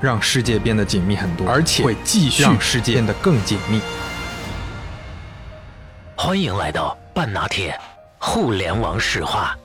让世界变得紧密很多，而且会继续让世界变得更紧密。欢迎来到半拿铁互联网史话。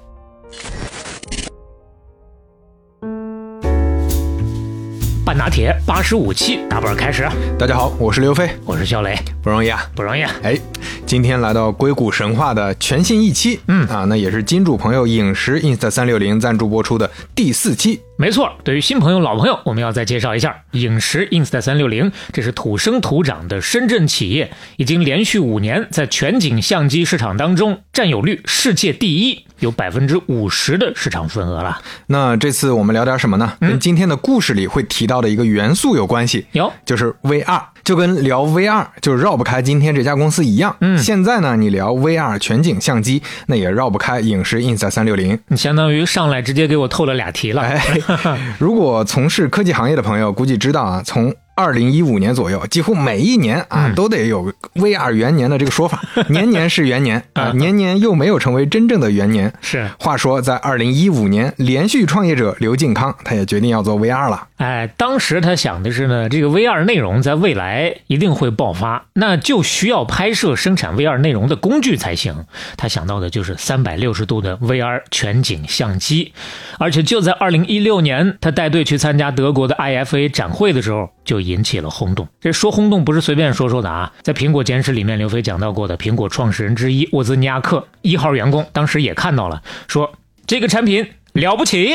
半拿铁八十五期打本开始。大家好，我是刘飞，我是肖磊，不容易啊，不容易啊。哎，今天来到硅谷神话的全新一期，嗯啊，那也是金主朋友影石 Insta 三六零赞助播出的第四期。没错，对于新朋友、老朋友，我们要再介绍一下影石 Insta 三六零，这是土生土长的深圳企业，已经连续五年在全景相机市场当中占有率世界第一，有百分之五十的市场份额了。那这次我们聊点什么呢？跟今天的故事里会提到的一个元素有关系，有就是 VR，就跟聊 VR 就绕不开今天这家公司一样。嗯现在呢，你聊 VR 全景相机，那也绕不开影视 Insta 三六零。你相当于上来直接给我透了俩题了。哎，如果从事科技行业的朋友估计知道啊，从二零一五年左右，几乎每一年啊、嗯都得有 VR 元年的这个说法，年年是元年啊，年年又没有成为真正的元年。是，话说，在二零一五年，连续创业者刘靖康他也决定要做 VR 了。哎，当时他想的是呢，这个 VR 内容在未来哎一定会爆发，那就需要拍摄生产 VR 内容的工具才行。他想到的就是三百六十度的 VR 全景相机，而且就在二零一六年，他带队去参加德国的 IFA 展会的时候，就引起了轰动。这说轰动不是随便说说的啊，在苹果简史里面，刘飞讲到过的苹果创始人之一沃兹尼亚克一号员工，当时也看到了，说这个产品了不起。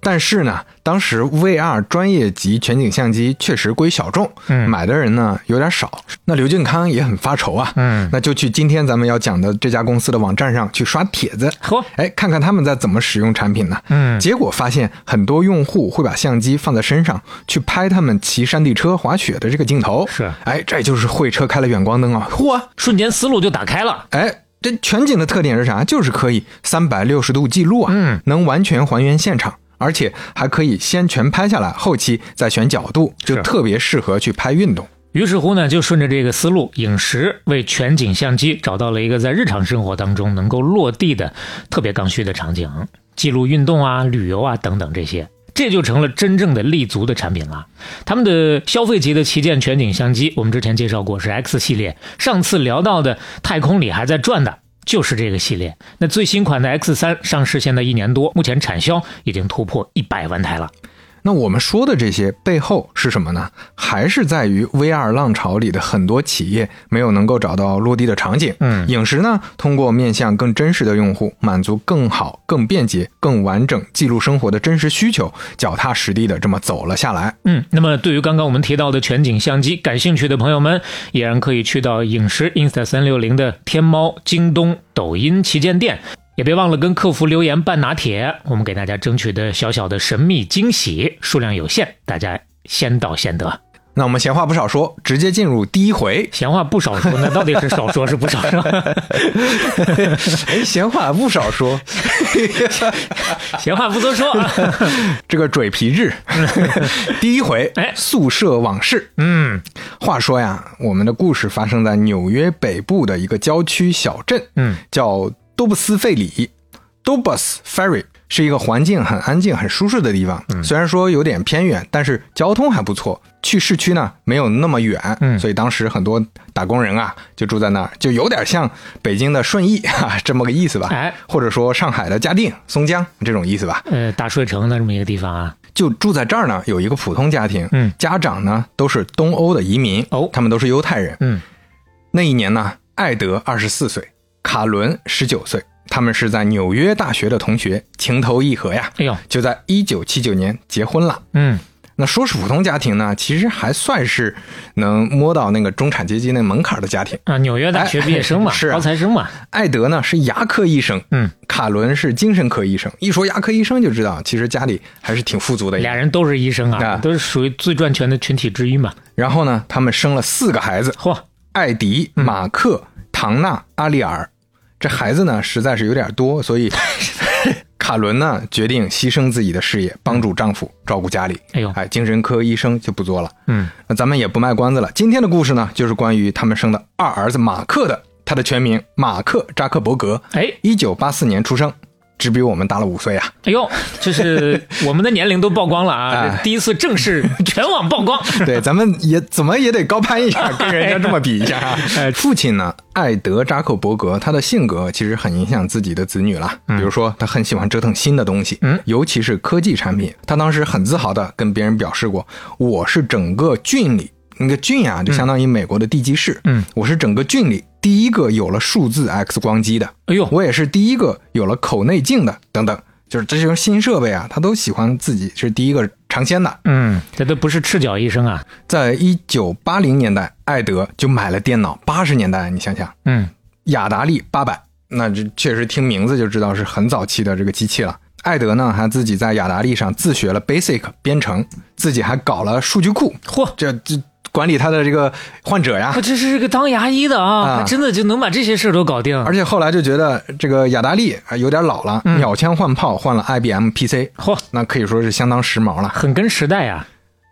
但是呢，当时 VR 专业级全景相机确实归小众，嗯买的人呢有点少。那刘俊康也很发愁啊，嗯，那就去今天咱们要讲的这家公司的网站上去刷帖子，嚯，哎，看看他们在怎么使用产品呢？嗯结果发现很多用户会把相机放在身上去拍他们骑山地车、滑雪的这个镜头，是哎，这就是会车开了远光灯啊！嚯，瞬间思路就打开了。哎，这全景的特点是啥？就是可以三百六十度记录啊，嗯，能完全还原现场，而且还可以先全拍下来，后期再选角度，就特别适合去拍运动。于是乎呢，就顺着这个思路，影石为全景相机找到了一个在日常生活当中能够落地的特别刚需的场景，记录运动啊、旅游啊等等这些，这就成了真正的立足的产品了。他们的消费级的旗舰全景相机，我们之前介绍过是 X 系列，上次聊到的太空里还在转的。就是这个系列，那最新款的 X 三上市现在一年多，目前产销已经突破一百万台了。那我们说的这些背后是什么呢？还是在于 VR 浪潮里的很多企业没有能够找到落地的场景。嗯影石呢，通过面向更真实的用户，满足更好、更便捷、更完整记录生活的真实需求，脚踏实地的这么走了下来。嗯，那么对于刚刚我们提到的全景相机感兴趣的朋友们，依然可以去到影石 Insta 三六零的天猫、京东、抖音旗舰店，也别忘了跟客服留言办拿铁，我们给大家争取的小小的神秘惊喜，数量有限，大家先到先得。那我们闲话不少说，直接进入第一回。闲话不少说，那到底是少说是不少说？哎，闲话不少说，闲话不多说。这个嘴皮子。第一回，哎宿舍往事。嗯话说呀，我们的故事发生在纽约北部的一个郊区小镇，嗯，叫多布斯费里 （Dobus Ferry），是一个环境很安静、很舒适的地方。虽然说有点偏远，但是交通还不错。去市区呢没有那么远，嗯所以当时很多打工人啊就住在那儿，就有点像北京的顺义 哈这么个意思吧，哎或者说上海的嘉定、松江这种意思吧。呃，大顺城的这么一个地方啊。就住在这儿呢，有一个普通家庭，嗯家长呢都是东欧的移民，哦他们都是犹太人。嗯那一年呢，艾德二十四岁，卡伦十九岁，他们是在纽约大学的同学，情投意合呀，哎呦，就在一九七九年结婚了。嗯那说是普通家庭呢，其实还算是能摸到那个中产阶级那门槛的家庭。啊，纽约大学毕业生嘛，哎是啊高材生嘛，艾德呢是牙科医生，嗯，卡伦是精神科医生。一说牙科医生就知道，其实家里还是挺富足的。俩人都是医生啊，啊都是属于最赚钱的群体之一嘛。然后呢，他们生了四个孩子：嚯，艾迪、马克、唐纳、阿利尔。这孩子呢实在是有点多，所以 卡伦呢决定牺牲自己的事业，帮助丈夫照顾家里。哎呦哎，精神科医生就不做了。嗯，那咱们也不卖关子了。今天的故事呢，就是关于他们生的二儿子马克的。他的全名马克扎克伯格，哎，一九八四年出生，只比我们大了五岁啊。哎呦，这是我们的年龄都曝光了啊！哎 第一次正式全网曝光。对，咱们也怎么也得高攀一下，跟人家这么比一下啊。呃，父亲呢，艾德扎克伯格，他的性格其实很影响自己的子女了。比如说，他很喜欢折腾新的东西，嗯，尤其是科技产品。他当时很自豪的跟别人表示过：“我是整个郡里那个郡啊，就相当于美国的地级市，嗯，我是整个郡里第一个有了数字 X 光机的，哎呦，我也是第一个有了口内镜的，等等。”就是这些新设备啊，他都喜欢自己是第一个尝鲜的。嗯，这都不是赤脚医生啊。在一九八零年代，艾德就买了电脑。八十年代，你想想，嗯，雅达利八百，那这确实听名字就知道是很早期的这个机器了。艾德呢，还自己在雅达利上自学了 Basic 编程，自己还搞了数据库，嚯，这这管理他的这个患者呀我。这是个当牙医的啊，啊还真的就能把这些事儿都搞定。而且后来就觉得这个雅达利啊有点老了，鸟枪换炮换了 IBM PC，嚯，那可以说是相当时髦了。很跟时代呀。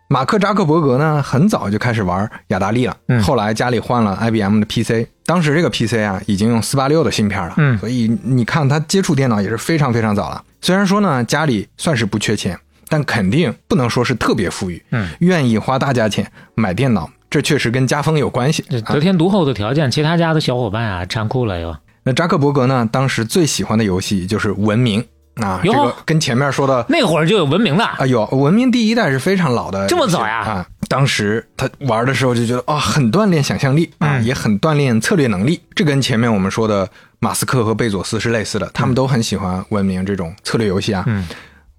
马克扎克伯格呢，很早就开始玩雅达利了。嗯后来家里换了 IBM 的 PC，当时这个 PC 啊已经用四八六的芯片了。嗯所以你看他接触电脑也是非常非常早了。虽然说呢家里算是不缺钱，但肯定不能说是特别富裕。嗯，愿意花大价钱买电脑，这确实跟家风有关系。得天独厚的条件，其他家的小伙伴啊，馋哭了又。那扎克伯格呢，当时最喜欢的游戏就是《文明》啊，这个跟前面说的那会儿就有文明了，啊，有《文明》第一代是非常老的，这么早呀啊！当时他玩的时候就觉得啊、很锻炼想象力啊，嗯也很锻炼策略能力。这跟前面我们说的马斯克和贝佐斯是类似的，他们都很喜欢《文明》这种策略游戏啊。嗯，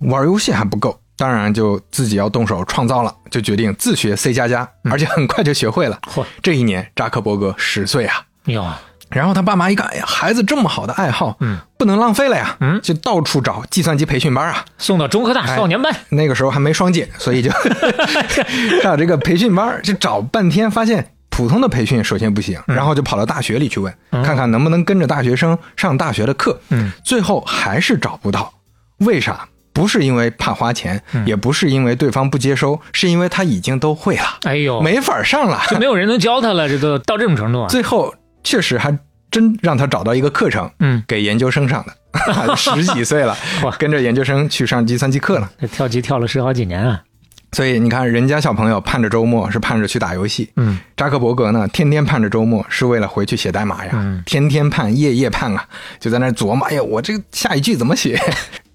玩游戏还不够，当然就自己要动手创造了，就决定自学 C 加加，而且很快就学会了。嚯这一年，扎克伯格十岁啊。哟，然后他爸妈一看，哎呀，孩子这么好的爱好，嗯，不能浪费了呀，嗯就到处找计算机培训班啊。送到中科大哎少年班，那个时候还没双减，所以就 上这个培训班，就找半天，发现普通的培训首先不行，然后就跑到大学里去问，看看能不能跟着大学生上大学的课。嗯，最后还是找不到，为啥？不是因为怕花钱，也不是因为对方不接收，是因为他已经都会了，哎呦，没法上了。就没有人能教他了，这都到这种程度啊。最后确实还真让他找到一个课程，嗯，给研究生上的，十几岁了，跟着研究生去上计算机课了。这跳级跳了十好几年啊。所以你看，人家小朋友盼着周末是盼着去打游戏，嗯，扎克伯格呢，天天盼着周末是为了回去写代码呀，嗯天天盼，夜夜盼啊，就在那琢磨，哎呀，我这个下一句怎么写？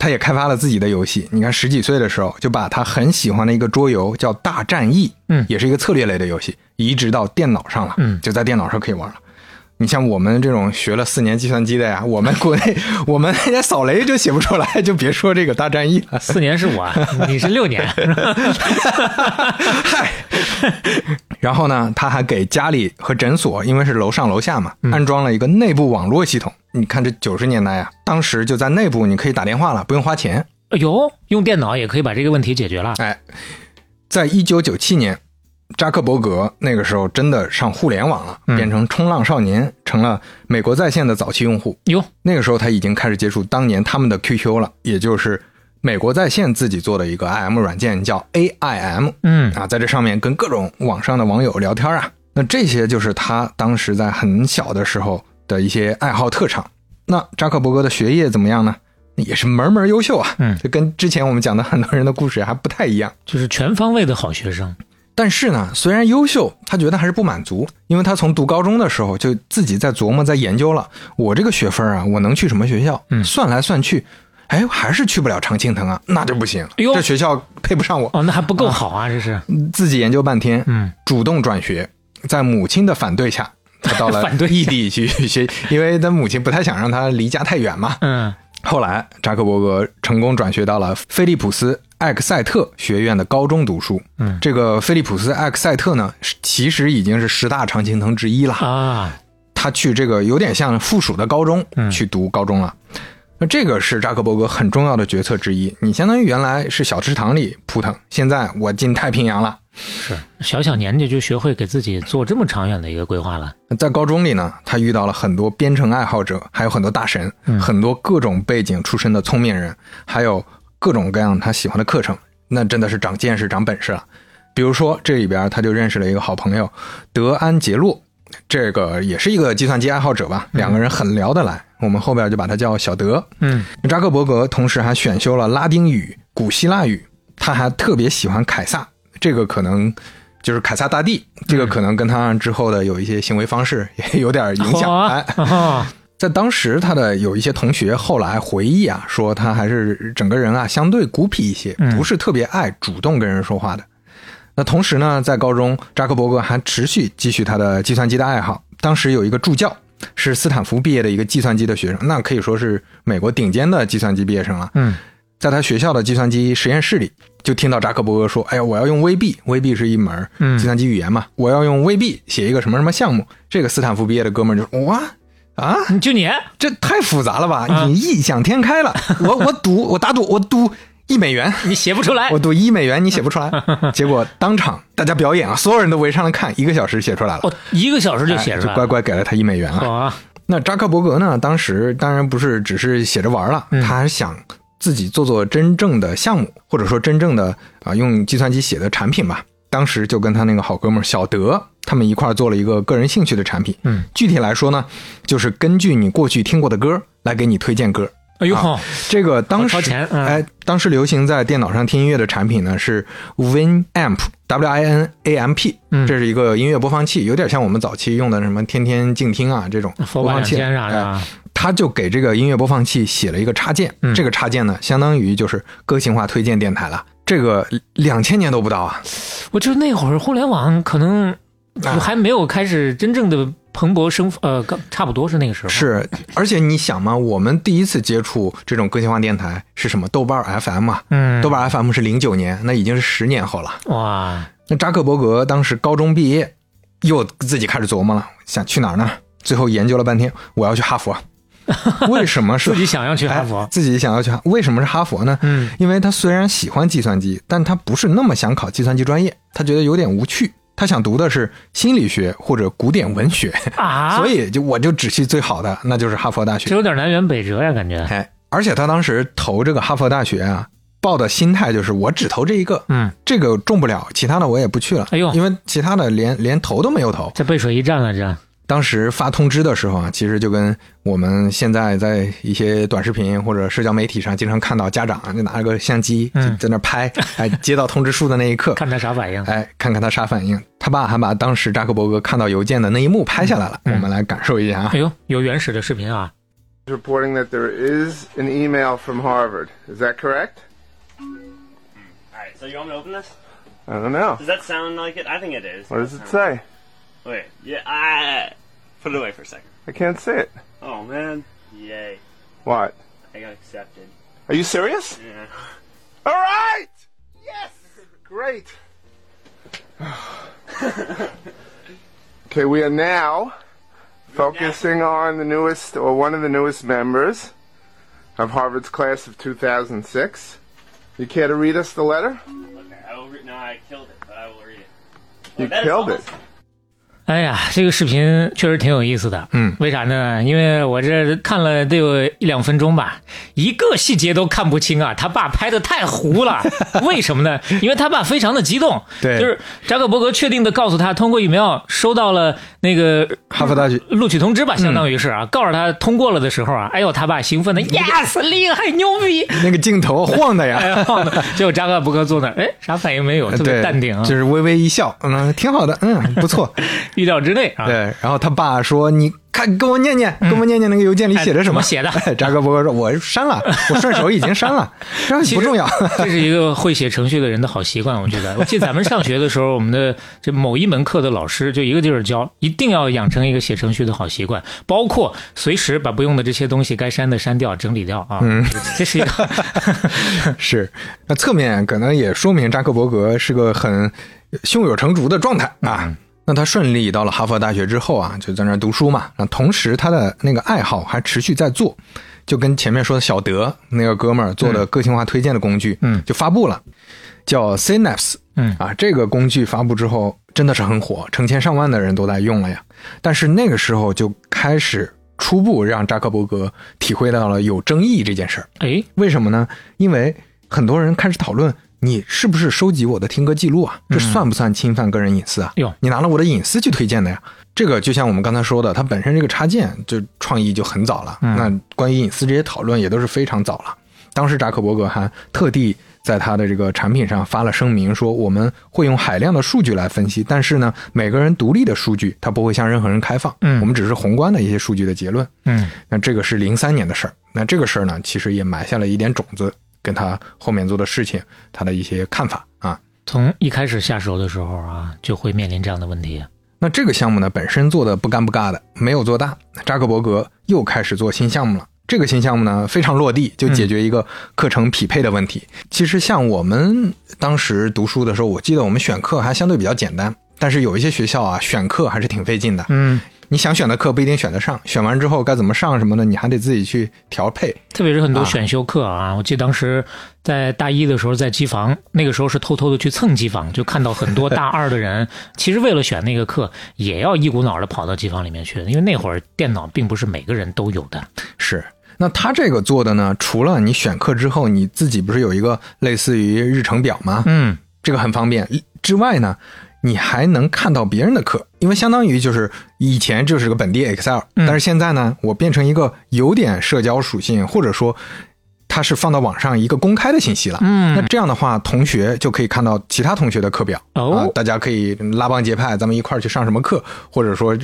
他也开发了自己的游戏。你看，十几岁的时候就把他很喜欢的一个桌游叫《大战役》，嗯也是一个策略类的游戏，移植到电脑上了，嗯就在电脑上可以玩了。你像我们这种学了四年计算机的呀，我们国内 我们连扫雷就写不出来，就别说这个大战役了。四年是我，你是六年。嗨，然后呢，他还给家里和诊所，因为是楼上楼下嘛，安装了一个内部网络系统。你看这九十年代呀、当时就在内部你可以打电话了，不用花钱。哎呦，用电脑也可以把这个问题解决了。哎，在一九九七年，扎克伯格那个时候真的上互联网了，嗯变成冲浪少年，成了美国在线的早期用户。哟，那个时候他已经开始接触当年他们的 QQ 了，也就是美国在线自己做的一个 IM 软件，叫 AIM。嗯，啊，在这上面跟各种网上的网友聊天啊。那这些就是他当时在很小的时候的一些爱好特长。那扎克伯格的学业怎么样呢？也是门门优秀啊，嗯就跟之前我们讲的很多人的故事还不太一样。就是全方位的好学生。但是呢，虽然优秀，他觉得还是不满足，因为他从读高中的时候就自己在琢磨、在研究了，我这个学分啊，我能去什么学校？嗯算来算去，哎，还是去不了常青藤啊，那就不行，哎呦这学校配不上我。哦，那还不够好啊，这是。自己研究半天，嗯，主动转学，在母亲的反对下，他到了 异地去学，因为他母亲不太想让他离家太远嘛。嗯，后来，扎克伯格成功转学到了菲利普斯艾克塞特学院的高中读书。嗯，这个菲利普斯艾克塞特呢，其实已经是十大常青藤之一了。啊，他去这个有点像附属的高中嗯去读高中了。那这个是扎克伯格很重要的决策之一。你相当于原来是小池塘里扑腾，现在我进太平洋了。是小小年纪就学会给自己做这么长远的一个规划了。在高中里呢，他遇到了很多编程爱好者，还有很多大神，嗯很多各种背景出身的聪明人，还有各种各样他喜欢的课程，那真的是长见识、长本事了。比如说这里边他就认识了一个好朋友德安杰洛，这个也是一个计算机爱好者吧，两个人很聊得来，我们后边就把他叫小德。嗯，扎克伯格同时还选修了拉丁语、古希腊语，他还特别喜欢凯撒，这个可能就是凯撒大帝，这个可能跟他之后的有一些行为方式 也有点影响。哎，啊，在当时，他的有一些同学后来回忆啊，说他还是整个人啊相对孤僻一些，嗯不是特别爱主动跟人说话的。那同时呢，在高中，扎克伯格还持续继续他的计算机的爱好。当时有一个助教是斯坦福毕业的一个计算机的学生，那可以说是美国顶尖的计算机毕业生了。嗯，在他学校的计算机实验室里，就听到扎克伯格说：“哎呀，我要用 VB，VB 是一门嗯计算机语言嘛，我要用 VB 写一个什么什么项目。”这个斯坦福毕业的哥们儿就说：“哇啊，就你这太复杂了吧！啊你异想天开了。我我赌，我打赌，我赌一美元，你写不出来我，赌一美元，你写不出来。结果当场大家表演啊，所有人都围上来看，一个小时写出来了，哦，一个小时就写出来了，乖乖给了他一美元了。啊，那扎克伯格呢？当时当然不是只是写着玩了，嗯他还想自己做做真正的项目，或者说真正的啊、用计算机写的产品吧。当时就跟他那个好哥们儿小德他们一块儿做了一个个人兴趣的产品。嗯，具体来说呢，就是根据你过去听过的歌来给你推荐歌。哎呦，啊这个当时哎，当时流行在电脑上听音乐的产品呢是 Winamp，W I N A M P，嗯这是一个音乐播放器，有点像我们早期用的什么天天静听啊这种播放器。啥的啊，他就给这个音乐播放器写了一个插件，嗯这个插件呢，相当于就是个性化推荐电台了。这个两千年都不到啊，我就那会儿互联网可能啊还没有开始真正的蓬勃生，呃，刚差不多是那个时候，是，而且你想嘛，我们第一次接触这种个性化电台是什么？豆瓣 FM 嘛，嗯，豆瓣 FM 是零九年，那已经是十年后了。哇，那扎克伯格当时高中毕业，又自己开始琢磨了，想去哪儿呢？最后研究了半天，我要去哈佛。为什么是自己想要去哈佛哎，自己想要去哈？为什么是哈佛呢？嗯，因为他虽然喜欢计算机，但他不是那么想考计算机专业，他觉得有点无趣。他想读的是心理学或者古典文学，啊，所以就我就只去最好的，那就是哈佛大学这。有点南辕北辙呀，感觉，哎，而且他当时投这个哈佛大学啊，抱的心态就是我只投这一个，嗯，这个中不了，其他的我也不去了。哎呦因为其他的连连投都没有投。这背水一战啊，这，当时发通知的时候啊，其实就跟我们现在在一些短视频或者社交媒体上经常看到家长啊就拿着个相机在那拍，哎，接到通知书的那一刻，看他啥反应，哎，看看他啥反应。他爸还把当时扎克伯格看到邮件的那一幕拍下来了，嗯我们来感受一下啊哎。呦，有原始的视频啊，reporting that there is an email from Harvard. Is that correct? Alright, so you want me to open this? I don't know. Does that sound like it? I think it is. What does it say? Wait, yeah, put it away for a second. I can't see it. Oh man, yay! What? I got accepted. Are you serious? Yeah. All right. Yes. Great. okay, we are now focusing on the newest or one of the newest members of Harvard's class of 2006. You care to read us the letter? Okay, I will. Re- no, I killed it, but I will read it. You that is killed it. 哎呀，这个视频确实挺有意思的。嗯，为啥呢？因为我这看了得有一两分钟吧，一个细节都看不清啊。他爸拍的太糊了，为什么呢？因为他爸非常的激动，对就是扎克伯格确定的告诉他，通过 email 收到了那个哈佛大学录取通知吧，相当于是啊，告诉他通过了的时候啊，哎呦，他爸兴奋的，yes，厉害，牛逼！那个镜头晃的呀，哎呀，结果扎克伯格坐那儿，哎，啥反应没有，特别，淡定啊。就是微微一笑，嗯，挺好的，嗯，不错。预料之内啊。对，然后他爸说：“你看，跟我念念，跟我念念那个邮件里写着什么？哎怎么写的 哎扎克伯格说：“我删了，我顺手已经删了，这不重要。这是一个会写程序的人的好习惯，我觉得。我记得咱们上学的时候，我们的这某一门课的老师就一个劲儿教，一定要养成一个写程序的好习惯，包括随时把不用的这些东西该删的删掉，整理掉啊。嗯，这是一个是，那侧面可能也说明扎克伯格是个很胸有成竹的状态啊。那他顺利到了哈佛大学之后啊，就在那儿读书嘛。那同时他的那个爱好还持续在做，就跟前面说的小德那个哥们儿做的个性化推荐的工具，嗯就发布了，叫 Synapse。嗯啊，这个工具发布之后真的是很火，成千上万的人都在用了呀。但是那个时候就开始初步让扎克伯格体会到了有争议这件事儿。哎，为什么呢？因为很多人开始讨论，你是不是收集我的听歌记录啊？这算不算侵犯个人隐私啊？哟你拿了我的隐私去推荐的呀？这个就像我们刚才说的，它本身这个插件就创意就很早了。嗯那关于隐私这些讨论也都是非常早了。当时扎克伯格还特地在他的这个产品上发了声明，说我们会用海量的数据来分析，但是呢，每个人独立的数据它不会向任何人开放。嗯我们只是宏观的一些数据的结论。嗯那这个是零三年的事儿，那这个事儿呢，其实也埋下了一点种子，跟他后面做的事情，他的一些看法啊。从一开始下手的时候啊，就会面临这样的问题。那这个项目呢，本身做的不干不尬的，没有做大。扎克伯格又开始做新项目了。这个新项目呢，非常落地，就解决一个课程匹配的问题。其实像我们当时读书的时候，我记得我们选课还相对比较简单，但是有一些学校啊，选课还是挺费劲的。嗯，你想选的课不一定选得上，选完之后该怎么上什么的，你还得自己去调配。特别是很多啊选修课啊，我记得当时在大一的时候在机房，那个时候是偷偷的去蹭机房，就看到很多大二的人，其实为了选那个课，也要一股脑的跑到机房里面去，因为那会儿电脑并不是每个人都有的。是，那他这个做的呢，除了你选课之后，你自己不是有一个类似于日程表吗？嗯，这个很方便。之外呢，你还能看到别人的课，因为相当于就是以前就是个本地 Excel，、嗯但是现在呢，我变成一个有点社交属性，或者说它是放到网上一个公开的信息了。嗯那这样的话，同学就可以看到其他同学的课表哦啊，大家可以拉帮结派，咱们一块儿去上什么课，或者说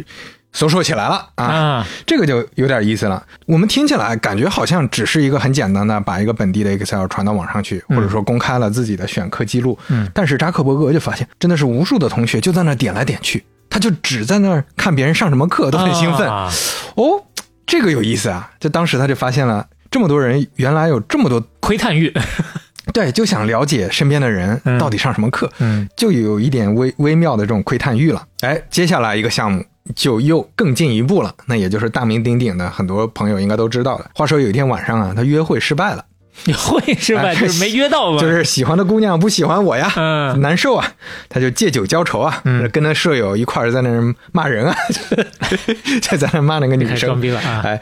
搜索起来了啊。啊，这个就有点意思了。我们听起来感觉好像只是一个很简单的把一个本地的 Excel 传到网上去，或者说公开了自己的选课记录。嗯，但是扎克伯格就发现，真的是无数的同学就在那点来点去，他就只在那儿看别人上什么课，都很兴奋。啊哦，这个有意思啊！就当时他就发现了。这么多人，原来有这么多窥探欲。对，就想了解身边的人嗯到底上什么课，嗯就有一点微微妙的这种窥探欲了。哎，接下来一个项目就又更进一步了，那也就是大名鼎鼎的，很多朋友应该都知道的。话说有一天晚上啊，他约会失败了，你 会是吧？哎就是没约到吧？就是喜欢的姑娘不喜欢我呀，嗯难受啊，他就借酒浇愁啊，嗯跟他舍友一块儿在那骂人啊，就在那骂那个女生，装逼了啊哎。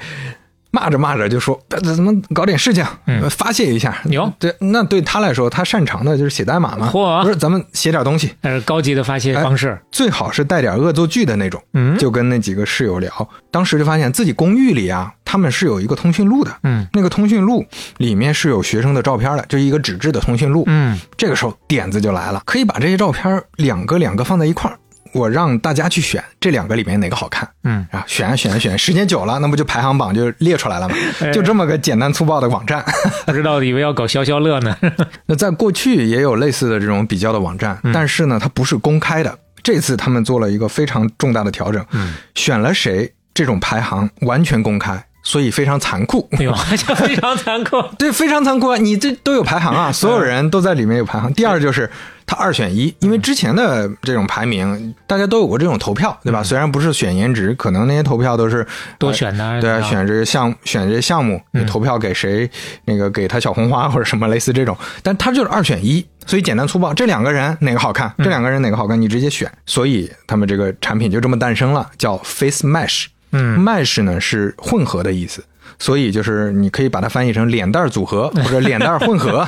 骂着骂着就说：“呃怎么搞点事情，发泄一下？牛对，那对他来说，他擅长的就是写代码嘛。嚯不是，咱们写点东西，那是高级的发泄方式。最好是带点恶作剧的那种。嗯就跟那几个室友聊，当时就发现自己公寓里啊，他们是有一个通讯录的。嗯那个通讯录里面是有学生的照片的，就是一个纸质的通讯录。嗯这个时候点子就来了，可以把这些照片两个两个放在一块儿，我让大家去选这两个里面哪个好看。嗯，啊，选啊选啊选，时间久了，那不就排行榜就列出来了吗？哎就这么个简单粗暴的网站。不知道以为要搞消消乐呢。那在过去也有类似的这种比较的网站，但是呢，它不是公开的。这次他们做了一个非常重大的调整，嗯选了谁这种排行完全公开，所以非常残酷。哎呦，非常残酷。对，非常残酷啊！你这都有排行啊，所有人都在里面有排行。第二就是它二选一，因为之前的这种排名，大家都有过这种投票，对吧？虽然不是选颜值，可能那些投票都是多选的对啊，选这个项选这些项目，你投票给谁，那个给他小红花或者什么类似这种，但它就是二选一，所以简单粗暴，这两个人哪个好看，这两个人哪个好看，你直接选，所以他们这个产品就这么诞生了，叫 Face Mesh。嗯，Mesh 呢是混合的意思，所以就是你可以把它翻译成脸蛋组合 或者脸蛋混合。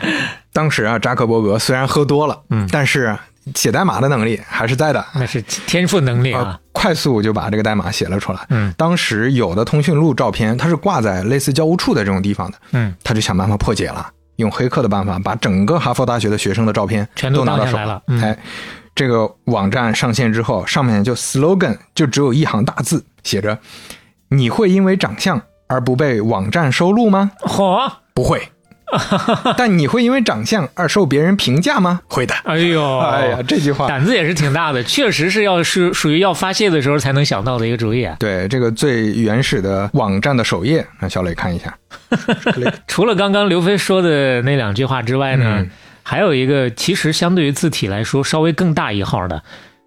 当时啊，扎克伯格虽然喝多了，嗯，但是写代码的能力还是在的，那是天赋能力呃啊。，快速就把这个代码写了出来。嗯当时有的通讯录照片，它是挂在类似教务处的这种地方的，嗯，他就想办法破解了，用黑客的办法把整个哈佛大学的学生的照片全都都拿到手来了嗯哎，这个网站上线之后，上面就 slogan 就只有一行大字，写着：“你会因为长相而不被网站收录吗？嚯，不会。但你会因为长相而受别人评价吗？会的。哎呦，哎呀，这句话胆子也是挺大的，确实是要是属于要发泄的时候才能想到的一个主意啊。对这个最原始的网站的首页，让小磊看一下。除了刚刚刘飞说的那两句话之外呢，嗯还有一个其实相对于字体来说稍微更大一号的，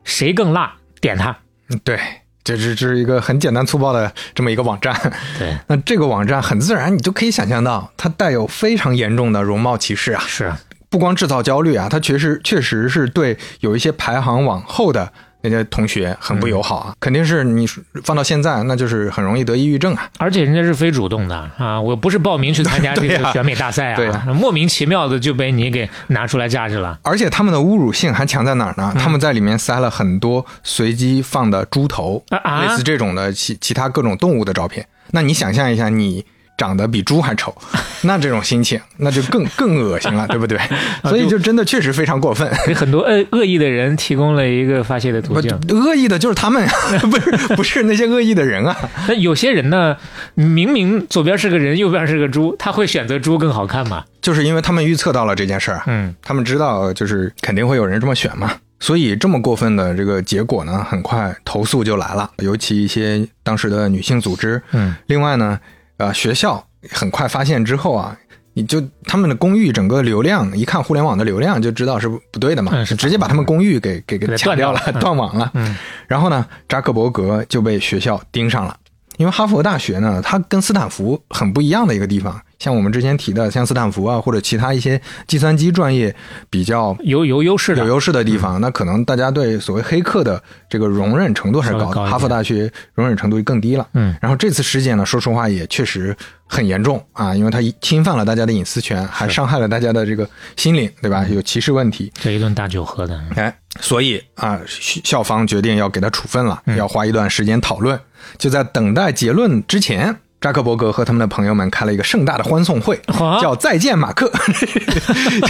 谁更辣点它。对，这是这是一个很简单粗暴的这么一个网站。对，那这个网站很自然，你就可以想象到，它带有非常严重的容貌歧视啊。是啊不光制造焦虑啊，它确实确实是对有一些排行往后的那些同学很不友好啊。肯定是你放到现在，那就是很容易得抑郁症啊。而且人家是非主动的啊，我不是报名去参加 这个选美大赛啊，对啊莫名其妙的就被你给拿出来架着了。而且他们的侮辱性还强在哪儿嗯呢？他们在里面塞了很多随机放的猪头，类似这种的其其他各种动物的照片。那你想象一下，你长得比猪还丑，那这种心情那就更更恶心了，对不对？所以就真的确实非常过分。给很多恶恶意的人提供了一个发泄的途径。恶意的就是他们，不是不是那些恶意的人啊。那有些人呢，明明左边是个人，右边是个猪，他会选择猪更好看嘛？就是因为他们预测到了这件事儿，嗯，他们知道就是肯定会有人这么选嘛，所以这么过分的这个结果呢，很快投诉就来了，尤其一些当时的女性组织，嗯，另外呢，呃，学校很快发现之后啊。你就他们的公寓整个流量，一看互联网的流量就知道是不对的嘛，嗯是直接把他们公寓给给给给抢掉了，断网了。嗯，然后呢，扎克伯格就被学校盯上了，因为哈佛大学呢，它跟斯坦福很不一样的一个地方，像我们之前提的，像斯坦福啊，或者其他一些计算机专业比较有有优势的，有优势的地方，那可能大家对所谓黑客的这个容忍程度还是高的，高哈佛大学容忍程度就更低了。嗯，然后这次事件呢，说实话也确实很严重啊，因为它侵犯了大家的隐私权，还伤害了大家的这个心灵，对吧？有歧视问题。这一顿大酒喝的。哎，所以啊，校校方决定要给他处分了，嗯要花一段时间讨论。就在等待结论之前，扎克伯格和他们的朋友们开了一个盛大的欢送会，啊叫“再见马克”，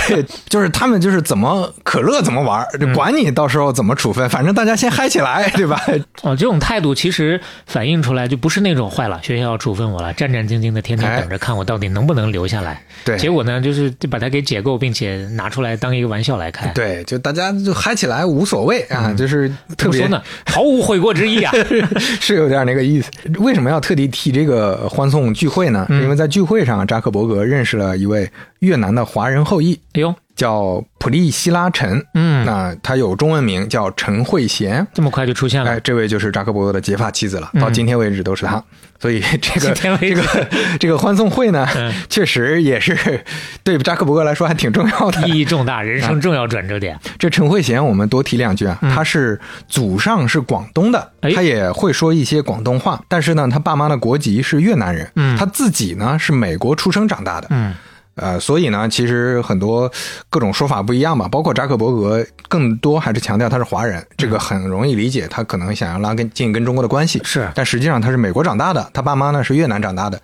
对 就是他们就是怎么可乐怎么玩，就管你到时候怎么处分，反正大家先嗨起来，对吧？哦，这种态度其实反映出来就不是那种坏了，学校要处分我了，战战兢兢的天天哎等着看我到底能不能留下来。对结果呢，就是就把它给解构，并且拿出来当一个玩笑来看。对，就大家就嗨起来无所谓啊，就是特别怎么说呢？毫无悔过之意啊！是有点那个意思。为什么要特地提这个欢送聚会呢？因为在聚会上，扎克伯格认识了一位越南的华人后裔，哎呦，叫普利希拉陈。嗯，那他有中文名叫陈慧娴。这么快就出现了哎，。这位就是扎克伯格的结发妻子了，嗯到今天为止都是他。所以这个这个 这个欢送会呢，嗯确实也是对扎克伯格来说还挺重要的。意义重大，人生重要转折点。这陈慧娴，我们多提两句啊，她是祖上是广东的，嗯哎她也会说一些广东话，但是呢，她爸妈的国籍是越南人，嗯她自己呢是美国出生长大的，嗯，呃，所以呢，其实很多各种说法不一样吧，包括扎克伯格更多还是强调他是华人，这个很容易理解，他可能想要拉跟近跟中国的关系，是。但实际上他是美国长大的，他爸妈呢是越南长大的，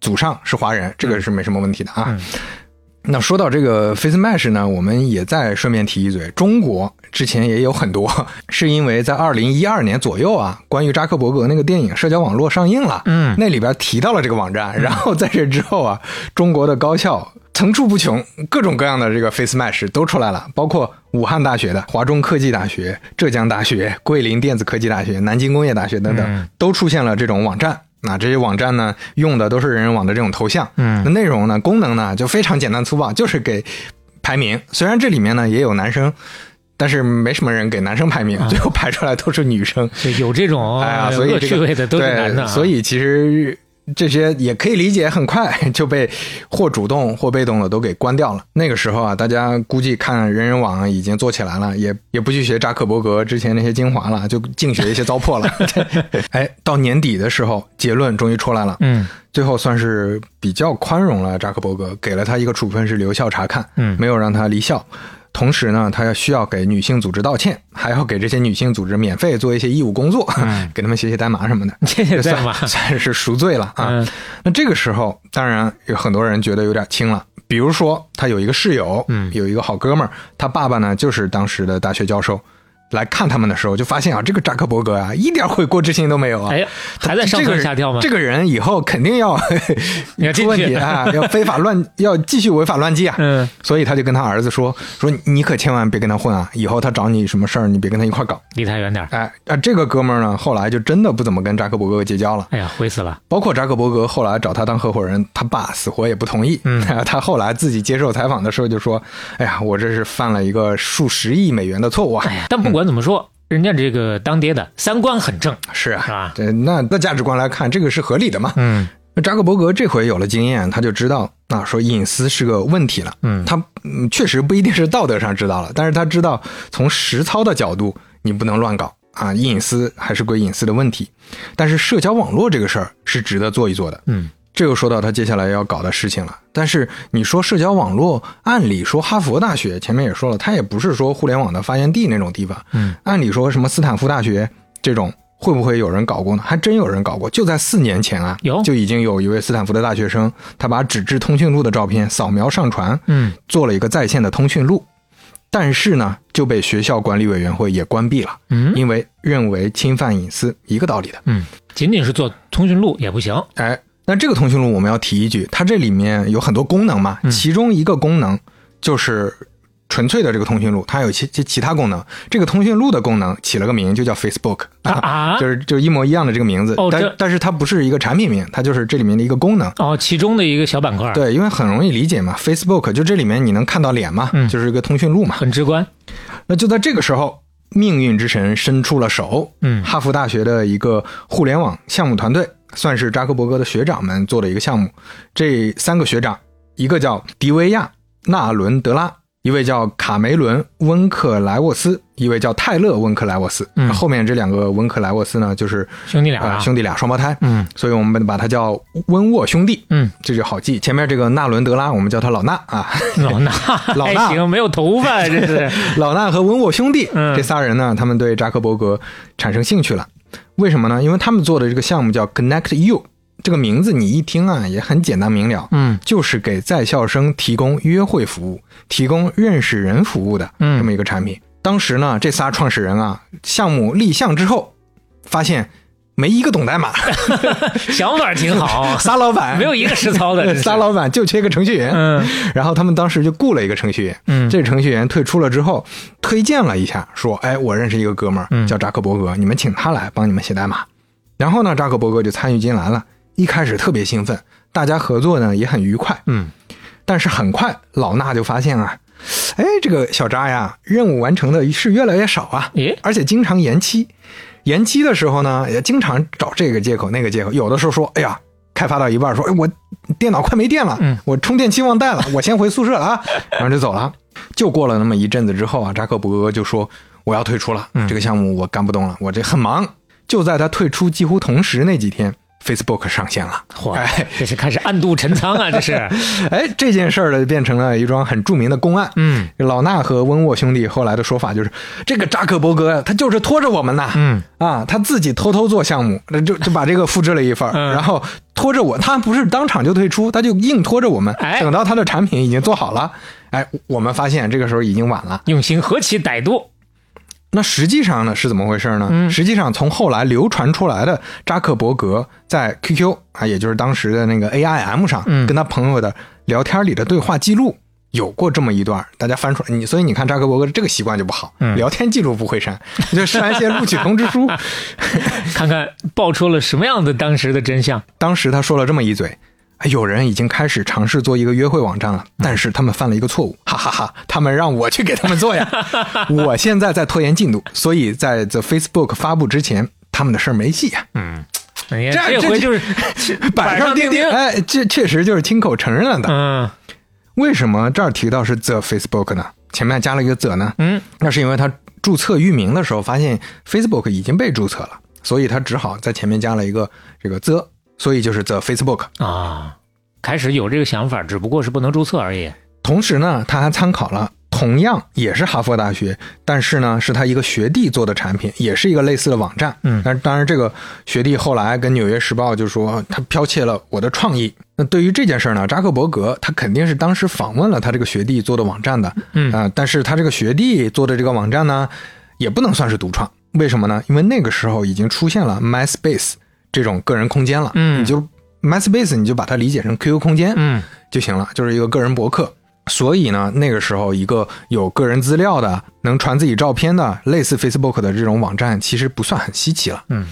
祖上是华人，这个是没什么问题的啊。嗯那说到这个 Face Mesh 呢，我们也再顺便提一嘴，中国之前也有很多，是因为在二零一二年左右啊，关于扎克伯格那个电影《社交网络》上映了，嗯那里边提到了这个网站，然后在这之后啊，中国的高校层出不穷，各种各样的这个 Face Mesh 都出来了，包括武汉大学的、华中科技大学、浙江大学、桂林电子科技大学、南京工业大学等等，嗯都出现了这种网站。那这些网站呢，用的都是人人网的这种头像，嗯那内容呢，功能呢就非常简单粗暴，就是给排名。虽然这里面呢也有男生，但是没什么人给男生排名，最后排出来都是女生。就有这种哎呀，所以这个对所以其实这些也可以理解，很快 就被或主动或被动的都给关掉了。那个时候啊，大家估计看人人网已经做起来了，也 也不去学扎克伯格之前那些精华了，就净学一些糟粕了。哎，到年底的时候，结论终于出来了。嗯最后算是比较宽容了扎克伯格，给了他一个处分是留校察看，嗯没有让他离校。同时呢，他要需要给女性组织道歉，还要给这些女性组织免费做一些义务工作，嗯 给他们写写代码什么的，这也在嘛？算算是赎罪了啊。嗯那这个时候，当然有很多人觉得有点轻了。比如说，他有一个室友，嗯有一个好哥们儿，他爸爸呢就是当时的大学教授，来看他们的时候，就发现啊，这个扎克伯格啊，一点悔过之心都没有啊。哎呀，还在上蹿下跳吗？这个人以后肯定要 出问题啊，要非法乱，要继续违法乱纪啊。嗯，所以他就跟他儿子说说，你可千万别跟他混啊，以后他找你什么事儿，你别跟他一块儿搞。离他远点儿。哎啊，这个哥们儿呢，后来就真的不怎么跟扎克伯格结交了。哎呀，悔死了。包括扎克伯格后来找他当合伙人，他爸死活也不同意。嗯，他后来自己接受采访的时候就说：“哎呀，我这是犯了一个数十亿美元的错误啊！”哎呀，但不管怎么说，人家这个当爹的三观很正。是啊，是吧这那那价值观来看，这个是合理的嘛？嗯那扎克伯格这回有了经验，他就知道啊，说隐私是个问题了。嗯，他嗯确实不一定是道德上知道了，但是他知道从实操的角度，你不能乱搞啊，隐私还是归隐私的问题。但是社交网络这个事儿是值得做一做的。嗯，这又说到他接下来要搞的事情了。但是你说社交网络，按理说哈佛大学前面也说了，它也不是说互联网的发源地那种地方。嗯，按理说什么斯坦福大学这种。会不会有人搞过呢？还真有人搞过，就在四年前啊，有就已经有一位斯坦福的大学生，他把纸质通讯录的照片扫描上传，嗯，做了一个在线的通讯录，但是呢，就被学校管理委员会也关闭了，嗯因为认为侵犯隐私，一个道理的。嗯，仅仅是做通讯录也不行。哎，那这个通讯录我们要提一句，它这里面有很多功能嘛，嗯其中一个功能就是纯粹的这个通讯录，它有其其其他功能。这个通讯录的功能起了个名，就叫 Facebook 啊啊 就是就一模一样的这个名字，但但是它不是一个产品名，它就是这里面的一个功能。哦，其中的一个小板块，，对，因为很容易理解嘛，Facebook 就这里面你能看到脸嘛，嗯就是一个通讯录嘛。很直观。那就在这个时候，命运之神伸出了手。嗯哈佛大学的一个互联网项目团队，算是扎克伯格的学长们做的一个项目。这三个学长，一个叫迪维亚·纳伦德拉，一位叫卡梅伦·温克莱沃斯，一位叫泰勒·温克莱沃斯。嗯后面这两个温克莱沃斯呢，就是兄弟俩啊呃兄弟俩双胞胎。嗯所以我们把他叫温沃兄弟。嗯，这就好记。前面这个纳伦德拉，我们叫他老纳啊。老纳 老衲还行，没有头发，这是。老纳和温沃兄弟、嗯这仨人呢，他们对扎克伯格产生兴趣了。为什么呢？因为他们做的这个项目叫 Connect You，这个名字你一听啊，也很简单明了，嗯就是给在校生提供约会服务、提供认识人服务的嗯这么一个产品。当时呢，这仨创始人啊，项目立项之后，发现没一个懂代码，想法挺好，仨老板没有一个实操的。仨老板就缺个程序员。嗯然后他们当时就雇了一个程序员，嗯这程序员退出了之后，推荐了一下，说：“哎，我认识一个哥们儿嗯叫扎克伯格，你们请他来帮你们写代码。”然后呢，扎克伯格就参与进来了，一开始特别兴奋，大家合作呢也很愉快。嗯但是很快，老衲就发现啊，哎，这个小扎呀，任务完成的是越来越少啊，而且经常延期。延期的时候呢，也经常找这个借口那个借口，有的时候说：“哎呀，开发到一半说，哎，我电脑快没电了，嗯我充电器忘带了，我先回宿舍了啊。”然后就走了。就过了那么一阵子之后啊，扎克伯格就说：“我要退出了，嗯这个项目我干不动了，我这很忙。”就在他退出几乎同时那几天，Facebook 上线了。嚯哎，这是开始暗度陈仓啊！这是。哎，这件事儿呢，变成了一桩很著名的公案。嗯老衲和温沃兄弟后来的说法就是，这个扎克伯格，他就是拖着我们呐，嗯啊，他自己偷偷做项目，那就就把这个复制了一份，嗯然后拖着我，他不是当场就退出，他就硬拖着我们，哎等到他的产品已经做好了，哎，我们发现这个时候已经晚了。用心何其歹毒。那实际上呢是怎么回事呢？嗯实际上从后来流传出来的扎克伯格在 QQ 啊，也就是当时的那个 AIM 上，嗯跟他朋友的聊天里的对话记录。有过这么一段，大家翻出来，你所以你看扎克伯格这个习惯就不好，嗯聊天记录不会删，就删一些录取通知书。看看爆出了什么样的当时的真相。当时他说了这么一嘴，哎有人已经开始尝试做一个约会网站了，但是他们犯了一个错误，哈哈哈他们让我去给他们做呀，我现在在拖延进度，所以在 The Facebook 发布之前，他们的事儿没戏呀。嗯，这回就是 板上钉钉，哎，这确实就是亲口承认了的。嗯为什么这儿提到是 The Facebook 呢？前面加了一个 The 呢？嗯那是因为他注册域名的时候发现 Facebook 已经被注册了，所以他只好在前面加了一个这个 The，所以就是 The Facebook。啊，开始有这个想法，只不过是不能注册而已。同时呢，他还参考了同样也是哈佛大学，但是呢是他一个学弟做的产品，也是一个类似的网站。嗯但当然这个学弟后来跟《纽约时报》就说他剽窃了我的创意。那对于这件事呢，扎克伯格他肯定是当时访问了他这个学弟做的网站的，嗯啊、但是他这个学弟做的这个网站呢，也不能算是独创。为什么呢？因为那个时候已经出现了 MySpace 这种个人空间了。嗯你就 MySpace 你就把它理解成 QQ 空间，嗯就行了，就是一个个人博客。所以呢，那个时候一个有个人资料的、能传自己照片的，类似 Facebook 的这种网站，其实不算很稀奇了。嗯，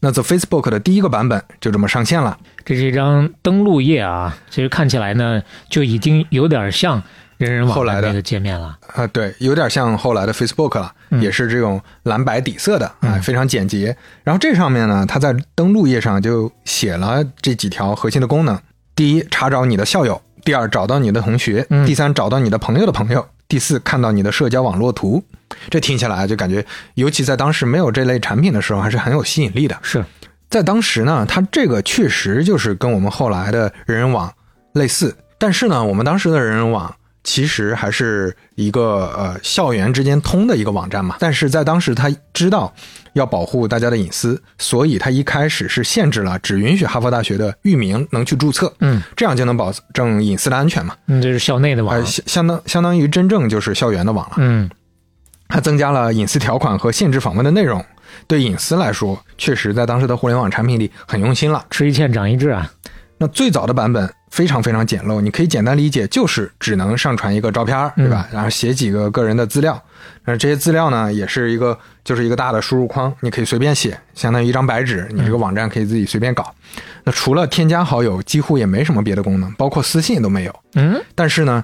那 The Facebook 的第一个版本就这么上线了。这是一张登录页啊，其实看起来呢就已经有点像人人网后来的那个界面了。啊，对，有点像后来的 Facebook 了，嗯。也是这种蓝白底色的，啊、嗯。非常简洁。然后这上面呢，它在登录页上就写了这几条核心的功能：第一，查找你的校友；第二，找到你的同学；嗯。第三，找到你的朋友的朋友；第四，看到你的社交网络图。这听起来就感觉，尤其在当时没有这类产品的时候，还是很有吸引力的。是，在当时呢，它这个确实就是跟我们后来的人人网类似，但是呢，我们当时的人人网其实还是一个呃校园之间通的一个网站嘛。但是在当时，他知道要保护大家的隐私，所以他一开始是限制了只允许哈佛大学的域名能去注册，嗯这样就能保证隐私的安全嘛。嗯，这是校内的网呃，。相相当相当于真正就是校园的网了。嗯它增加了隐私条款和限制访问的内容，对隐私来说，确实在当时的互联网产品里很用心了。吃一堑长一智啊。那最早的版本非常非常简陋，你可以简单理解就是只能上传一个照片，对吧？然后写几个个人的资料，那这些资料呢也是一个就是一个大的输入框，你可以随便写，相当于一张白纸，你这个网站可以自己随便搞。那除了添加好友，几乎也没什么别的功能，包括私信都没有。嗯但是呢，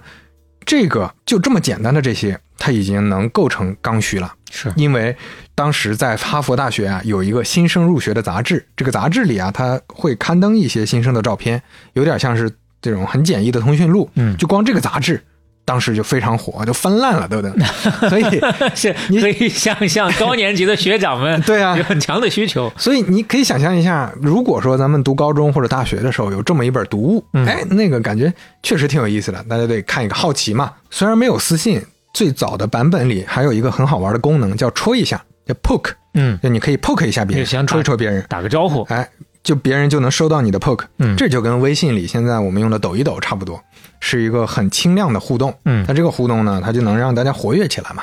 这个就这么简单的这些，它已经能构成刚需了。是因为当时在哈佛大学啊有一个新生入学的杂志，这个杂志里啊它会刊登一些新生的照片，有点像是这种很简易的通讯录。嗯就光这个杂志，当时就非常火，就翻烂了，对不对？所以，是可以想象高年级的学长们 对啊有很强的需求。所以你可以想象一下，如果说咱们读高中或者大学的时候有这么一本读物，嗯哎，那个感觉确实挺有意思的，大家得看一个好奇嘛。虽然没有私信，最早的版本里还有一个很好玩的功能，叫戳一下，叫 poke，嗯，就你可以 poke 一下别人，就想戳一戳别人，打个招呼。哎，就别人就能收到你的 poke，嗯这就跟微信里现在我们用的抖一抖差不多，是一个很轻量的互动。嗯那这个互动呢，它就能让大家活跃起来嘛。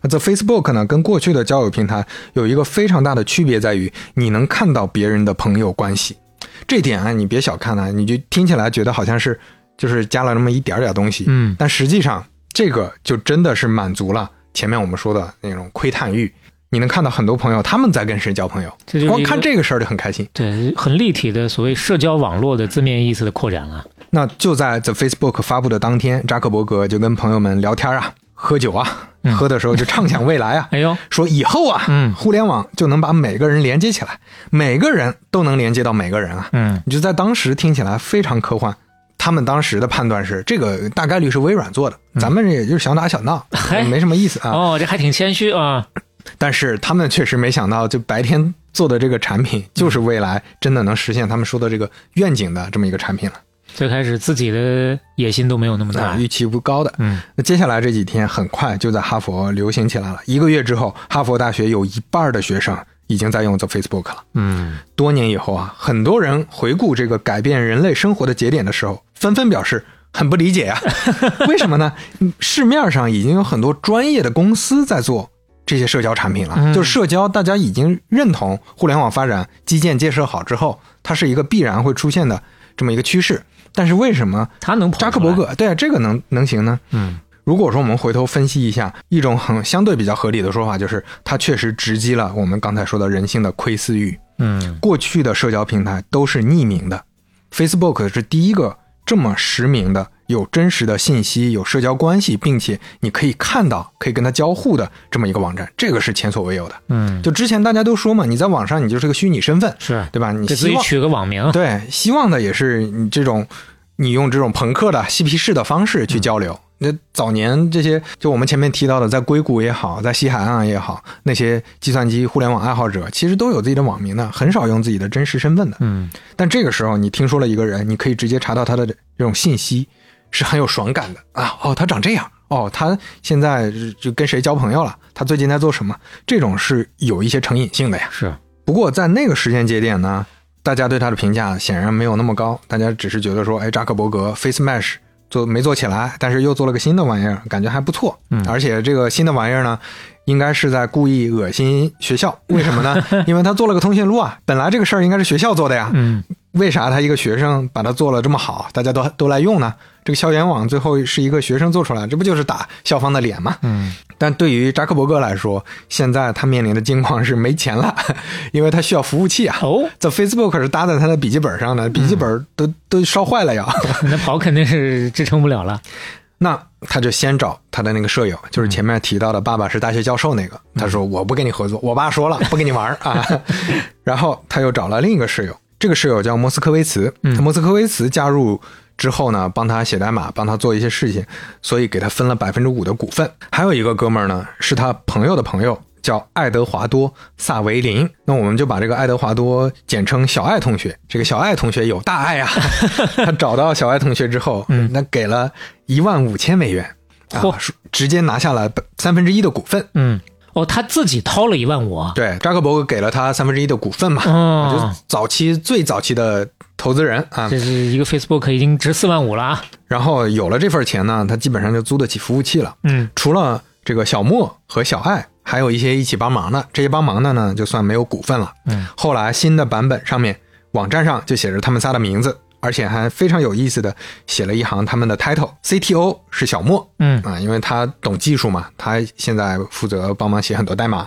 那这 Facebook 呢，跟过去的交友平台有一个非常大的区别在于，你能看到别人的朋友关系。这点啊，你别小看它，你就听起来觉得好像是就是加了那么一点点东西，嗯但实际上这个就真的是满足了前面我们说的那种窥探欲。你能看到很多朋友他们在跟谁交朋友，光看这个事儿就很开心。对，很立体的所谓社交网络的字面意思的扩展了。那就在 The Facebook 发布的当天，扎克伯格就跟朋友们聊天啊，喝酒啊，嗯喝的时候就畅想未来啊，哎呦，说以后啊，嗯互联网就能把每个人连接起来，每个人都能连接到每个人啊。嗯你就在当时听起来非常科幻。他们当时的判断是，这个大概率是微软做的，咱们也就是小打小闹，嗯没什么意思啊。哦，这还挺谦虚啊。但是他们确实没想到，就白天做的这个产品，就是未来真的能实现他们说的这个愿景的这么一个产品了。最开始自己的野心都没有那么大啊，。预期不高的。嗯，那接下来这几天很快就在哈佛流行起来了。一个月之后，哈佛大学有一半的学生已经在用 The Facebook 了。嗯，多年以后啊，很多人回顾这个改变人类生活的节点的时候，纷纷表示很不理解啊。为什么呢？嗯市面上已经有很多专业的公司在做。这些社交产品了，嗯就是社交，大家已经认同互联网发展基建建设好之后，它是一个必然会出现的这么一个趋势。但是为什么他能扎克伯格对啊，这个能能行呢？嗯，如果说我们回头分析一下，一种很相对比较合理的说法，就是它确实直击了我们刚才说的人性的窥私欲。嗯过去的社交平台都是匿名的，Facebook 是第一个这么实名的、有真实的信息、有社交关系，并且你可以看到、可以跟他交互的这么一个网站，这个是前所未有的。嗯，就之前大家都说嘛，你在网上你就是个虚拟身份，是对吧？你给自己希望取个网名。对，希望的也是你这种，你用这种朋克的嬉皮士的方式去交流。那早年这些，就我们前面提到的，在硅谷也好，在西海岸也好，那些计算机互联网爱好者，其实都有自己的网名的，很少用自己的真实身份的。嗯，但这个时候，你听说了一个人，你可以直接查到他的这种信息，是很有爽感的啊！哦，他长这样，哦，他现在就就跟谁交朋友了，他最近在做什么，这种是有一些成瘾性的呀。是不过在那个时间节点呢，大家对他的评价显然没有那么高，大家只是觉得说，哎，扎克伯格 Face Mesh 做没做起来，但是又做了个新的玩意儿，感觉还不错。嗯而且这个新的玩意儿呢，应该是在故意恶心学校。为什么呢？因为他做了个通讯录啊，本来这个事儿应该是学校做的呀。嗯，为啥他一个学生把它做了这么好，大家都都来用呢？这个校园网最后是一个学生做出来，这不就是打校方的脸吗？嗯，但对于扎克伯格来说，现在他面临的境况是没钱了，因为他需要服务器啊。哦，这 Facebook 是搭在他的笔记本上的，笔记本都、都烧坏了呀。那跑肯定是支撑不了了。那他就先找他的那个舍友，就是前面提到的爸爸是大学教授那个。他说我不跟你合作，我爸说了不跟你玩啊。然后他又找了另一个室友，这个室友叫莫斯科维茨。莫斯科维茨加入之后呢，帮他写代码，帮他做一些事情，所以给他分了百分之五的股份。还有一个哥们儿呢，是他朋友的朋友。叫爱德华多·萨维林，那我们就把这个爱德华多简称小爱同学。这个小爱同学有大爱啊，他找到小爱同学之后，嗯那给了一万五千美元，啊嚯，直接拿下了三分之一的股份。嗯，哦，他自己掏了一万五啊。对，扎克伯格给了他三分之一的股份嘛，哦就早期最早期的投资人啊。这是一个 Facebook 已经值四万五了啊。然后有了这份钱呢，他基本上就租得起服务器了。嗯，除了这个小莫和小爱，还有一些一起帮忙的，这些帮忙的呢，就算没有股份了。嗯，后来新的版本上面，网站上就写着他们仨的名字，而且还非常有意思的写了一行他们的 title，CTO 是小莫，嗯啊，因为他懂技术嘛，他现在负责帮忙写很多代码，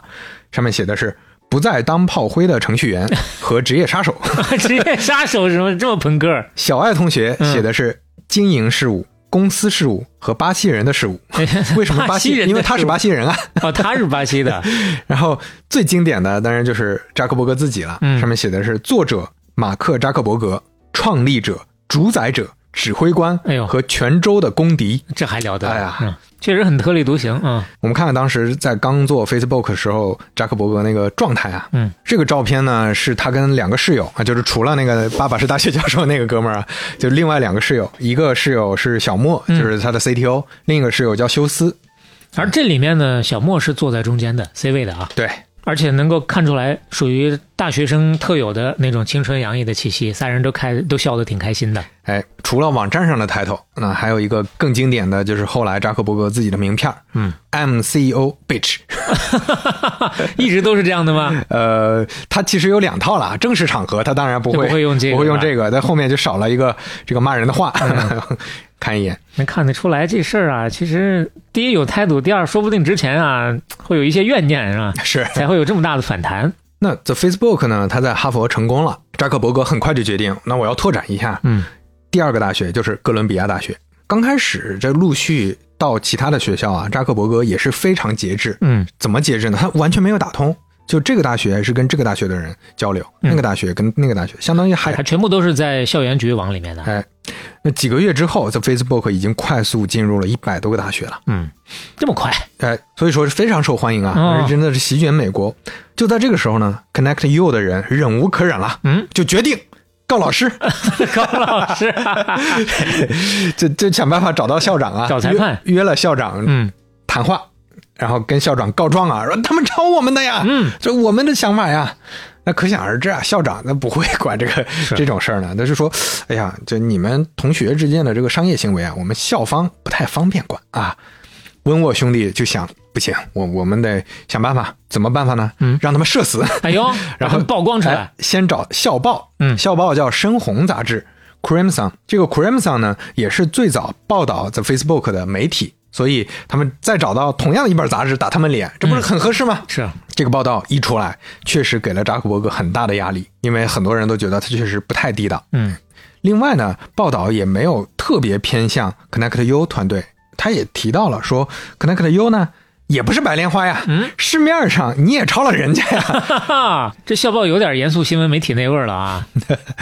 上面写的是不再当炮灰的程序员 和职业杀手。职业杀手什么这么朋克？小爱同学写的是经营事务。公司事务和巴西人的事务，为什么巴西？人？因为他是巴西人啊。哦，他是巴西的。然后最经典的当然就是扎克伯格自己了，嗯上面写的是作者马克扎克伯格，创立者、主宰者、指挥官，哎呦。和泉州的公敌。这还了得？哎呀嗯，确实很特立独行啊。我们看看当时在刚做 Facebook 的时候，扎克伯格那个状态啊，嗯，这个照片呢是他跟两个室友啊，就是除了那个爸爸是大学教授那个哥们儿啊，就另外两个室友，一个室友是小莫，嗯。就是他的 CTO，、另一个室友叫休斯，而这里面呢，小莫是坐在中间的 C 位的啊，对，而且能够看出来属于大学生特有的那种青春洋溢的气息，三人都开都笑得挺开心的。哎，除了网站上的 title，那还有一个更经典的就是后来扎克伯格自己的名片儿嗯，I'm CEO bitch。一直都是这样的吗？呃，他其实有两套了，正式场合他当然不会不会用这个不会用这个，在后面就少了一个这个骂人的话，看一眼。能看得出来这事儿啊，其实第一有态度，第二说不定之前啊会有一些怨念是吧？是，才会有这么大的反弹。那 The Facebook 呢？他在哈佛成功了，扎克伯格很快就决定，那我要拓展一下，嗯，第二个大学就是哥伦比亚大学。刚开始这陆续到其他的学校啊，扎克伯格也是非常节制。嗯，怎么节制呢？他完全没有打通，就这个大学是跟这个大学的人交流，嗯那个大学跟那个大学，相当于还还全部都是在校园局网里面的。哎，那几个月之后，The Facebook 已经快速进入了一百多个大学了。嗯，这么快？哎，所以说是非常受欢迎啊，哦真的是席卷美国。就在这个时候呢，Connect You 的人忍无可忍了，嗯，就决定告老师，告老师，就就想办法找到校长啊，找裁判约约了校长嗯谈话，然后跟校长告状啊，说他们抄我们的呀，嗯，这我们的想法呀。那可想而知啊，校长那不会管这个这种事儿呢，他就说，哎呀，就你们同学之间的这个商业行为啊，我们校方不太方便管啊。温沃兄弟就想，不行，我我们得想办法，怎么办法呢？嗯让他们社死，哎呦，然后曝光出来哎，先找校报，嗯校报叫深红杂志 （Crimson）。这个 Crimson 呢，也是最早报道 The Facebook 的媒体，所以他们再找到同样的一本杂志打他们脸，这不是很合适吗？是啊这个报道一出来，确实给了扎克伯格很大的压力，因为很多人都觉得他确实不太地道。嗯另外呢，报道也没有特别偏向 Connect U 团队，他也提到了说 Connect U 呢也不是白莲花呀，嗯，市面上你也抄了人家呀，哈哈，这校报有点严肃新闻媒体那味儿了啊。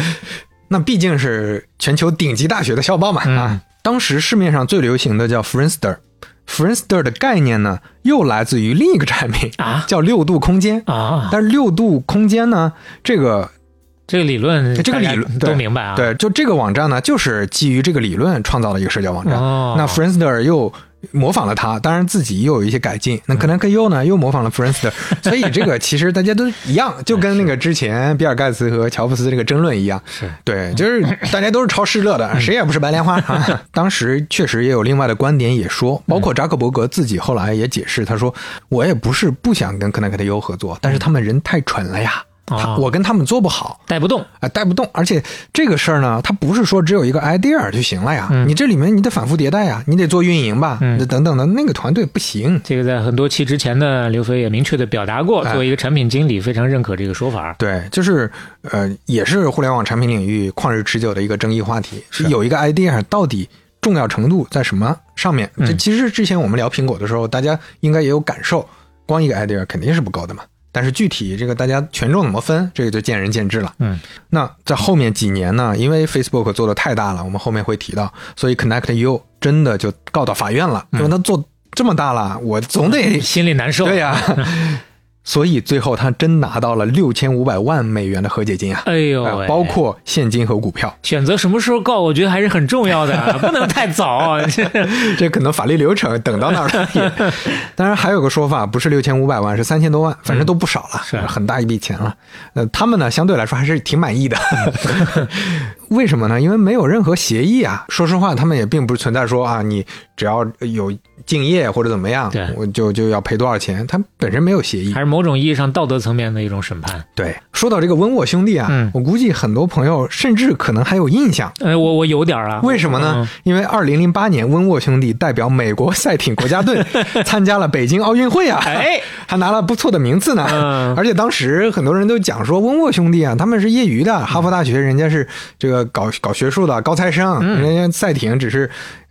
那毕竟是全球顶级大学的校报嘛、嗯啊。当时市面上最流行的叫 Friendster。Friendster 的概念呢，又来自于另一个产品啊 叫六度空间。啊，但是六度空间呢，这个这个理论，这个理论都明白啊。，对，就这个网站呢，就是基于这个理论创造了一个社交网站。哦那 Friendster 又模仿了他，当然自己又有一些改进。那 Connect U 呢，又模仿了 Friendster，所以这个其实大家都一样，就跟那个之前比尔盖茨和乔布斯这个争论一样。是对，就是大家都是抄施乐的，谁也不是白莲花。啊 当时确实也有另外的观点也说，包括扎克伯格自己后来也解释，他说我也不是不想跟 Connect U 合作，但是他们人太蠢了呀，他哦我跟他们做不好。带不动，啊，带不动，而且这个事儿呢，它不是说只有一个 idea 就行了呀，嗯你这里面你得反复迭代呀，你得做运营吧，嗯等等的，那个团队不行。这个在很多期之前呢，刘飞也明确的表达过，哎作为一个产品经理，非常认可这个说法。对，就是呃，也是互联网产品领域旷日持久的一个争议话题，是有一个 idea 到底重要程度在什么上面？嗯这其实之前我们聊苹果的时候，大家应该也有感受，光一个 idea 肯定是不够的嘛。但是具体这个大家权重怎么分，这个就见仁见智了。嗯，那在后面几年呢，因为 Facebook 做的太大了，我们后面会提到，所以 Connect You 真的就告到法院了，因为他做这么大了，我总得心里难受。对呀、所以最后他真拿到了六千五百万美元的和解金啊，哎呦包括现金和股票。选择什么时候告，我觉得还是很重要的，不能太早。这可能法律流程等到那儿了 也。当然还有个说法，不是六千五百万，是三千多万，反正都不少了，是很大一笔钱了。呃，他们呢相对来说还是挺满意的。为什么呢？因为没有任何协议啊。说实话，他们也并不存在说啊，你只要有敬业或者怎么样对，我就就要赔多少钱。他本身没有协议还。是某种意义上道德层面的一种审判。对，说到这个温沃兄弟啊，嗯我估计很多朋友甚至可能还有印象。哎，我我有点儿了，为什么呢？嗯因为二零零八年，温沃兄弟代表美国赛艇国家队 参加了北京奥运会啊，哎，还拿了不错的名次呢。嗯而且当时很多人都讲说，温沃兄弟啊，他们是业余的，哈佛大学人家是这个搞搞学术的高材生，嗯人家赛艇只是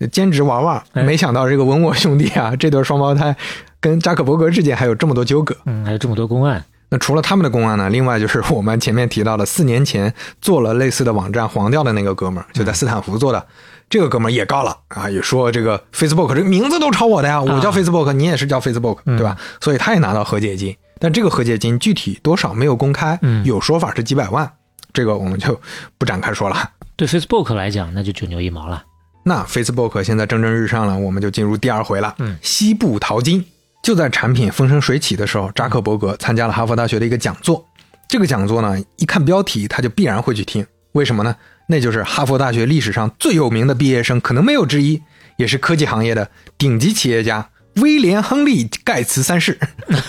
兼职玩玩。哎没想到这个文沃兄弟啊，这对双胞胎跟扎克伯格之间还有这么多纠葛。嗯，还有这么多公案，那除了他们的公案呢，另外就是我们前面提到的四年前做了类似的网站黄掉的那个哥们儿，就在斯坦福做的，这个哥们儿也告了啊，也说这个 Facebook 这个名字都抄我的呀，我叫 Facebook，、你也是叫 Facebook，对吧？所以他也拿到和解金，但这个和解金具体多少没有公开，嗯有说法是几百万，这个我们就不展开说了。对 Facebook 来讲，那就九牛一毛了。那 Facebook 现在蒸蒸日上了，我们就进入第二回了。嗯西部淘金就在产品风生水起的时候，扎克伯格参加了哈佛大学的一个讲座。这个讲座呢，一看标题他就必然会去听，为什么呢？那就是哈佛大学历史上最有名的毕业生，可能没有之一，也是科技行业的顶级企业家威廉·亨利·盖茨三世，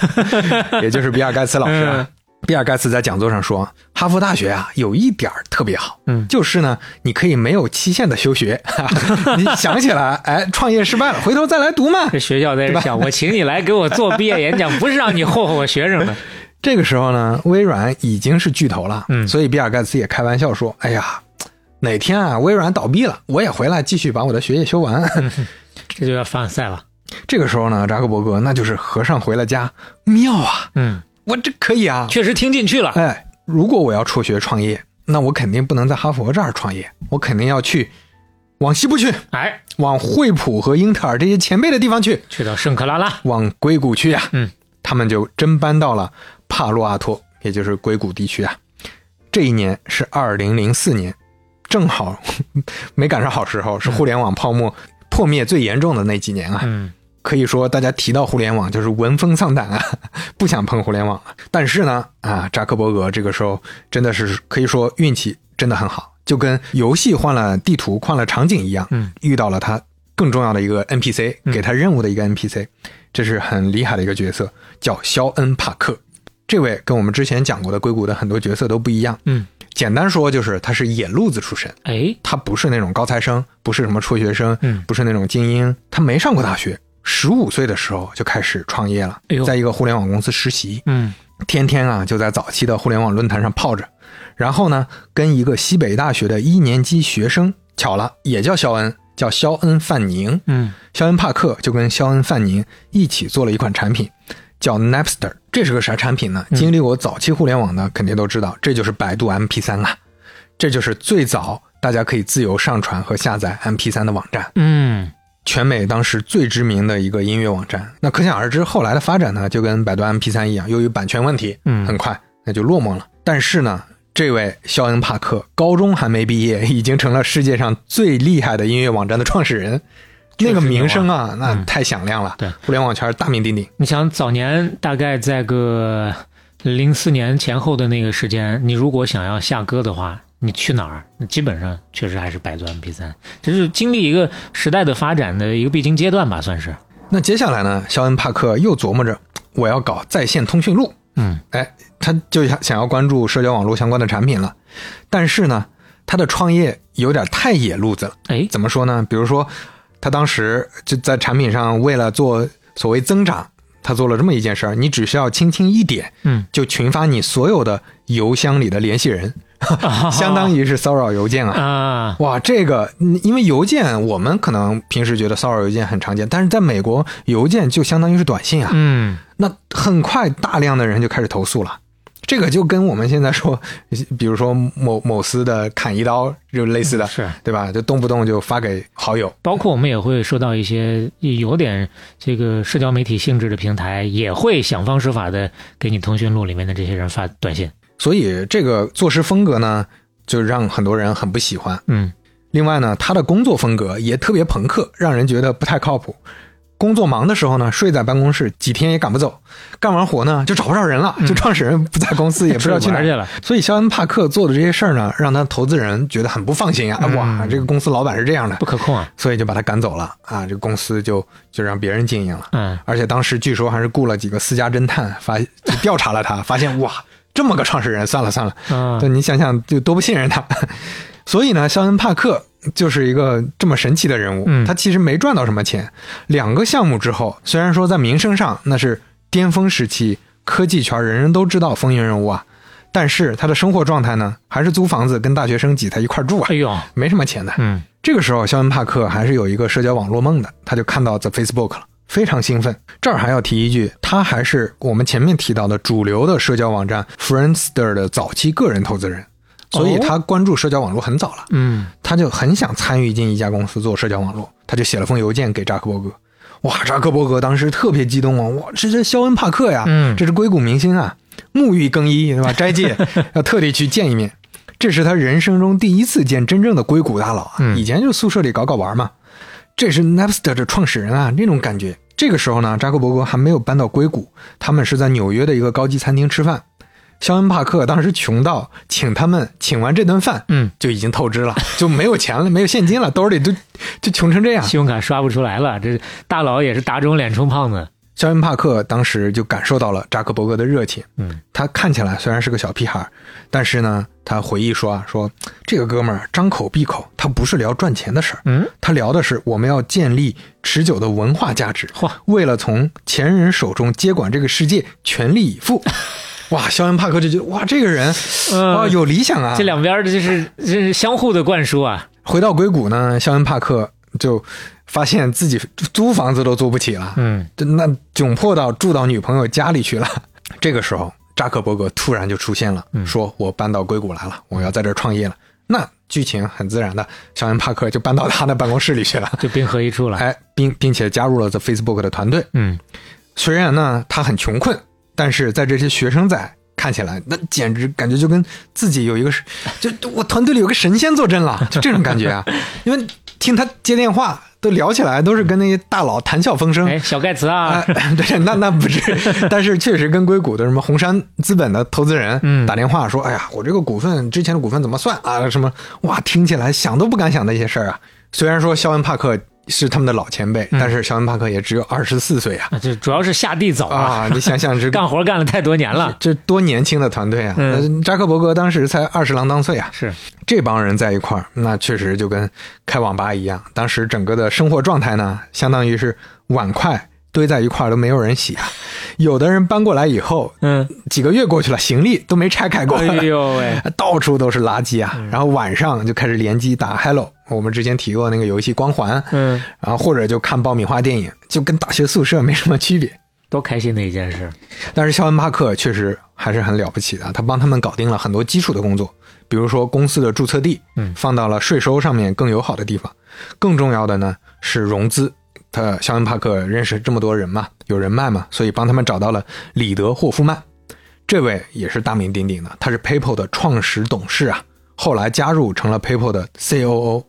也就是比尔·盖茨老师啊。比尔·盖茨在讲座上说，哈佛大学啊有一点儿特别好，嗯就是呢，你可以没有期限的休学，你想起来，哎，创业失败了，回头再来读嘛。这学校在这想，我请你来给我做毕业演讲，不是让你霍霍我学生的。这个时候呢，微软已经是巨头了，嗯所以比尔·盖茨也开玩笑说，哎呀，哪天啊微软倒闭了，我也回来继续把我的学业修完。这就要凡尔赛了。这个时候呢，扎克伯格那就是和尚回了家，妙啊，嗯，我这可以啊，确实听进去了。哎，如果我要辍学创业，那我肯定不能在哈佛这儿创业，我肯定要去往西部去，哎，往惠普和英特尔这些前辈的地方去，去到圣克拉拉。往硅谷去呀、嗯，他们就真搬到了帕洛阿托，也就是硅谷地区啊。这一年是二零零四年，正好 没赶上好时候，是互联网泡沫破灭最严重的那几年啊。嗯可以说，大家提到互联网就是闻风丧胆啊，不想碰互联网。了。但是呢，啊，扎克伯格这个时候真的是可以说运气真的很好，就跟游戏换了地图、换了场景一样，嗯，遇到了他更重要的一个 NPC，给他任务的一个 NPC，、这是很厉害的一个角色，叫肖恩·帕克。这位跟我们之前讲过的硅谷的很多角色都不一样，嗯，简单说就是他是野路子出身，哎，他不是那种高材生，不是什么辍学生，嗯。不是那种精英，他没上过大学，十五岁的时候就开始创业了在一个互联网公司实习，嗯。天天啊就在早期的互联网论坛上泡着，然后呢跟一个西北大学的一年级学生，巧了也叫肖恩，叫肖恩·范宁，嗯。肖恩·帕克就跟肖恩·范宁一起做了一款产品，叫 Napster。这是个啥产品呢？经历过早期互联网的肯定都知道，这就是百度 MP3 啊，这就是最早大家可以自由上传和下载 MP3 的网站，嗯全美当时最知名的一个音乐网站。那可想而知，后来的发展呢，就跟百度 MP3 一样，由于版权问题，嗯很快那就落寞了。但是呢，这位肖恩·帕克高中还没毕业，已经成了世界上最厉害的音乐网站的创始人。那个名声啊，那嗯太响亮了。对互联网圈大名鼎鼎。你想早年大概在个零四年前后的那个时间，你如果想要下歌的话，你去哪儿？基本上确实还是百度 MP 三，这是经历一个时代的发展的一个必经阶段吧，算是。那接下来呢，肖恩·帕克又琢磨着，我要搞在线通讯录。嗯，哎，他就想想要关注社交网络相关的产品了。但是呢，他的创业有点太野路子了。哎，怎么说呢？比如说，他当时就在产品上为了做所谓增长，他做了这么一件事儿：你只需要轻轻一点，嗯，就群发你所有的邮箱里的联系人，相当于是骚扰邮件啊。啊，哇，这个嗯因为邮件，我们可能平时觉得骚扰邮件很常见，但是在美国，邮件就相当于是短信啊。嗯，那很快，大量的人就开始投诉了。这个就跟我们现在说，比如说某某司的砍一刀就类似的，是对吧？就动不动就发给好友。包括我们也会收到一些有点这个社交媒体性质的平台，也会想方设法的给你通讯录里面的这些人发短信。所以这个做事风格呢，就让很多人很不喜欢。嗯，另外呢，他的工作风格也特别朋克，让人觉得不太靠谱。工作忙的时候呢，睡在办公室，几天也赶不走；干完活呢，就找不着人了，就创始人不在公司，也不知道去哪儿 了。所以肖恩·帕克做的这些事儿呢，让他投资人觉得很不放心啊！哇，这个公司老板是这样的不，可控啊。所以就把他赶走了啊！这个公司就就让别人经营了。嗯，而且当时据说还是雇了几个私家侦探，发就调查了他，发现哇，这么个创始人，算了算了，啊对，你想想就多不信任他。所以呢，肖恩·帕克就是一个这么神奇的人物。嗯他其实没赚到什么钱，两个项目之后，虽然说在名声上那是巅峰时期，科技圈人人都知道风云人物啊，但是他的生活状态呢，还是租房子跟大学生挤在一块儿住啊哎，呦，没什么钱的。嗯这个时候，肖恩·帕克还是有一个社交网络梦的，他就看到 The Facebook 了，非常兴奋。这儿还要提一句，他还是我们前面提到的主流的社交网站 Friendster 的早期个人投资人，所以他关注社交网络很早了。嗯，他就很想参与进一家公司做社交网络，他就写了封邮件给扎克伯格。哇，扎克伯格当时特别激动啊！哇，这是肖恩·帕克呀，嗯这是硅谷明星啊，沐浴更衣对吧？斋戒，要特地去见一面。这是他人生中第一次见真正的硅谷大佬啊！嗯以前就宿舍里搞搞玩嘛。这是 Napster 的创始人啊，那种感觉。这个时候呢，扎克伯格还没有搬到硅谷，他们是在纽约的一个高级餐厅吃饭。肖恩·帕克当时穷到请他们请完这顿饭，嗯，就已经透支了，就没有钱了，没有现金了，兜里就就穷成这样。信用卡刷不出来了，这大佬也是打肿脸充胖子。肖恩·帕克当时就感受到了扎克伯格的热情。嗯，他看起来虽然是个小屁孩，但是呢，他回忆说啊，说这个哥们儿张口闭口，他不是聊赚钱的事儿，嗯，他聊的是我们要建立持久的文化价值，嚯为了从前人手中接管这个世界，全力以赴。哇，肖恩·帕克就觉得哇，这个人嗯哇有理想啊。这两边的就是这是相互的灌输啊。回到硅谷呢，肖恩·帕克就发现自己租房子都租不起了，嗯，那窘迫到住到女朋友家里去了。这个时候，扎克伯格突然就出现了，说我搬到硅谷来了，我要在这儿创业了。那剧情很自然的，肖恩·帕克就搬到他的办公室里去了，就冰河一处了。哎，并并且加入了 The Facebook 的团队。嗯，虽然呢他很穷困，但是在这些学生仔看起来，那简直感觉就跟自己有一个是，就我团队里有个神仙坐镇了，就这种感觉啊。因为听他接电话都聊起来，都是跟那些大佬谈笑风生。哎，小盖茨啊，哎，对，那那不是，但是确实跟硅谷的什么红杉资本的投资人嗯打电话说，哎呀，我这个股份之前的股份怎么算啊？什么哇，听起来想都不敢想的一些事儿啊。虽然说肖恩·帕克是他们的老前辈，但是肖恩·帕克也只有二十四岁啊这主要是下地早啊，啊！你想想这 干活干了太多年了。这多年轻的团队啊！扎克伯格当时才二十郎当岁啊，是，这帮人在一块儿，那确实就跟开网吧一样。当时整个的生活状态呢，相当于是碗筷堆在一块儿都没有人洗啊。有的人搬过来以后，嗯，几个月过去了，行李都没拆开过，哎呦喂，到处都是垃圾啊。然后晚上就开始联机打 Hello，我们之前提过那个游戏《光环》，嗯，然后或者就看爆米花电影，就跟大学宿舍没什么区别。多开心的一件事。但是肖恩·帕克确实还是很了不起的，他帮他们搞定了很多基础的工作，比如说公司的注册地，嗯放到了税收上面更友好的地方。更重要的呢是融资，他肖恩·帕克认识这么多人嘛，有人脉嘛，所以帮他们找到了里德·霍夫曼，这位也是大名鼎鼎的，他是 PayPal 的创始董事啊，后来加入成了 PayPal 的 COO。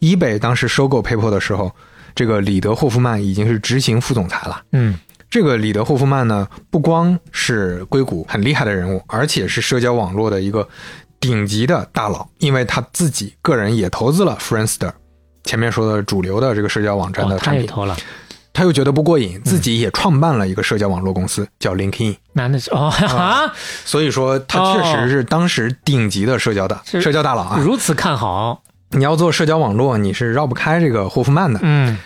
eBay 当时收购 PayPal 的时候，这个里德霍夫曼已经是执行副总裁了。嗯。这个里德霍夫曼呢，不光是硅谷很厉害的人物，而且是社交网络的一个顶级的大佬，因为他自己个人也投资了 Friendster，前面说的主流的这个社交网站哦的产品，他也投了，他又觉得不过瘾，自己也创办了一个社交网络公司叫 LinkedIn，那那是哦啊，所以说他确实是当时顶级的社交大是。社交大佬啊。如此看好，你要做社交网络，你是绕不开这个霍夫曼的。嗯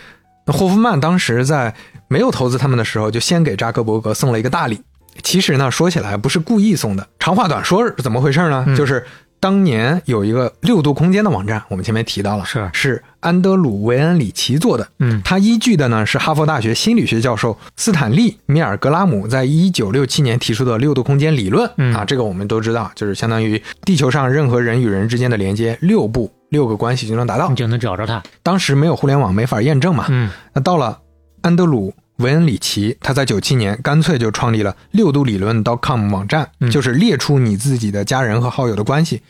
那霍夫曼当时在没有投资他们的时候，就先给扎克伯格送了一个大礼。其实呢，说起来不是故意送的。长话短说，是怎么回事呢？嗯就是当年有一个六度空间的网站，我们前面提到了，是是安德鲁·维恩里奇做的。嗯他依据的呢是哈佛大学心理学教授斯坦利·米尔格拉姆在一九六七年提出的六度空间理论。嗯啊，这个我们都知道，就是相当于地球上任何人与人之间的连接，六步六个关系就能达到你。就能找着他，当时没有互联网，没法验证嘛。嗯那到了安德鲁·维恩里奇，他在九七年干脆就创立了六度理论 .com 网站，嗯就是列出你自己的家人和好友的关系，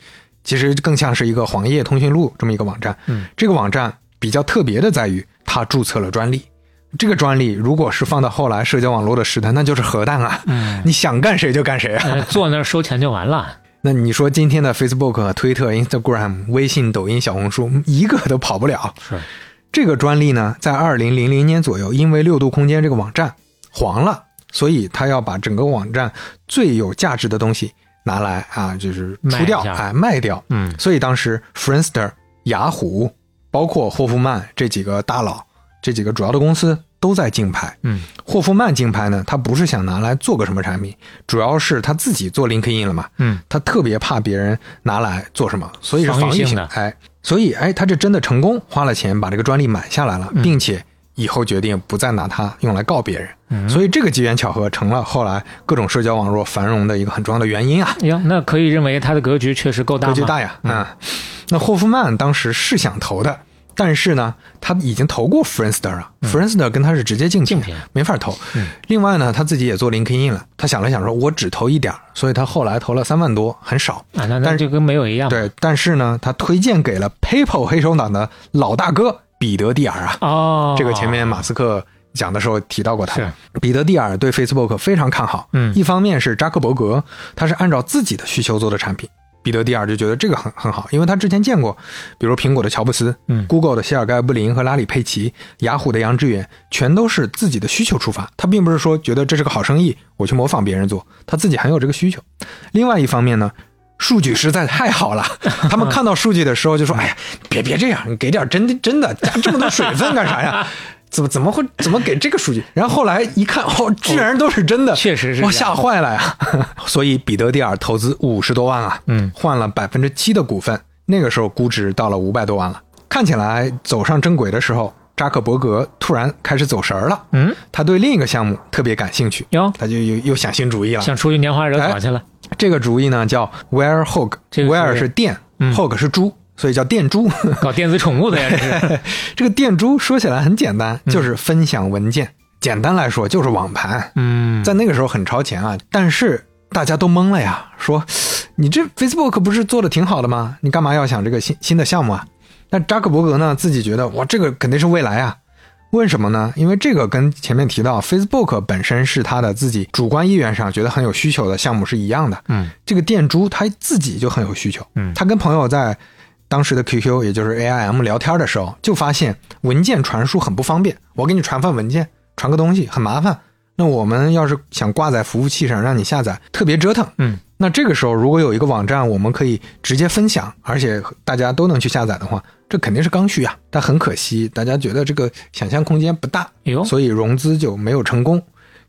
其实更像是一个黄页通讯录这么一个网站。嗯，这个网站比较特别的在于，它注册了专利。这个专利如果是放到后来社交网络的时代，那就是核弹啊！嗯，你想干谁就干谁啊！呃坐那儿收钱就完了，那你说今天的 Facebook、推特、Instagram、微信、抖音、小红书，一个都跑不了。是这个专利呢，在二零零零年左右，因为六度空间这个网站黄了，所以他要把整个网站最有价值的东西拿来啊，就是出掉，哎，卖掉。嗯所以当时 Friendster、雅虎，包括霍夫曼这几个大佬，这几个主要的公司都在竞拍。嗯。霍夫曼竞拍呢，他不是想拿来做个什么产品，主要是他自己做 LinkedIn 了嘛，嗯。他特别怕别人拿来做什么，所以是防御性的。哎，所以哎，他这真的成功花了钱把这个专利买下来了，嗯。并且以后决定不再拿它用来告别人。嗯，所以这个机缘巧合成了后来各种社交网络繁荣的一个很重要的原因啊，呀，那可以认为他的格局确实够大？格局大呀，嗯、那霍夫曼当时是想投的。但是呢，他已经投过 Friendster 啊、f r i e n d s t e r 跟他是直接竞品，没法投。嗯另外呢，他自己也做 LinkedIn 了，他想了想说，我只投一点儿，所以他后来投了三万多，很少。啊，那但是那就跟没有一样。对，但是呢，他推荐给了 PayPal 黑手党的老大哥彼得蒂尔啊。哦，这个前面马斯克讲的时候提到过他是。彼得蒂尔对 Facebook 非常看好，嗯一方面是扎克伯格，他是按照自己的需求做的产品。彼得蒂尔就觉得这个很很好，因为他之前见过，比如苹果的乔布斯、嗯 Google 的谢尔盖布林和拉里佩奇、雅虎的杨致远，全都是自己的需求出发。他并不是说觉得这是个好生意，我去模仿别人做，他自己很有这个需求。另外一方面呢，数据实在太好了，他们看到数据的时候就说：“哎呀，别别这样，你给点真的真的，加这么多水分干啥呀？怎么怎么会怎么给这个数据？”然后后来一看，哦，居然都是真的，确实是我吓坏了呀！所以彼得蒂尔投资五十多万啊，嗯换了百分之七的股份，那个时候估值到了五百多万了。看起来走上正轨的时候，扎克伯格突然开始走神儿了。嗯，他对另一个项目特别感兴趣，哟，他就又又想新主意了。想出去拈花惹草去了。这个主意呢叫 Where Hog，这个是电、嗯 h o g 是猪，所以叫电珠。搞电子宠物的呀，这是。这个电珠说起来很简单，就是分享文件。简单来说就是网盘，嗯，在那个时候很超前啊。但是大家都懵了呀，说你这 Facebook 不是做的挺好的吗？你干嘛要想这个新新的项目啊？那扎克伯格呢，自己觉得哇，这个肯定是未来啊。为什么呢？因为这个跟前面提到 Facebook 本身是他的自己主观意愿上觉得很有需求的项目是一样的。嗯，这个电珠他自己就很有需求。嗯他跟朋友在当时的 QQ，也就是 AIM 聊天的时候，就发现文件传输很不方便。我给你传份文件，传个东西很麻烦。那我们要是想挂在服务器上让你下载，特别折腾。嗯，那这个时候如果有一个网站，我们可以直接分享，而且大家都能去下载的话，这肯定是刚需啊。但很可惜，大家觉得这个想象空间不大，所以融资就没有成功。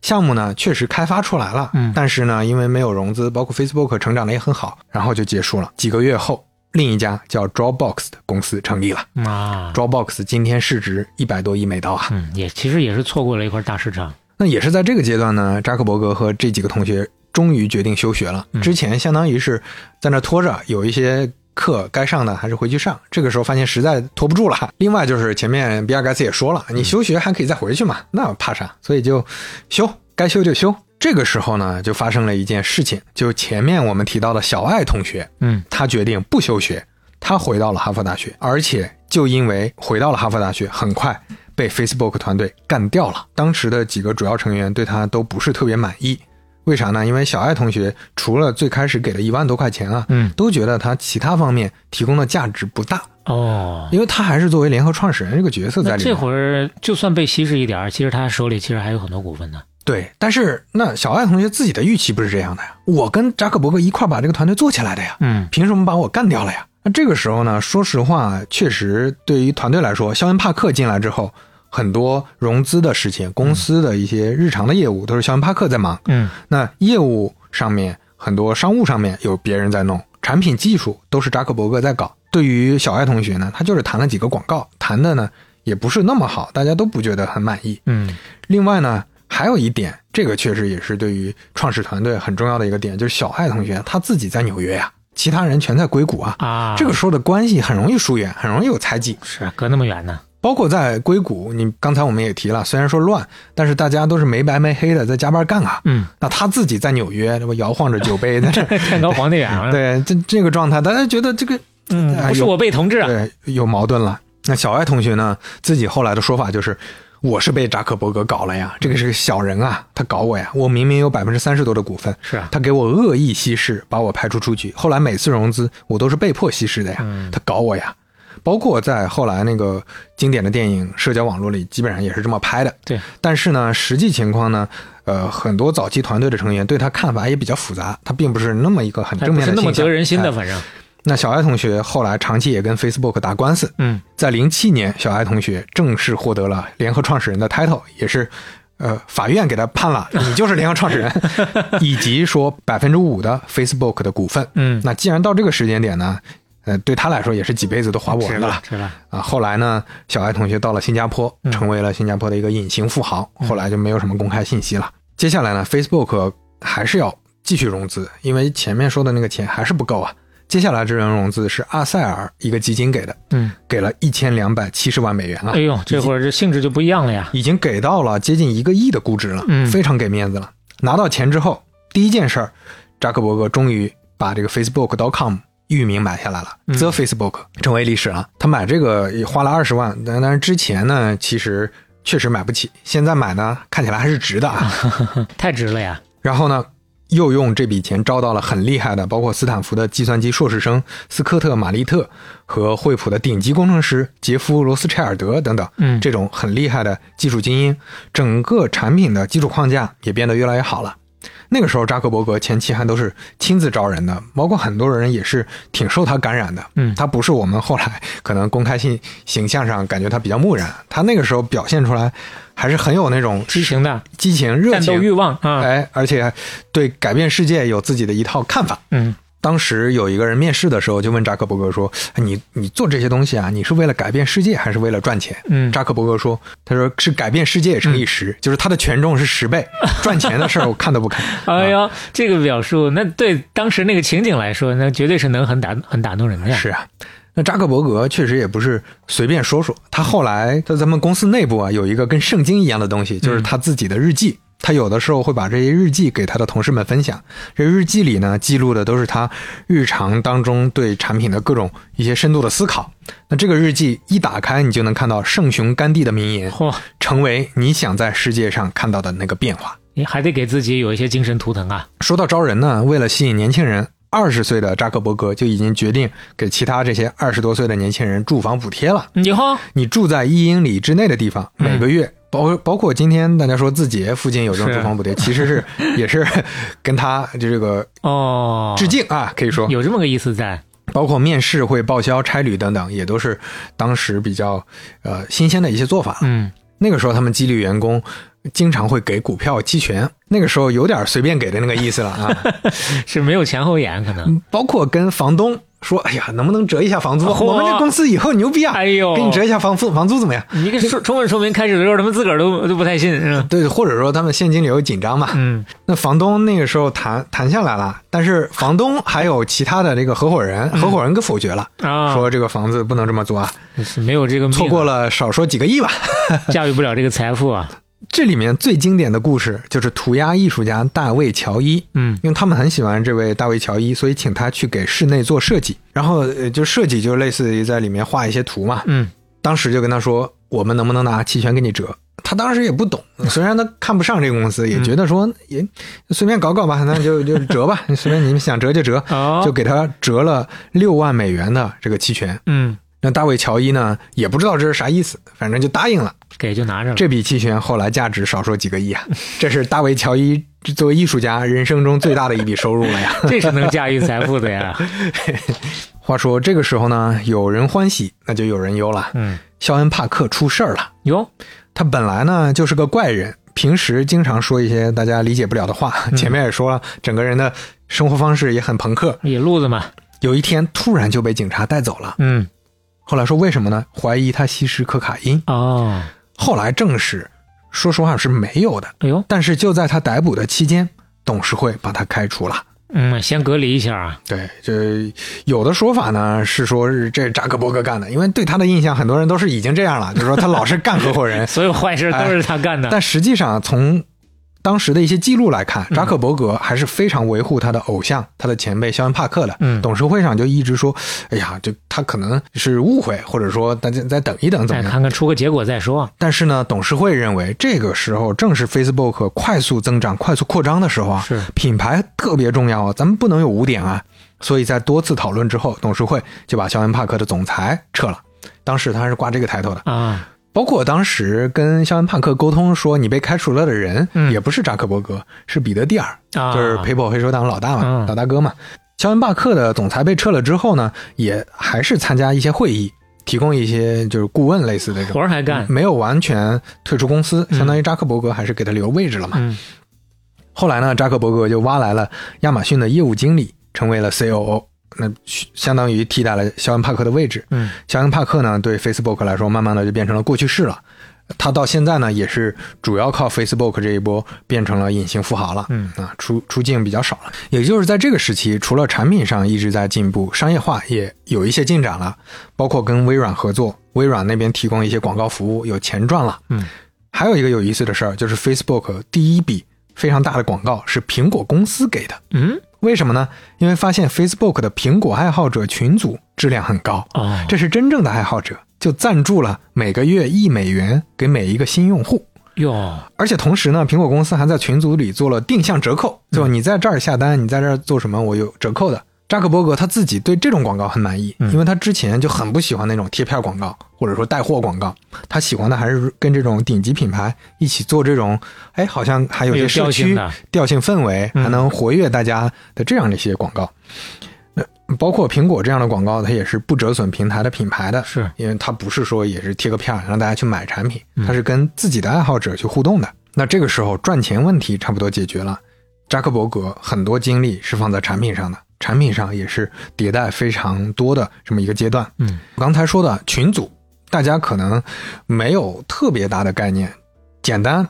项目呢确实开发出来了，嗯但是呢因为没有融资，包括 Facebook 成长的也很好，然后就结束了。几个月后，另一家叫 Dropbox 的公司成立了。啊，Dropbox 今天市值一百多亿美刀啊！嗯，也其实也是错过了一块大市场。那也是在这个阶段呢，扎克伯格和这几个同学终于决定休学了。嗯之前相当于是在那拖着，有一些课该上的还是回去上。这个时候发现实在拖不住了。另外就是前面比尔盖茨也说了，你休学还可以再回去嘛，那怕啥？所以就休，该休就休。这个时候呢，就发生了一件事情，就前面我们提到的小爱同学，嗯，他决定不休学，他回到了哈佛大学，而且就因为回到了哈佛大学，很快被 Facebook 团队干掉了。当时的几个主要成员对他都不是特别满意，为啥呢？因为小爱同学除了最开始给了一万多块钱啊，嗯都觉得他其他方面提供的价值不大，哦，因为他还是作为联合创始人这个角色在里面。那这会儿就算被稀释一点儿，其实他手里其实还有很多股份呢。对，但是那小爱同学自己的预期不是这样的呀，我跟扎克伯格一块儿把这个团队做起来的呀，嗯凭什么把我干掉了呀？那这个时候呢，说实话，确实对于团队来说，肖恩·帕克进来之后，很多融资的事情、公司的一些日常的业务都是肖恩·帕克在忙。嗯那业务上面很多商务上面有别人在弄，产品技术都是扎克伯格在搞。对于小爱同学呢，他就是谈了几个广告，谈的呢也不是那么好，大家都不觉得很满意。嗯另外呢，还有一点，这个确实也是对于创始团队很重要的一个点，就是小爱同学他自己在纽约呀、其他人全在硅谷啊。啊，这个时候的关系很容易疏远，很容易有猜忌。是隔那么远呢。包括在硅谷，你刚才我们也提了，虽然说乱，但是大家都是没白没黑的在加班干啊。嗯，那他自己在纽约，这不摇晃着酒杯在这儿，天高皇帝远了。，对这这个状态，大家觉得这个嗯，不是我被同志啊。对有矛盾了。那小爱同学呢，自己后来的说法就是。我是被扎克伯格搞了呀，这个是个小人啊，他搞我呀，我明明有百分之三十多的股份，是啊，他给我恶意稀释，把我排除出局。后来每次融资，我都是被迫稀释的呀，嗯他搞我呀。包括在后来那个经典的电影《社交网络》里，基本上也是这么拍的。对，但是呢，实际情况呢，呃，很多早期团队的成员对他看法也比较复杂，他并不是那么一个很还不是那么正面的倾向得人心的，哎反正。那小爱同学后来长期也跟 Facebook 打官司，嗯在零七年，小爱同学正式获得了联合创始人的 title，也是，呃，法院给他判了，你就是联合创始人，以及说百分之五的 Facebook 的股份。嗯，那既然到这个时间点呢，呃，对他来说也是几辈子都花不完了。啊，后来呢，小爱同学到了新加坡，成为了新加坡的一个隐形富豪，后来就没有什么公开信息了。接下来呢，Facebook 还是要继续融资，因为前面说的那个钱还是不够啊。接下来这轮融资是阿塞尔一个基金给的，嗯，给了一千两百七十万美元啊，哎呦，这会儿这性质就不一样了呀。已经给到了接近一个亿的估值了，嗯非常给面子了。拿到钱之后，第一件事儿，扎克伯格终于把这个 Facebook.com 域名买下来了、嗯 t h e Facebook 成为历史了。他买这个也花了二十万，但但是之前呢，其实确实买不起，现在买呢，看起来还是值的啊。太值了呀！然后呢，又用这笔钱招到了很厉害的，包括斯坦福的计算机硕士生斯科特·马利特和惠普的顶级工程师杰夫·罗斯柴尔德等等，嗯这种很厉害的技术精英，整个产品的基础框架也变得越来越好了。那个时候，扎克伯格前期还都是亲自招人的，包括很多人也是挺受他感染的。嗯他不是我们后来可能公开性形象上感觉他比较木然，他那个时候表现出来还是很有那种激情的激情、热情、战斗欲望啊。哎，而且对改变世界有自己的一套看法。嗯当时有一个人面试的时候就问扎克伯格说：“哎你你做这些东西啊，你是为了改变世界还是为了赚钱？”嗯扎克伯格说：“他说是改变世界乘以十、就是他的权重是十倍，赚钱的事儿我看都不看。哎呀，这个表述，那对当时那个情景来说，那绝对是能很打很打动人的呀。是啊，那扎克伯格确实也不是随便说说，他后来在咱们公司内部啊有一个跟圣经一样的东西，就是他自己的日记。他有的时候会把这些日记给他的同事们分享，这日记里呢记录的都是他日常当中对产品的各种一些深度的思考。那这个日记一打开，你就能看到圣雄甘地的名言，嚯，成为你想在世界上看到的那个变化。你还得给自己有一些精神图腾啊。说到招人呢，为了吸引年轻人，二十岁的扎克伯格就已经决定给其他这些二十多岁的年轻人住房补贴了。以后你住在一英里之内的地方，嗯每个月包包括今天大家说字节附近有这种住房补贴，其实是 也是跟他就这个哦，致敬啊，可以说有这么个意思在。包括面试会报销差旅等等，也都是当时比较呃新鲜的一些做法。嗯那个时候他们激励员工。经常会给股票期权，那个时候有点随便给的那个意思了啊。是没有前后眼可能。包括跟房东说：“哎呀，能不能折一下房租？嚯我们这公司以后牛逼啊！哎呦给你折一下房租，房租怎么样？你这说充分说明开始的时候他们自个儿都都不太信，是吧？对，或者说他们现金流紧张嘛。嗯那房东那个时候谈谈下来了，但是房东还有其他的这个合伙人，合伙人给否决了，啊，说这个房子不能这么做啊，是没有这个错过了少说几个亿吧。驾驭不了这个财富啊。这里面最经典的故事就是涂鸦艺术家大卫乔伊，嗯因为他们很喜欢这位大卫乔伊，所以请他去给室内做设计。然后呃，就设计就类似于在里面画一些图嘛。嗯当时就跟他说：“我们能不能拿期权给你折？他当时也不懂，虽然他看不上这个公司，也觉得说也随便搞搞吧，那就就折吧，随便你们想折就折，哦就给他折了六万美元的这个期权。嗯，那大卫乔伊呢也不知道这是啥意思，反正就答应了。给就拿着了。这笔期权后来价值少说几个亿啊，这是大卫乔伊作为艺术家人生中最大的一笔收入了呀。这是能驾驭财富的呀。话说这个时候呢，有人欢喜，那就有人忧了。嗯，肖恩·帕克出事儿了。哟，他本来呢就是个怪人，平时经常说一些大家理解不了的话。前面也说了，整个人的生活方式也很朋克。野路子嘛。有一天突然就被警察带走了。嗯，后来说为什么呢？怀疑他吸食可卡因。哦，后来证实，说实话是没有的。哎呦，但是就在他逮捕的期间，董事会把他开除了。嗯，先隔离一下啊。对，这有的说法呢是说是这扎克伯格干的，因为对他的印象，很多人都是已经这样了，就是说他老是干合伙人。所有坏事都是他干的。但实际上，从当时的一些记录来看，扎克伯格还是非常维护他的偶像、他的前辈肖恩·帕克的。嗯董事会上就一直说：“哎呀，这他可能是误会，或者说大家再等一等，怎么样？”再看看出个结果再说。但是呢，董事会认为这个时候正是 Facebook 快速增长、快速扩张的时候啊，是品牌特别重要啊，咱们不能有污点啊。所以在多次讨论之后，董事会就把肖恩·帕克的总裁撤了。当时他是挂这个抬头的，啊，包括当时跟肖恩·帕克沟通说你被开除了的人，嗯也不是扎克伯格，是彼得蒂尔，啊就是 PayPal 黑手党老大嘛，嗯老大哥嘛。肖恩·帕克的总裁被撤了之后呢，也还是参加一些会议，提供一些就是顾问类似的这种活儿还干。没有完全退出公司，嗯相当于扎克伯格还是给他留位置了嘛。嗯后来呢，扎克伯格就挖来了亚马逊的业务经理，成为了 COO，那相当于替代了肖恩·帕克的位置。嗯，肖恩·帕克呢，对 Facebook 来说，慢慢的就变成了过去式了。他到现在呢，也是主要靠 Facebook 这一波变成了隐形富豪了。嗯啊，出出镜比较少了。也就是在这个时期，除了产品上一直在进步，商业化也有一些进展了，包括跟微软合作，微软那边提供一些广告服务，有钱赚了。嗯，还有一个有意思的事儿，就是 Facebook 第一笔非常大的广告是苹果公司给的。嗯，为什么呢？因为发现 Facebook 的苹果爱好者群组质量很高，啊，这是真正的爱好者，就赞助了每个月一美元给每一个新用户。哟，而且同时呢，苹果公司还在群组里做了定向折扣，就你在这儿下单，你在这儿做什么，我有折扣的。扎克伯格他自己对这种广告很满意，因为他之前就很不喜欢那种贴片广告或者说带货广告，他喜欢的还是跟这种顶级品牌一起做这种，哎，好像还有些有社区调性氛围，嗯。还能活跃大家的这样的一些广告。那包括苹果这样的广告，它也是不折损平台的品牌的，是。因为它不是说也是贴个片让大家去买产品，嗯。它是跟自己的爱好者去互动的。那这个时候赚钱问题差不多解决了，扎克伯格很多精力是放在产品上的，产品上也是迭代非常多的这么一个阶段。嗯，刚才说的群组，大家可能没有特别大的概念，简单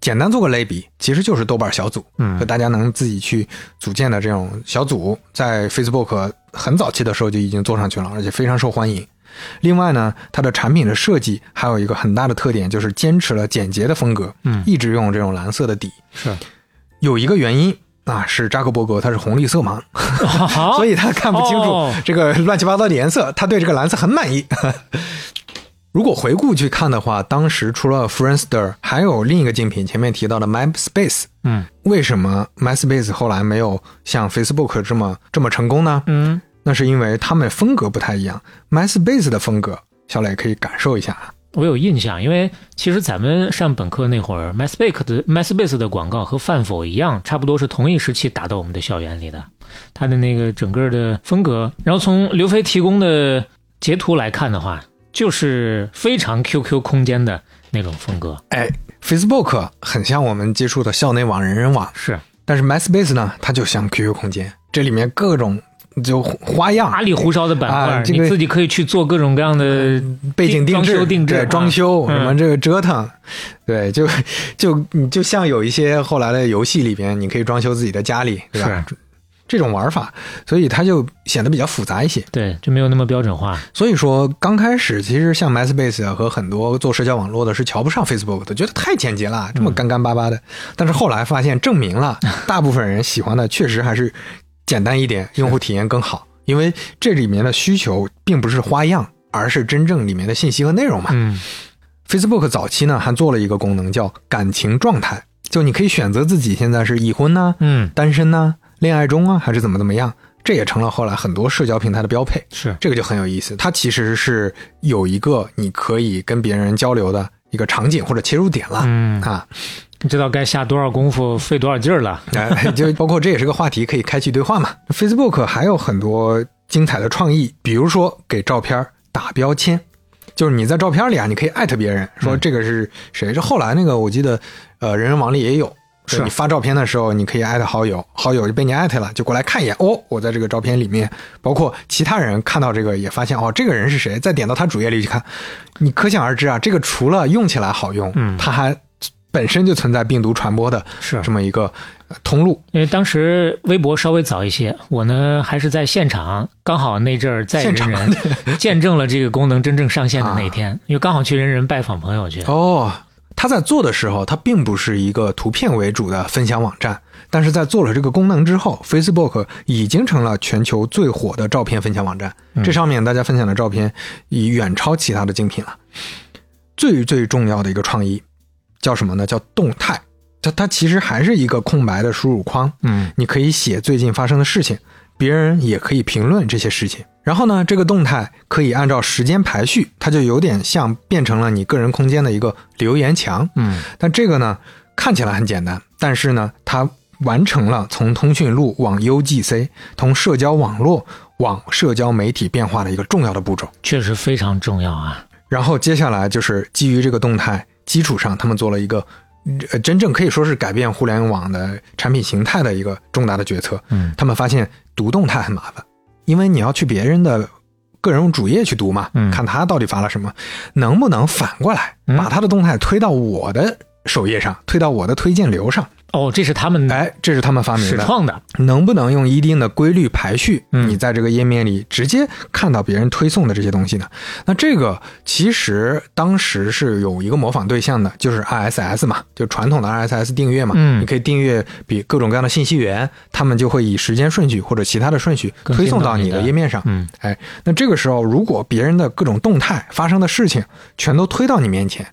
简单做个类比，其实就是豆瓣小组，嗯就大家能自己去组建的这种小组，在 Facebook 很早期的时候就已经做上去了，而且非常受欢迎。另外呢，它的产品的设计还有一个很大的特点，就是坚持了简洁的风格，嗯一直用这种蓝色的底。是，有一个原因啊，是扎克伯格他是红绿色盲，好，所以他看不清楚哦这个乱七八糟的颜色，他对这个蓝色很满意。如果回顾去看的话，当时除了 Friendster，还有另一个竞品，前面提到的 MySpace。嗯为什么 MySpace 后来没有像 Facebook 这么这么成功呢？嗯，那是因为他们风格不太一样。MySpace 的风格，小磊可以感受一下啊。我有印象，因为其实咱们上本科那会儿，MySpace 的 MySpace 的广告和饭否一样，差不多是同一时期打到我们的校园里的。它的那个整个的风格，然后从刘飞提供的截图来看的话，就是非常 QQ 空间的那种风格。哎，Facebook 很像我们接触的校内网、人人网，是但是 MySpace 呢，它就像 QQ 空间，这里面各种就花样，花里胡哨的板块，啊这个你自己可以去做各种各样的背景定制、装修定制对啊装修、嗯什么这个折腾，对，就就你就像有一些后来的游戏里边，你可以装修自己的家里，对吧？这种玩法，所以它就显得比较复杂一些。对，就没有那么标准化。所以说，刚开始其实像 MySpace 啊和很多做社交网络的是瞧不上 Facebook 的，觉得太简洁了，这么干干巴巴的。但是后来发现，证明了 大部分人喜欢的确实还是简单一点，用户体验更好。因为这里面的需求并不是花样，而是真正里面的信息和内容嘛。嗯 Facebook 早期呢还做了一个功能叫感情状态，就你可以选择自己现在是已婚呢、嗯，单身呢、恋爱中啊，还是怎么怎么样。这也成了后来很多社交平台的标配。是这个就很有意思，它其实是有一个你可以跟别人交流的一个场景或者切入点了、嗯，啊。你知道该下多少功夫，费多少劲儿了。哎，就包括这也是个话题，可以开启对话嘛。Facebook 还有很多精彩的创意，比如说给照片打标签，就是你在照片里啊，你可以艾特别人说这个是谁。这后来那个我记得，呃，人人网里也有。是你发照片的时候，你可以艾特好友，好友就被你艾特了，就过来看一眼，哦，我在这个照片里面。包括其他人看到这个也发现，哦，这个人是谁？再点到他主页里去看，你可想而知啊，这个除了用起来好用，嗯它还本身就存在病毒传播的是这么一个呃通路。因为当时微博稍微早一些，我呢还是在现场，刚好那阵儿在人现场人见证了这个功能真正上线的那一天，因为刚好去人人拜访朋友去。哦，他在做的时候，它并不是一个图片为主的分享网站，但是在做了这个功能之后，Facebook 已经成了全球最火的照片分享网站。这上面大家分享的照片已远超其他的竞品了。最最重要的一个创意叫什么呢？叫动态。它它其实还是一个空白的输入框，嗯，你可以写最近发生的事情，别人也可以评论这些事情。然后呢，这个动态可以按照时间排序，它就有点像变成了你个人空间的一个留言墙。嗯，但这个呢，看起来很简单，但是呢，它完成了从通讯录往 UGC，从社交网络往社交媒体变化的一个重要的步骤。确实非常重要啊。然后接下来就是基于这个动态基础上，他们做了一个。呃，真正可以说是改变互联网的产品形态的一个重大的决策。嗯，他们发现读动态很麻烦，因为你要去别人的个人主页去读嘛，嗯看他到底发了什么，能不能反过来嗯把他的动态推到我的首页上，推到我的推荐流上？哦，这是他们哎，这是他们发明的。始创的。能不能用一定的规律排序，嗯你在这个页面里直接看到别人推送的这些东西呢？那这个其实当时是有一个模仿对象的，就是 RSS 嘛，就传统的 RSS 订阅嘛，嗯你可以订阅比各种各样的信息源，他们就会以时间顺序或者其他的顺序推送到你的页面上。嗯，哎，那这个时候如果别人的各种动态发生的事情全都推到你面前，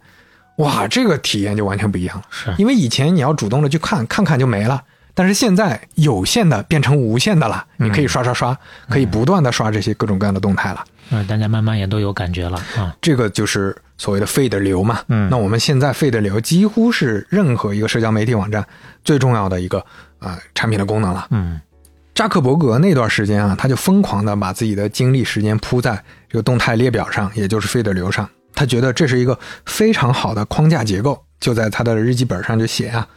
哇，这个体验就完全不一样了。是因为以前你要主动的去看，看看就没了。但是现在有限的变成无限的了，你可以刷刷刷，可以不断的刷这些各种各样的动态了。嗯，大家慢慢也都有感觉了啊。这个就是所谓的 feed 流嘛。嗯那我们现在 feed 流几乎是任何一个社交媒体网站最重要的一个啊、呃产品的功能了。嗯扎克伯格那段时间啊，他就疯狂的把自己的精力时间扑在这个动态列表上，也就是 feed 流上。他觉得这是一个非常好的框架结构，就在他的日记本上就写啊，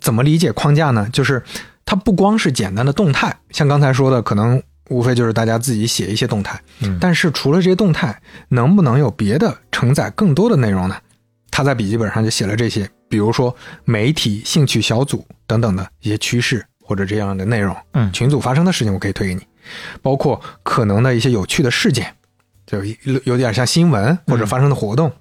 怎么理解框架呢？就是它不光是简单的动态，像刚才说的，可能无非就是大家自己写一些动态，嗯但是除了这些动态，能不能有别的承载更多的内容呢？他在笔记本上就写了这些，比如说媒体、兴趣小组等等的一些趋势或者这样的内容。嗯群组发生的事情我可以推给你，包括可能的一些有趣的事件，就有有点像新闻或者发生的活动，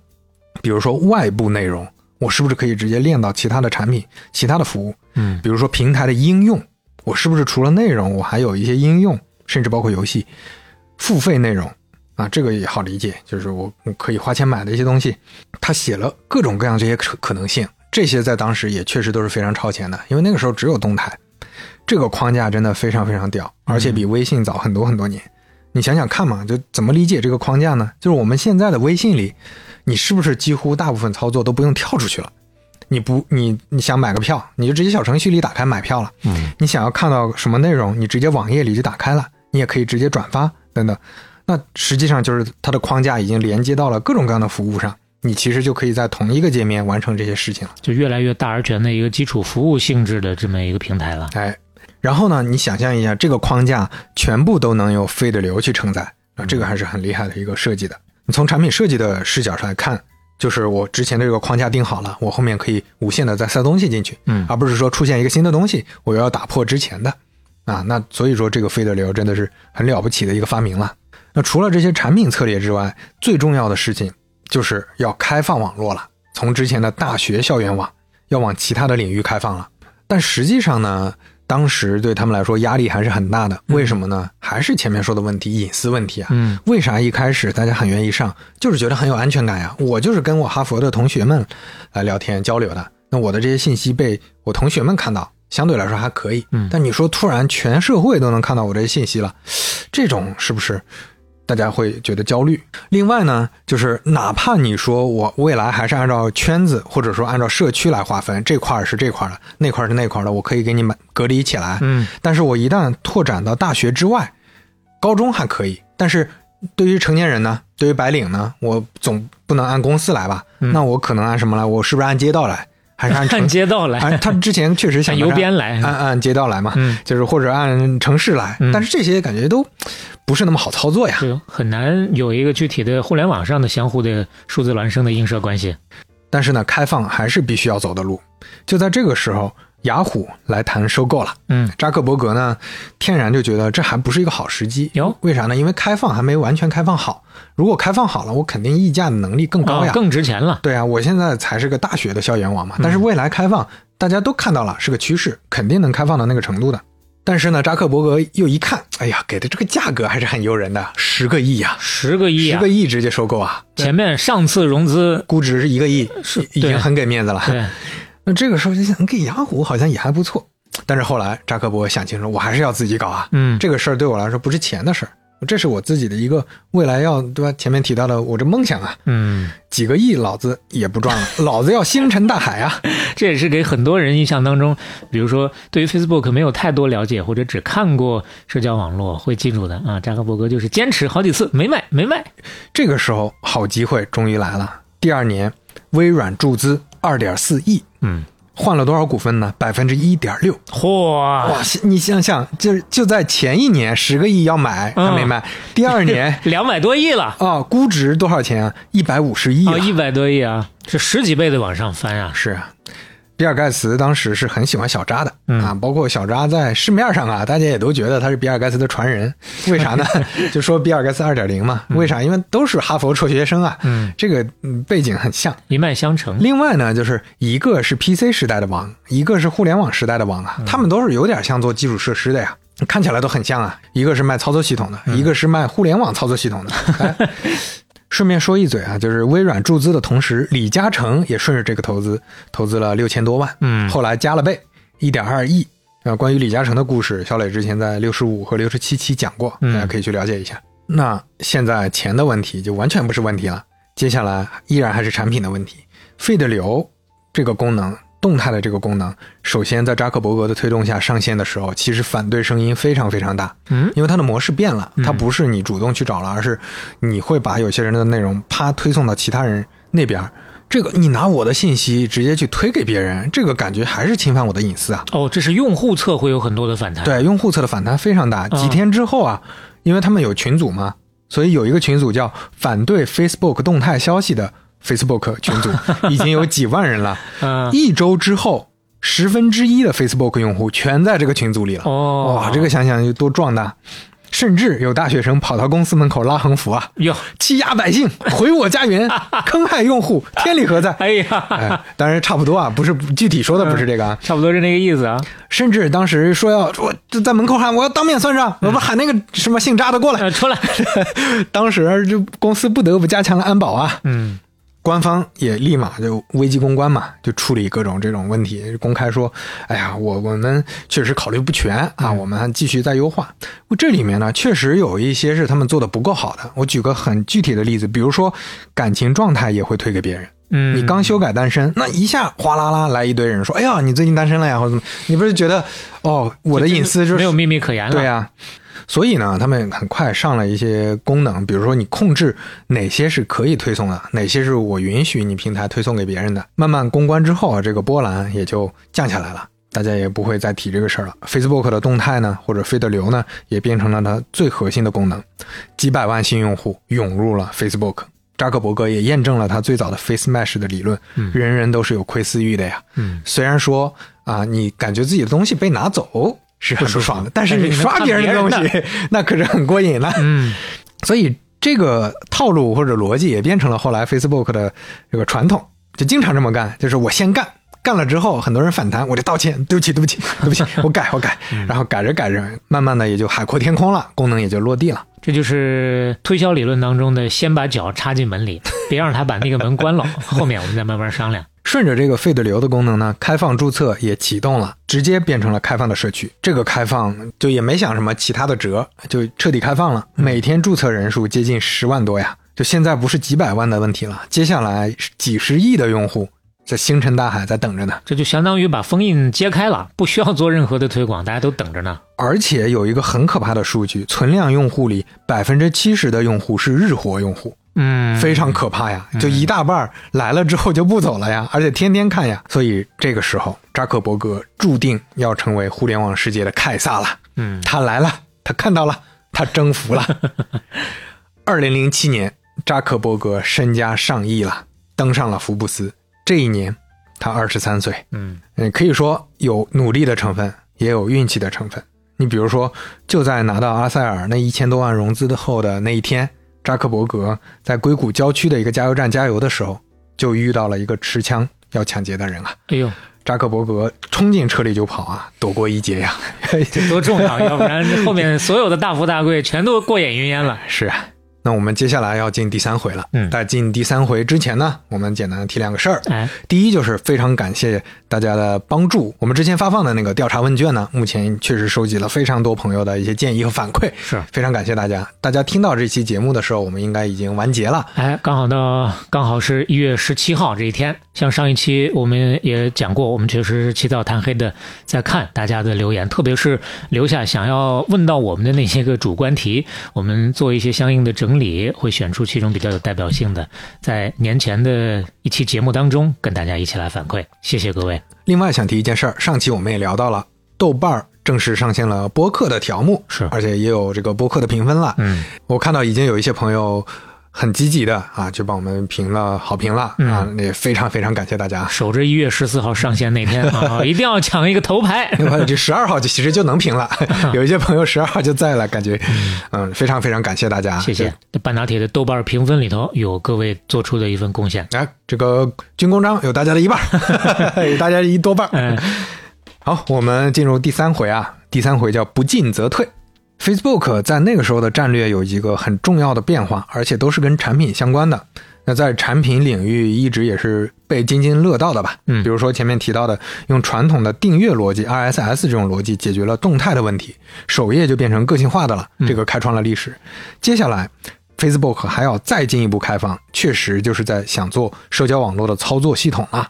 比如说外部内容，我是不是可以直接链到其他的产品、其他的服务？嗯比如说平台的应用，我是不是除了内容，我还有一些应用，甚至包括游戏付费内容啊？这个也好理解，就是我我可以花钱买的一些东西。他写了各种各样这些可可能性，这些在当时也确实都是非常超前的，因为那个时候只有动态，这个框架真的非常非常屌，而且比微信早很多很多年。你想想看嘛，就怎么理解这个框架呢？就是我们现在的微信里，你是不是几乎大部分操作都不用跳出去了？你不，你你想买个票，你就直接小程序里打开买票了。嗯你想要看到什么内容，你直接网页里就打开了，你也可以直接转发等等。那实际上就是它的框架已经连接到了各种各样的服务上，你其实就可以在同一个界面完成这些事情了。就越来越大而全的一个基础服务性质的这么一个平台了。哎，然后呢，你想象一下，这个框架全部都能由 feed 流去承载，啊，这个还是很厉害的一个设计的。你从产品设计的视角上来看，就是我之前的这个框架定好了，我后面可以无限的再塞东西进去，嗯而不是说出现一个新的东西，我又要打破之前的，啊，那所以说这个 feed 流真的是很了不起的一个发明了。那除了这些产品策略之外，最重要的事情就是要开放网络了，从之前的大学校园网要往其他的领域开放了。但实际上呢，当时对他们来说压力还是很大的。为什么呢？还是前面说的问题，隐私问题啊。嗯，为啥一开始大家很愿意上，就是觉得很有安全感呀？我就是跟我哈佛的同学们来聊天交流的，那我的这些信息被我同学们看到，相对来说还可以。嗯但你说突然全社会都能看到我这些信息了，这种是不是？大家会觉得焦虑。另外呢，就是哪怕你说我未来还是按照圈子或者说按照社区来划分，这块儿是这块儿的，那块儿是那块儿的，我可以给你们隔离起来。嗯，但是我一旦拓展到大学之外，高中还可以，但是对于成年人呢，对于白领呢，我总不能按公司来吧？嗯那我可能按什么来？我是不是按街道来？还是按 按街道来，按他之前确实想邮编来按按街道来嘛，嗯就是或者按城市来，嗯但是这些感觉都不是那么好操作呀。对，很难有一个具体的互联网上的相互的数字孪生的映射关系。但是呢，开放还是必须要走的路。就在这个时候，雅虎来谈收购了。嗯，扎克伯格呢，天然就觉得这还不是一个好时机。哟为啥呢？因为开放还没完全开放好。如果开放好了，我肯定溢价的能力更高呀。啊更值钱了。对啊，我现在才是个大学的校园网嗯嘛，但是未来开放，大家都看到了是个趋势，肯定能开放到那个程度的。但是呢，扎克伯格又一看，哎呀，给的这个价格还是很诱人的，十个亿呀、十个亿啊十个！亿直接收购啊，前面上次融资，估值是一个亿，是已经很给面子了。对，那这个时候就想给雅虎好像也还不错，但是后来扎克伯格想清楚，我还是要自己搞啊。嗯这个事儿对我来说不是钱的事儿，这是我自己的一个未来要对吧？前面提到的我这梦想啊，嗯，几个亿老子也不赚了，老子要星辰大海啊！这也是给很多人印象当中，比如说对于 Facebook 没有太多了解，或者只看过社交网络会记住的啊。扎克伯格就是坚持好几次没卖，没卖。这个时候好机会终于来了。第二年，微软注资二点四亿，嗯，换了多少股份呢？百分之一点六。嚯，哇，你想想，就是就在前一年十个亿要买嗯还没卖，第二年 两百多亿了啊，估值多少钱啊？一百五十亿啊，了。一百多亿啊，是十几倍的往上翻啊。是啊，比尔盖茨当时是很喜欢小扎的、嗯啊，包括小扎在市面上啊，大家也都觉得他是比尔盖茨的传人。为啥呢？就说比尔盖茨二点零嘛。为啥？因为都是哈佛辍学生啊，嗯，这个嗯背景很像。一脉相承。另外呢，就是一个是 PC 时代的王，一个是互联网时代的王啊，他们都是有点像做基础设施的呀，看起来都很像啊。一个是卖操作系统的，一个是卖互联网操作系统的。哎 顺便说一嘴啊，就是微软注资的同时，李嘉诚也顺着这个投资，投资了六千多万，嗯后来加了倍，一点二亿。啊，关于李嘉诚的故事，小磊之前在六十五和六十七期讲过，嗯大家可以去了解一下。那现在钱的问题就完全不是问题了，接下来依然还是产品的问题。feed 流这个功能，动态的这个功能，首先在扎克伯格的推动下上线的时候，其实反对声音非常非常大，嗯，因为它的模式变了，它不是你主动去找了，而是你会把有些人的内容啪推送到其他人那边儿。这个你拿我的信息直接去推给别人，这个感觉还是侵犯我的隐私啊。哦，这是用户侧会有很多的反弹。，对，用户侧的反弹非常大。嗯几天之后啊，因为他们有群组嘛，所以有一个群组叫“反对 Facebook 动态消息”的 Facebook 群组，已经有几万人了。嗯、一周之后，十分之一的 Facebook 用户全在这个群组里了。哦，哇，这个想想有多壮大！甚至有大学生跑到公司门口拉横幅啊，哟，欺压百姓，毁我家园，坑害用户，天理何在？哎呀，哎，当然差不多啊，不是具体说的不是这个啊，差不多是那个意思啊。甚至当时说要我就在门口喊我要当面算账，我不喊那个什么姓扎的过来。呃，出来，当时就公司不得不加强了安保啊，嗯官方也立马就危机公关嘛，就处理各种这种问题，公开说，哎呀，我我们确实考虑不全啊，我们还继续再优化。这里面呢，确实有一些是他们做的不够好的。我举个很具体的例子，比如说感情状态也会推给别人。嗯，你刚修改单身，那一下哗啦啦来一堆人说，哎呀，你最近单身了呀，或者怎么？你不是觉得哦，我的隐私就是没有秘密可言了。对呀、所以呢，他们很快上了一些功能，比如说你控制哪些是可以推送的，哪些是我允许你平台推送给别人的。慢慢公关之后啊，这个波澜也就降下来了，大家也不会再提这个事儿了。Facebook 的动态呢，或者 feed 流呢，也变成了它最核心的功能，几百万新用户涌入了 Facebook。扎克伯格也验证了他最早的 Face Mesh 的理论，人人都是有窥私欲的呀。嗯，虽然说啊，你感觉自己的东西被拿走是很不爽的，但是你刷别人的东西，那可是很过瘾了。嗯，所以这个套路或者逻辑也变成了后来 Facebook 的这个传统，就经常这么干，就是我先干，干了之后，很多人反弹，我就道歉，对不起，对不起，对不起，我改，我改，然后改着改着，慢慢的也就海阔天空了，功能也就落地了。这就是推销理论当中的先把脚插进门里，别让他把那个门关了，后面我们再慢慢商量。顺着这个 feed 流的功能呢，开放注册也启动了，直接变成了开放的社区。这个开放就也没想什么其他的辙，就彻底开放了。每天注册人数接近十万多呀，就现在不是几百万的问题了，接下来几十亿的用户在星辰大海在等着呢。这就相当于把封印揭开了，不需要做任何的推广，大家都等着呢。而且有一个很可怕的数据，存量用户里百分之七十的用户是日活用户。嗯，非常可怕呀！就一大半来了之后就不走了呀，而且天天看呀。所以这个时候，扎克伯格注定要成为互联网世界的凯撒了。嗯，他来了，他看到了，他征服了。二零零七年，扎克伯格身家上亿了，登上了福布斯。这一年，他二十三岁。嗯嗯，可以说有努力的成分，也有运气的成分。你比如说，就在拿到阿塞尔那一千多万融资的后的那一天。扎克伯格在硅谷郊区的一个加油站加油的时候，就遇到了一个持枪要抢劫的人啊！哎呦，扎克伯格冲进车里就跑啊，躲过一劫呀！这多重要，要不然后面所有的大富大贵全都过眼云烟了。是啊。那我们接下来要进第三回了。嗯在进第三回之前呢，我们简单提两个事儿。哎，第一就是非常感谢大家的帮助。我们之前发放的那个调查问卷呢，目前确实收集了非常多朋友的一些建议和反馈，是非常感谢大家。大家听到这期节目的时候，我们应该已经完结了。哎，刚好到刚好是一月十七号这一天。像上一期我们也讲过，我们确实是起早贪黑的在看大家的留言，特别是留下想要问到我们的那些个主观题，我们做一些相应的整理，会选出其中比较有代表性的，在年前的一期节目当中跟大家一起来反馈。谢谢各位。另外想提一件事儿，上期我们也聊到了豆瓣儿正式上线了播客的条目，是而且也有这个播客的评分了。嗯，我看到已经有一些朋友很积极的啊，就帮我们评了好评了、嗯啊，也非常非常感谢大家。守着一月十四号上线那天啊，一定要抢一个头牌。另外，这十二号就其实就能评了，有一些朋友十二号就在了，感觉嗯，非常非常感谢大家，谢谢。这半打铁的豆瓣评分里头有各位做出的一份贡献。哎，这个军功章有大家的一半 大家一多半。嗯，好，我们进入第三回啊，第三回叫不进则退。Facebook 在那个时候的战略有一个很重要的变化，而且都是跟产品相关的。那在产品领域一直也是被津津乐道的吧？嗯比如说前面提到的，用传统的订阅逻辑 RSS 这种逻辑解决了动态的问题，首页就变成个性化的了，这个开创了历史。接下来，Facebook 还要再进一步开放，确实就是在想做社交网络的操作系统了。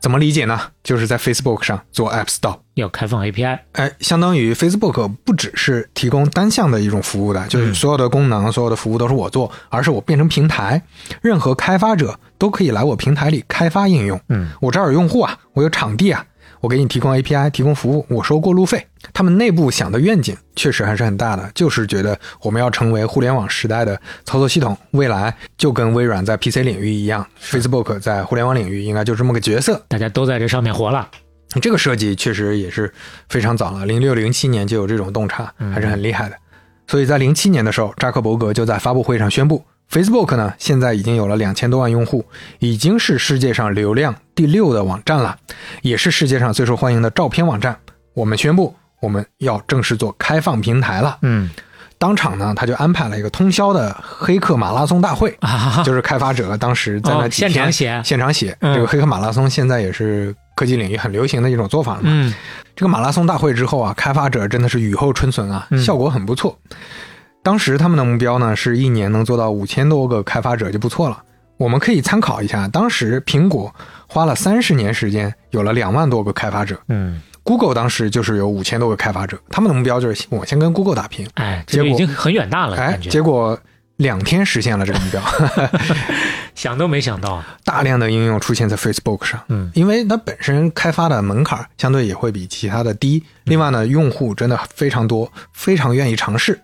怎么理解呢？就是在 Facebook 上做 App Store。要开放 API。哎，相当于 Facebook 不只是提供单向的一种服务的，就是所有的功能、所有的服务都是我做，而是我变成平台，任何开发者都可以来我平台里开发应用。嗯，我这儿有用户啊，我有场地啊，我给你提供 API，提供服务，我收过路费。他们内部想的愿景确实还是很大的，就是觉得我们要成为互联网时代的操作系统，未来就跟微软在 PC 领域一样，Facebook 在互联网领域应该就这么个角色。大家都在这上面活了。这个设计确实也是非常早了，零六零七年就有这种洞察，还是很厉害的。所以在零七年的时候，扎克伯格就在发布会上宣布，Facebook 呢现在已经有了两千多万用户，已经是世界上流量第六的网站了，也是世界上最受欢迎的照片网站。我们宣布，我们要正式做开放平台了。嗯当场呢，他就安排了一个通宵的黑客马拉松大会，啊，就是开发者当时在那哦几天、现场写现场写。嗯这个黑客马拉松现在也是科技领域很流行的一种做法了嘛。嗯这个马拉松大会之后啊，开发者真的是雨后春笋啊，嗯效果很不错。当时他们的目标呢，是一年能做到五千多个开发者就不错了。我们可以参考一下，当时苹果花了三十年时间，有了两万多个开发者。嗯，Google 当时就是有五千多个开发者，他们的目标就是我先跟 Google 打平。哎，这结果个已经很远大了，哎结果两天实现了这个目标，想都没想到。大量的应用出现在 Facebook 上。嗯因为它本身开发的门槛相对也会比其他的低，另外呢，用户真的非常多，非常愿意尝试。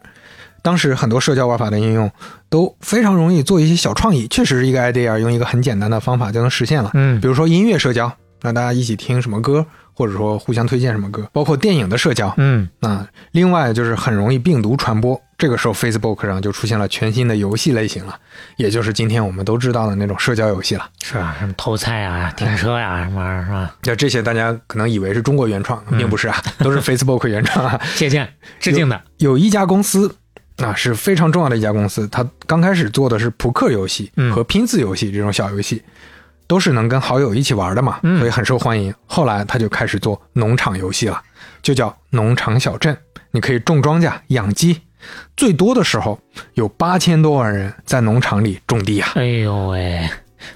当时很多社交玩法的应用都非常容易做一些小创意，确实是一个 idea，用一个很简单的方法就能实现了。嗯比如说音乐社交，让大家一起听什么歌，或者说互相推荐什么歌，包括电影的社交，嗯啊，另外就是很容易病毒传播，这个时候 Facebook 上就出现了全新的游戏类型了，也就是今天我们都知道的那种社交游戏了。是啊？什么偷菜啊、停车呀、什么玩意儿是吧？就这些，大家可能以为是中国原创，并不是啊，都是 Facebook 原创啊。借鉴、致敬的。有一家公司啊是非常重要的一家公司，它刚开始做的是扑克游戏嗯和拼字游戏这种小游戏，都是能跟好友一起玩的嘛，嗯所以很受欢迎。后来他就开始做农场游戏了，就叫农场小镇，你可以种庄稼、养鸡。最多的时候有八千多万人在农场里种地啊！哎呦喂，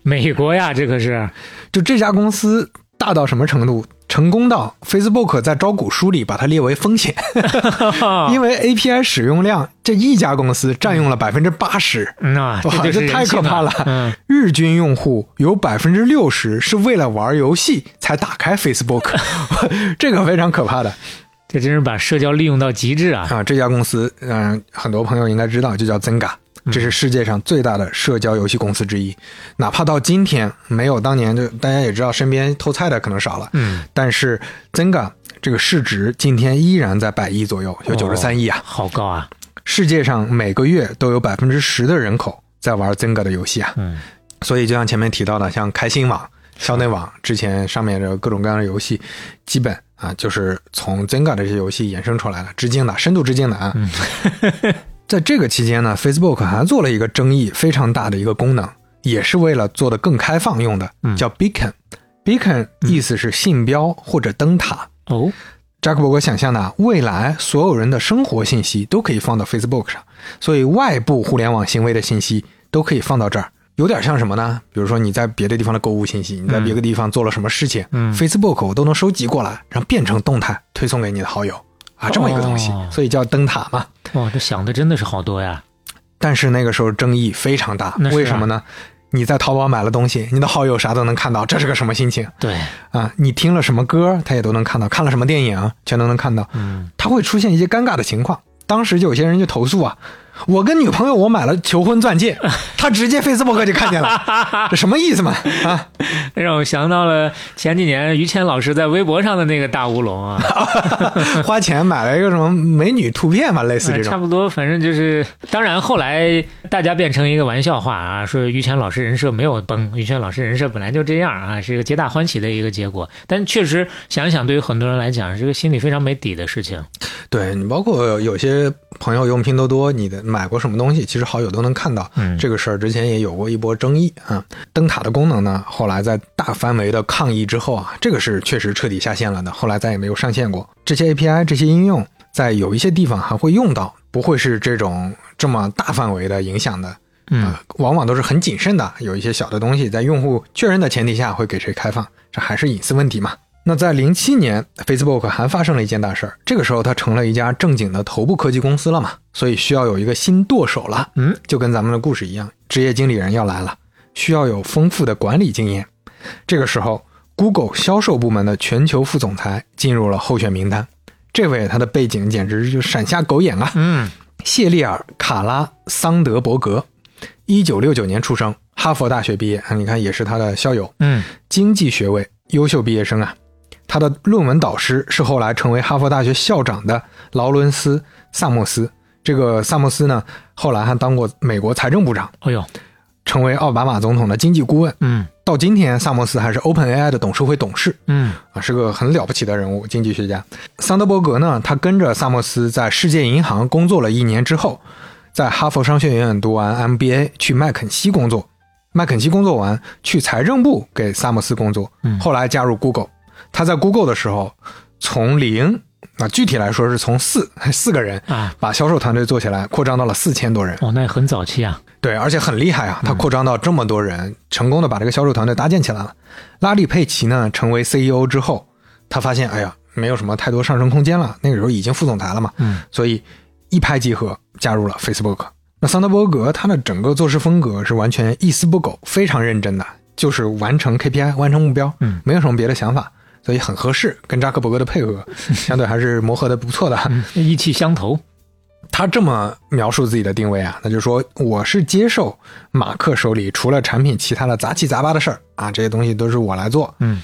美国呀，这可是就这家公司大到什么程度？成功到 Facebook 在招股书里把它列为风险，因为 API 使用量这一家公司占用了百分之八十，哇，就是这太可怕了！日均用户有百分之六十是为了玩游戏才打开 Facebook，这个非常可怕的这真是把社交利用到极致啊！啊！这家公司，嗯、很多朋友应该知道，就叫 Zynga，这是世界上最大的社交游戏公司之一。哪怕到今天，没有当年就大家也知道，身边偷菜的可能少了，嗯，但是 Zynga 这个市值今天依然在百亿左右，有九十三亿啊！好高啊！世界上每个月都有百分之十的人口在玩 Zynga 的游戏啊。嗯，所以就像前面提到的，像开心网、校内网之前上面的各种各样的游戏，基本啊就是从 Zynga 这些游戏衍生出来的，致敬的，深度致敬的啊。在这个期间呢，Facebook 还做了一个争议非常大的一个功能，也是为了做的更开放用的，叫 Beacon。Beacon 意思是信标或者灯塔。哦，扎克伯格想象的啊未来，所有人的生活信息都可以放到 Facebook 上，所以外部互联网行为的信息都可以放到这儿。有点像什么呢？比如说你在别的地方的购物信息，你在别的地方做了什么事情、嗯 f a c e b o o k 我都能收集过来，然后变成动态推送给你的好友啊，这么一个东西，哦所以叫灯塔嘛。哇，这想的真的是好多呀！但是那个时候争议非常大，啊为什么呢？你在淘宝买了东西，你的好友啥都能看到，这是个什么心情对，啊？你听了什么歌，他也都能看到；看了什么电影，全都能看到。嗯，他会出现一些尴尬的情况。当时就有些人就投诉啊，我跟女朋友我买了求婚钻戒，她直接 Facebook 就看见了，这什么意思嘛？啊，让我想到了前几年于谦老师在微博上的那个大乌龙啊，花钱买了一个什么美女图片嘛，类似这种。差不多，反正就是，当然后来大家变成一个玩笑话啊，说于谦老师人设没有崩，于谦老师人设本来就这样啊，是一个皆大欢喜的一个结果。但确实想想，对于很多人来讲，是个心里非常没底的事情。对你，包括有些朋友用拼多多，你的买过什么东西，其实好友都能看到。嗯这个事儿之前也有过一波争议啊。灯塔的功能呢，后来在大范围的抗议之后啊，这个是确实彻底下线了的，后来再也没有上线过。这些 API 这些应用在有一些地方还会用到，不会是这种这么大范围的影响的。嗯啊，往往都是很谨慎的，有一些小的东西在用户确认的前提下会给谁开放，这还是隐私问题嘛。那在零七年，Facebook 还发生了一件大事儿，这个时候它成了一家正经的头部科技公司了嘛，所以需要有一个新舵手了。嗯，就跟咱们的故事一样，职业经理人要来了，需要有丰富的管理经验。这个时候，Google 销售部门的全球副总裁进入了候选名单。这位他的背景简直就闪瞎狗眼啊！嗯，谢丽尔·卡拉桑德伯格，一九六九年出生，哈佛大学毕业啊，你看也是他的校友，嗯，经济学位优秀毕业生啊。他的论文导师是后来成为哈佛大学校长的劳伦斯·萨默斯。这个萨默斯呢，后来还当过美国财政部长，哎呦，成为奥巴马总统的经济顾问。嗯到今天，萨默斯还是 OpenAI 的董事会董事。嗯啊，是个很了不起的人物，经济学家。桑德伯格呢，他跟着萨默斯在世界银行工作了一年之后，在哈佛商学院读完 MBA，去麦肯锡工作。麦肯锡工作完，去财政部给萨默斯工作，嗯后来加入 Google。他在 Google 的时候，从零啊，具体来说是从四 四个人啊，把销售团队做起来，扩张到了四千多人。哦，那也很早期啊。对，而且很厉害啊！他扩张到这么多人，成功的把这个销售团队搭建起来了。拉里·佩奇呢，成为 CEO 之后，他发现，哎呀，没有什么太多上升空间了。那个时候已经副总裁了嘛，嗯，所以一拍即合，加入了 Facebook。那桑德伯格他的整个做事风格是完全一丝不苟，非常认真的，就是完成 KPI，完成目标，嗯，没有什么别的想法，所以很合适，跟扎克伯格的配合 相对还是磨合的不错的。意气相投。他这么描述自己的定位啊，那就是说我是接受马克手里除了产品其他的杂七杂八的事儿啊，这些东西都是我来做。嗯，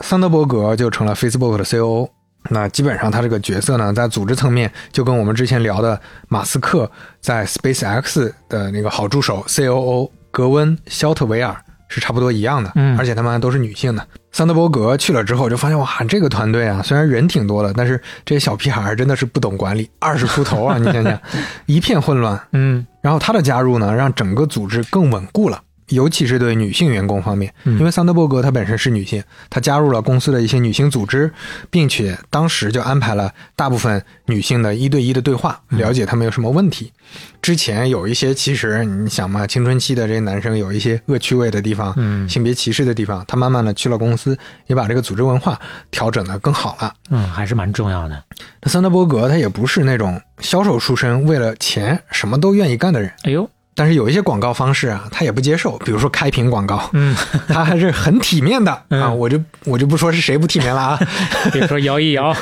桑德伯格就成了 Facebook 的 COO，那基本上他这个角色呢，在组织层面就跟我们之前聊的马斯克在 SpaceX 的那个好助手 COO 格温·肖特维尔是差不多一样的，嗯而且他们都是女性的。桑德伯格去了之后，就发现哇，这个团队啊，虽然人挺多的，但是这些小屁孩真的是不懂管理，二十出头啊，你想想，一片混乱。嗯然后他的加入呢，让整个组织更稳固了。尤其是对女性员工方面，因为桑德伯格她本身是女性，她加入了公司的一些女性组织，并且当时就安排了大部分女性的一对一的对话，了解她们有什么问题。之前有一些其实你想嘛，青春期的这些男生有一些恶趣味的地方，嗯性别歧视的地方，他慢慢的去了公司，也把这个组织文化调整的更好了。嗯，还是蛮重要的。那桑德伯格他也不是那种销售出身，为了钱什么都愿意干的人。哎呦，但是有一些广告方式啊，他也不接受，比如说开屏广告，嗯，他还是很体面的啊。嗯我就我就不说是谁不体面了啊。比如说摇一摇，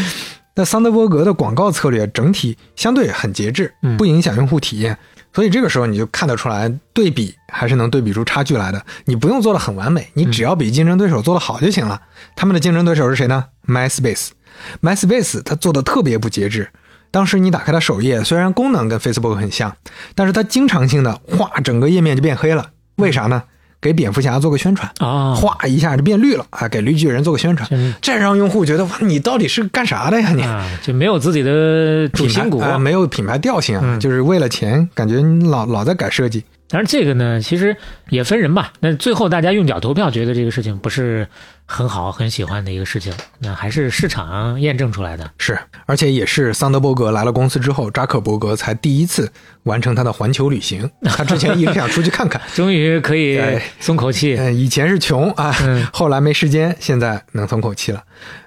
那桑德伯格的广告策略整体相对很节制嗯，不影响用户体验，所以这个时候你就看得出来，对比还是能对比出差距来的。你不用做的很完美，你只要比竞争对手做的好就行了。他们的竞争对手是谁呢？MySpace，MySpace 它做的特别不节制。当时你打开它首页，虽然功能跟 Facebook 很像，但是它经常性的哗，整个页面就变黑了。为啥呢？给蝙蝠侠做个宣传，啊，哗一下就变绿了啊！给绿巨人做个宣传，这让用户觉得哇，你到底是干啥的呀？你啊，就没有自己的主心骨。啊没有品牌调性啊，嗯就是为了钱，感觉你老老在改设计。当然，这个呢，其实也分人吧。那最后大家用脚投票，觉得这个事情不是很好、很喜欢的一个事情，那还是市场验证出来的。是，而且也是桑德伯格来了公司之后，扎克伯格才第一次完成他的环球旅行。他之前一直想出去看看，终于可以哎松口气。嗯，以前是穷啊，嗯后来没时间，现在能松口气了。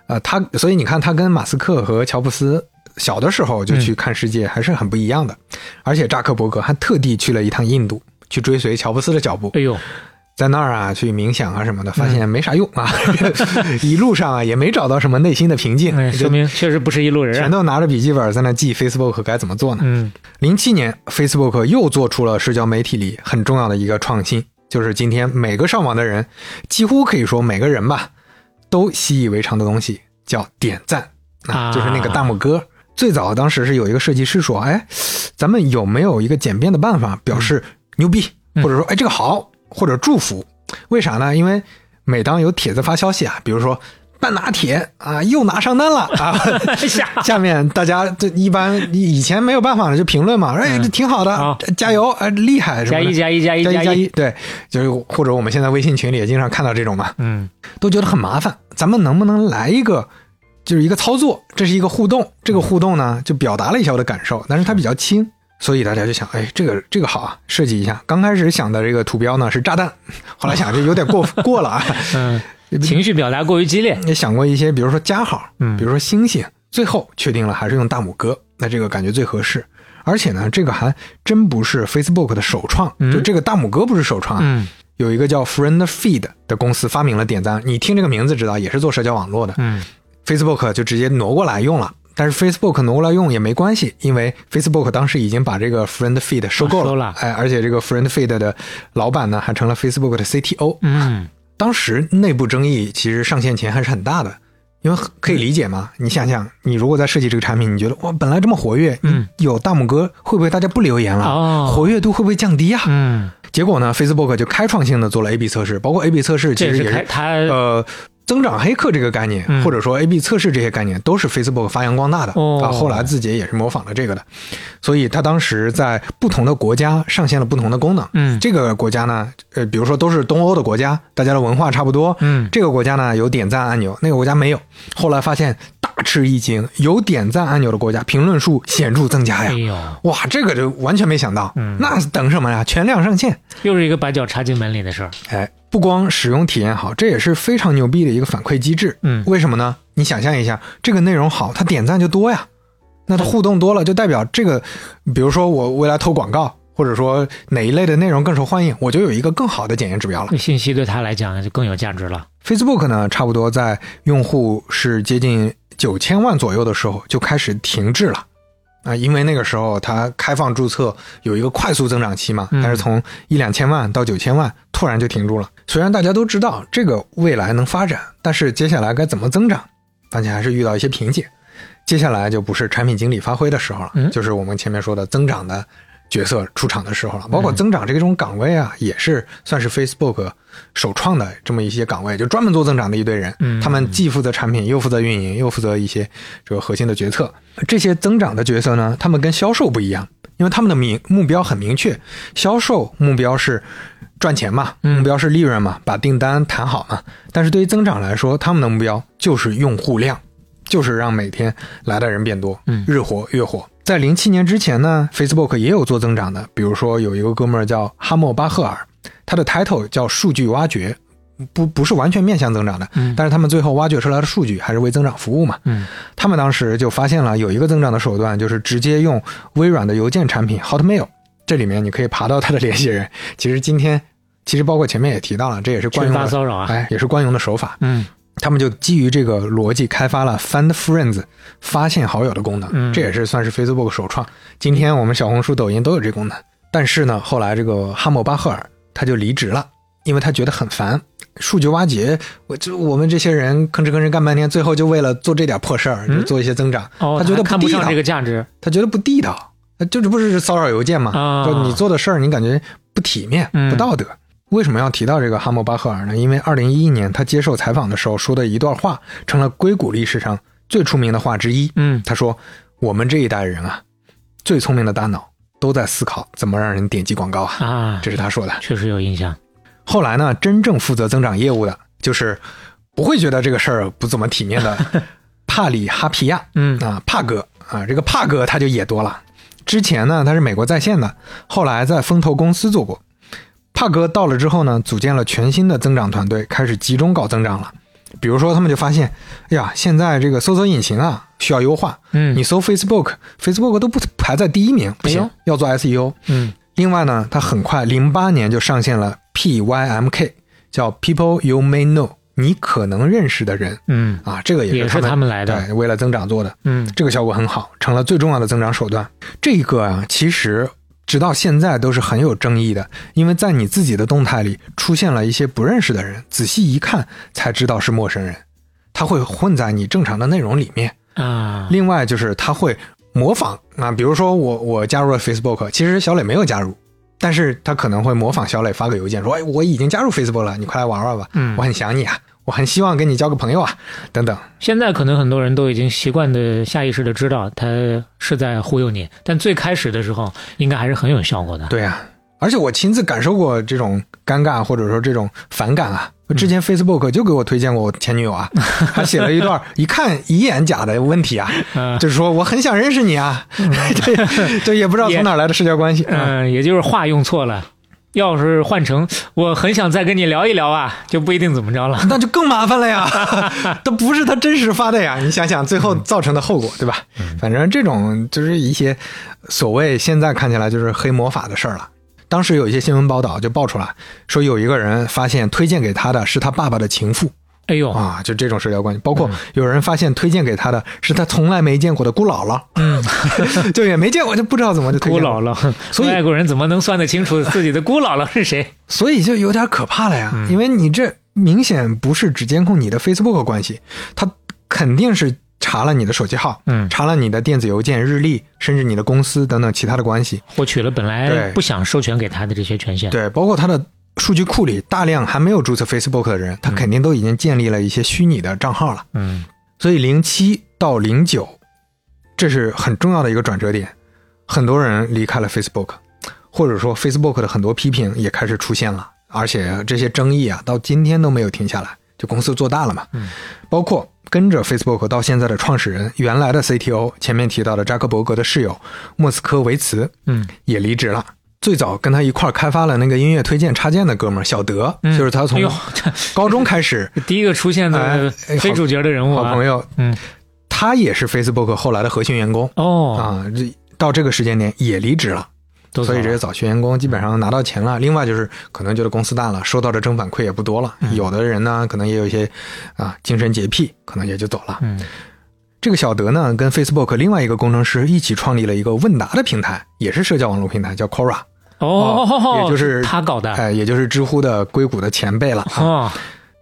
呃，他所以你看，他跟马斯克和乔布斯小的时候就去看世界，还是很不一样的。而且扎克伯格还特地去了一趟印度，去追随乔布斯的脚步。哎呦，在那儿啊，去冥想啊什么的，发现没啥用啊，一路上啊也没找到什么内心的平静，哎，说明确实不是一路人啊。全都拿着笔记本在那记 Facebook 该怎么做呢？嗯零七年，Facebook 又做出了社交媒体里很重要的一个创新，就是今天每个上网的人，几乎可以说每个人吧，都习以为常的东西，叫点赞啊就是那个大拇哥。最早当时是有一个设计师说，哎，咱们有没有一个简便的办法表示牛逼，嗯或者说哎这个好，或者祝福？为啥呢？因为每当有帖子发消息啊，比如说。半拿铁啊，又拿上单了啊！下下面大家这一般以前没有办法了，就评论嘛，哎，这挺好的，好加油，哎，厉害，什么的加一加一加一加加一加一，对，就是或者我们现在微信群里也经常看到这种嘛，嗯都觉得很麻烦。咱们能不能来一个，就是一个操作，这是一个互动，这个互动呢就表达了一下我的感受，但是它比较轻，所以大家就想，哎，这个这个好啊，设计一下。刚开始想的这个图标呢是炸弹，后来想这有点过过了啊，嗯，情绪表达过于激烈。也想过一些，比如说加号，嗯比如说星星，最后确定了还是用大拇哥，那这个感觉最合适。而且呢，这个还真不是 Facebook 的首创，嗯就这个大拇哥不是首创啊，嗯有一个叫 Friend Feed 的公司发明了点赞，你听这个名字知道也是做社交网络的嗯，Facebook 就直接挪过来用了。但是 Facebook 挪过来用也没关系，因为 Facebook 当时已经把这个 Friend Feed 收购了，哎，而且这个 Friend Feed 的老板呢还成了 Facebook 的 CTO，嗯当时内部争议其实上线前还是很大的，因为可以理解嘛。你想想，你如果在设计这个产品，你觉得哇，本来这么活跃，嗯，有大拇哥，会不会大家不留言了？哦活跃度会不会降低啊？嗯，结果呢，Facebook 就开创性的做了 A/B 测试，包括 A/B 测试其实也是开他呃。增长黑客这个概念，嗯或者说 A/B 测试这些概念，都是 Facebook 发扬光大的。后来字节也是模仿了这个的，所以他当时在不同的国家上线了不同的功能。嗯这个国家呢，呃，比如说都是东欧的国家，大家的文化差不多。嗯这个国家呢有点赞按钮，那个国家没有。后来发现大吃一惊，有点赞按钮的国家评论数显著增加呀！哇，这个就完全没想到。嗯那等什么呀？全量上线。又是一个把脚插进门里的事儿。哎，不光使用体验好，这也是非常牛逼的一个反馈机制。嗯为什么呢？你想象一下，这个内容好，它点赞就多呀，那它互动多了，就代表这个，比如说我未来投广告，或者说哪一类的内容更受欢迎，我就有一个更好的检验指标了。信息对他来讲就更有价值了。Facebook 呢，差不多在用户是接近九千万左右的时候就开始停滞了。啊，因为那个时候它开放注册有一个快速增长期嘛，嗯但是从一两千万到九千万，突然就停住了。虽然大家都知道这个未来能发展，但是接下来该怎么增长番茄还是遇到一些瓶颈。接下来就不是产品经理发挥的时候了，嗯就是我们前面说的增长的角色出场的时候了。包括增长这种岗位啊，也是算是 Facebook 首创的这么一些岗位，就专门做增长的一堆人。嗯他们既负责产品，又负责运营，又负责一些这个核心的决策。这些增长的角色呢，他们跟销售不一样，因为他们的明目标很明确，销售目标是赚钱嘛，嗯目标是利润嘛，把订单谈好嘛。但是对于增长来说，他们的目标就是用户量，就是让每天来的人变多，嗯日活月活。在零七年之前呢，Facebook 也有做增长的，比如说有一个哥们儿叫哈默巴赫尔，他的 title 叫数据挖掘，不不是完全面向增长的，嗯但是他们最后挖掘出来的数据还是为增长服务嘛。嗯他们当时就发现了有一个增长的手段，就是直接用微软的邮件产品 Hotmail，这里面你可以爬到他的联系人。其实今天，其实包括前面也提到了，这也是惯群用的，骚扰啊，哎，也是惯用的手法。嗯他们就基于这个逻辑开发了 Find Friends 发现好友的功能，嗯这也是算是 Facebook 首创。今天我们小红书、抖音都有这功能，但是呢，后来这个哈姆巴赫尔他就离职了，因为他觉得很烦。数据挖掘，我就我们这些人吭哧吭哧干半天，最后就为了做这点破事儿，嗯就做一些增长。哦，他觉得地道看不上这个价值，他觉得不地道，那这这不是骚扰邮件吗？啊就你做的事儿，你感觉不体面、嗯不道德。为什么要提到这个哈默巴赫尔呢？因为二零一一年他接受采访的时候说的一段话，成了硅谷历史上最出名的话之一。嗯他说：“我们这一代人啊，最聪明的大脑都在思考怎么让人点击广告啊。”啊，这是他说的。确实有印象，后来呢，真正负责增长业务的，就是不会觉得这个事儿不怎么体面的 帕里哈皮亚。嗯啊，帕哥啊，这个帕哥他就也多了。之前呢，他是美国在线的，后来在风投公司做过。帕哥到了之后呢，组建了全新的增长团队，开始集中搞增长了。比如说，他们就发现，哎呀，现在这个搜索引擎啊需要优化，嗯你搜 Facebook，Facebook 都不排在第一名，不行，哎要做 SEO。嗯另外呢，他很快零八年就上线了 PYMK，叫 People You May Know，你可能认识的人嗯啊，这个也也是是他他们来的对，为了增长做的。嗯这个效果很好，成了最重要的增长手段。这个啊，其实直到现在都是很有争议的，因为在你自己的动态里出现了一些不认识的人，仔细一看才知道是陌生人，他会混在你正常的内容里面。啊，另外就是他会模仿啊，比如说我我加入了 Facebook，其实小磊没有加入。但是他可能会模仿小磊发个邮件说：“哎，我已经加入 Facebook 了，你快来玩玩吧，嗯我很想你啊，我很希望跟你交个朋友啊，等等。”现在可能很多人都已经习惯的下意识的知道他是在忽悠你，但最开始的时候应该还是很有效果的。对呀、而且我亲自感受过这种尴尬或者说这种反感啊。之前 Facebook 就给我推荐过我前女友啊，还写了一段一看一眼假的问题啊，嗯就是说我很想认识你啊，对，对也不知道从哪来的社交关系。嗯，嗯，也就是话用错了。要是换成我很想再跟你聊一聊啊，就不一定怎么着了。那就更麻烦了呀，都不是他真实发的呀，你想想最后造成的后果，对吧？反正这种就是一些所谓现在看起来就是黑魔法的事儿了。当时有一些新闻报道就爆出来说，有一个人发现推荐给他的是他爸爸的情妇。哎呦，啊，就这种社交关系。包括有人发现推荐给他的是他从来没见过的姑姥姥，嗯，就也没见过，就不知道怎么就推姑姥姥，所以外国人怎么能算得清楚自己的姑姥姥是谁？所以就有点可怕了呀，嗯。因为你这明显不是只监控你的 Facebook 关系，他肯定是查了你的手机号，嗯查了你的电子邮件、日历，甚至你的公司等等其他的关系，获取了本来不想授权给他的这些权限。对，包括他的数据库里大量还没有注册 Facebook 的人，他肯定都已经建立了一些虚拟的账号了。嗯所以零七到零九，这是很重要的一个转折点，很多人离开了 Facebook，或者说 Facebook 的很多批评也开始出现了，而且这些争议啊，到今天都没有停下来，就公司做大了嘛。嗯，包括跟着 Facebook 到现在的创始人，原来的 CTO，前面提到的扎克伯格的室友莫斯科维茨嗯也离职了。最早跟他一块儿开发了那个音乐推荐插件的哥们儿小德，嗯就是他从高中开始 第一个出现哎的哎非主角的人物啊好朋，友，嗯，他也是 Facebook 后来的核心员工。哦，啊，这到这个时间点也离职了所以这些早期员工基本上拿到钱了。另外就是可能觉得公司大了，收到的正反馈也不多了。嗯有的人呢，可能也有一些啊精神洁癖，可能也就走了。嗯这个小德呢，跟 Facebook 另外一个工程师一起创立了一个问答的平台，也是社交网络平台，叫 Quora，哦，也就是他搞的哎、也就是知乎的硅谷的前辈了。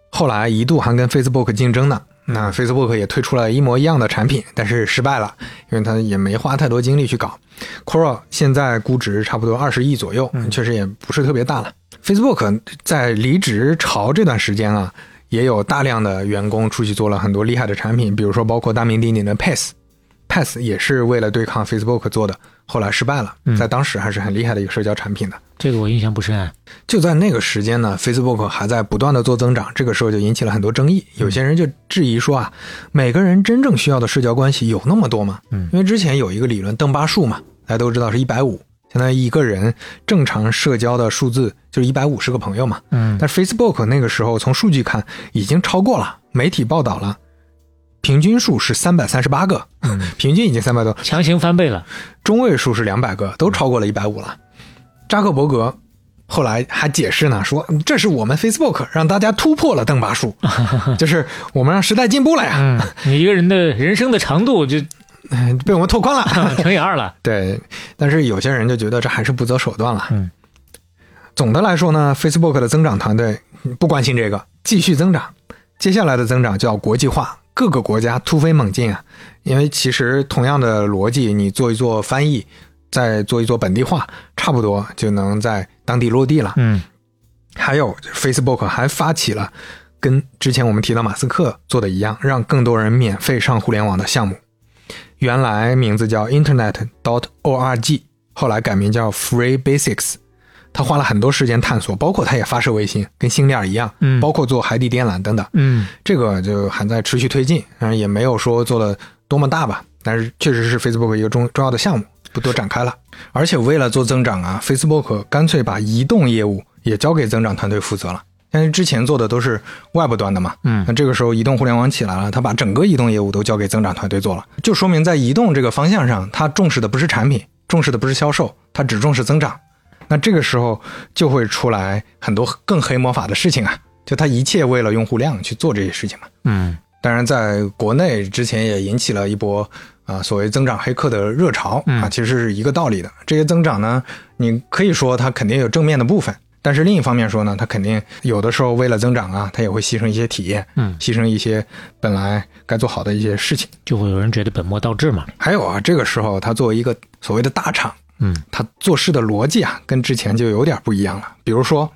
后来一度还跟 Facebook 竞争呢，那 Facebook 也推出了一模一样的产品，但是失败了，因为它也没花太多精力去搞。Quora 现在估值差不多二十亿左右，确实也不是特别大了。Facebook 在离职潮这段时间啊，也有大量的员工出去做了很多厉害的产品，比如说包括大名鼎鼎的 Pass。Pass 也是为了对抗 Facebook 做的，后来失败了，在当时还是很厉害的一个社交产品的。这个我印象不深。就在那个时间呢，Facebook 还在不断的做增长，这个时候就引起了很多争议。有些人就质疑说啊，每个人真正需要的社交关系有那么多吗？嗯，因为之前有一个理论邓巴数嘛，大家都知道是一百五，相当于一个人正常社交的数字就是一百五十个朋友嘛。嗯，但 Facebook 那个时候从数据看已经超过了，媒体报道了。平均数是三百三十八个，平均已经三百多，强行翻倍了。中位数是两百个，都超过了一百五了。扎克伯格后来还解释呢，说这是我们 Facebook 让大家突破了邓巴数，就是我们让时代进步了呀。嗯，你一个人的人生的长度就被我们拓宽了，乘以二了。对，但是有些人就觉得这还是不择手段了。嗯，总的来说呢，Facebook 的增长团队不关心这个，继续增长。接下来的增长叫国际化。各个国家突飞猛进啊！因为其实同样的逻辑，你做一做翻译，再做一做本地化，差不多就能在当地落地了。嗯，还有 Facebook 还发起了跟之前我们提到马斯克做的一样，让更多人免费上互联网的项目。原来名字叫 Internet dot org，后来改名叫 Free Basics。他花了很多时间探索，包括他也发射卫星，跟星链一样，嗯，包括做海底电缆等等，嗯，这个就还在持续推进，当然也没有说做的多么大吧，但是确实是 Facebook 一个重重要的项目，不多展开了。而且为了做增长啊，Facebook 干脆把移动业务也交给增长团队负责了，因为之前做的都是外部端的嘛，嗯，那这个时候移动互联网起来了，他把整个移动业务都交给增长团队做了，就说明在移动这个方向上，他重视的不是产品，重视的不是销售，他只重视增长。那这个时候就会出来很多更黑魔法的事情啊！就他一切为了用户量去做这些事情嘛。嗯，当然，在国内之前也引起了一波啊所谓增长黑客的热潮啊，其实是一个道理的。这些增长呢，你可以说它肯定有正面的部分，但是另一方面说呢，它肯定有的时候为了增长啊，它也会牺牲一些体验，嗯，牺牲一些本来该做好的一些事情，就会有人觉得本末倒置嘛。还有啊，这个时候它作为一个所谓的大厂。嗯，他做事的逻辑啊，跟之前就有点不一样了。比如说，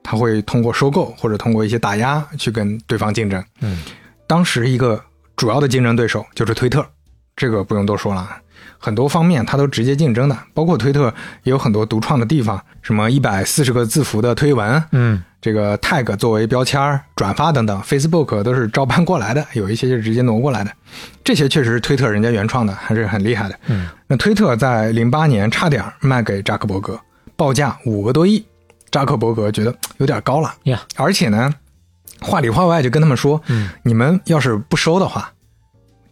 他会通过收购或者通过一些打压去跟对方竞争。嗯，当时一个主要的竞争对手就是推特，这个不用多说了，很多方面它都直接竞争的，包括推特也有很多独创的地方，什么一百四十个字符的推文，嗯，这个 tag 作为标签、转发等等，Facebook 都是照搬过来的，有一些就直接挪过来的。这些确实是推特人家原创的，还是很厉害的。嗯，那推特在零八年差点卖给扎克伯格，报价五个多亿，扎克伯格觉得有点高了呀，而且呢，话里话外就跟他们说，嗯，你们要是不收的话，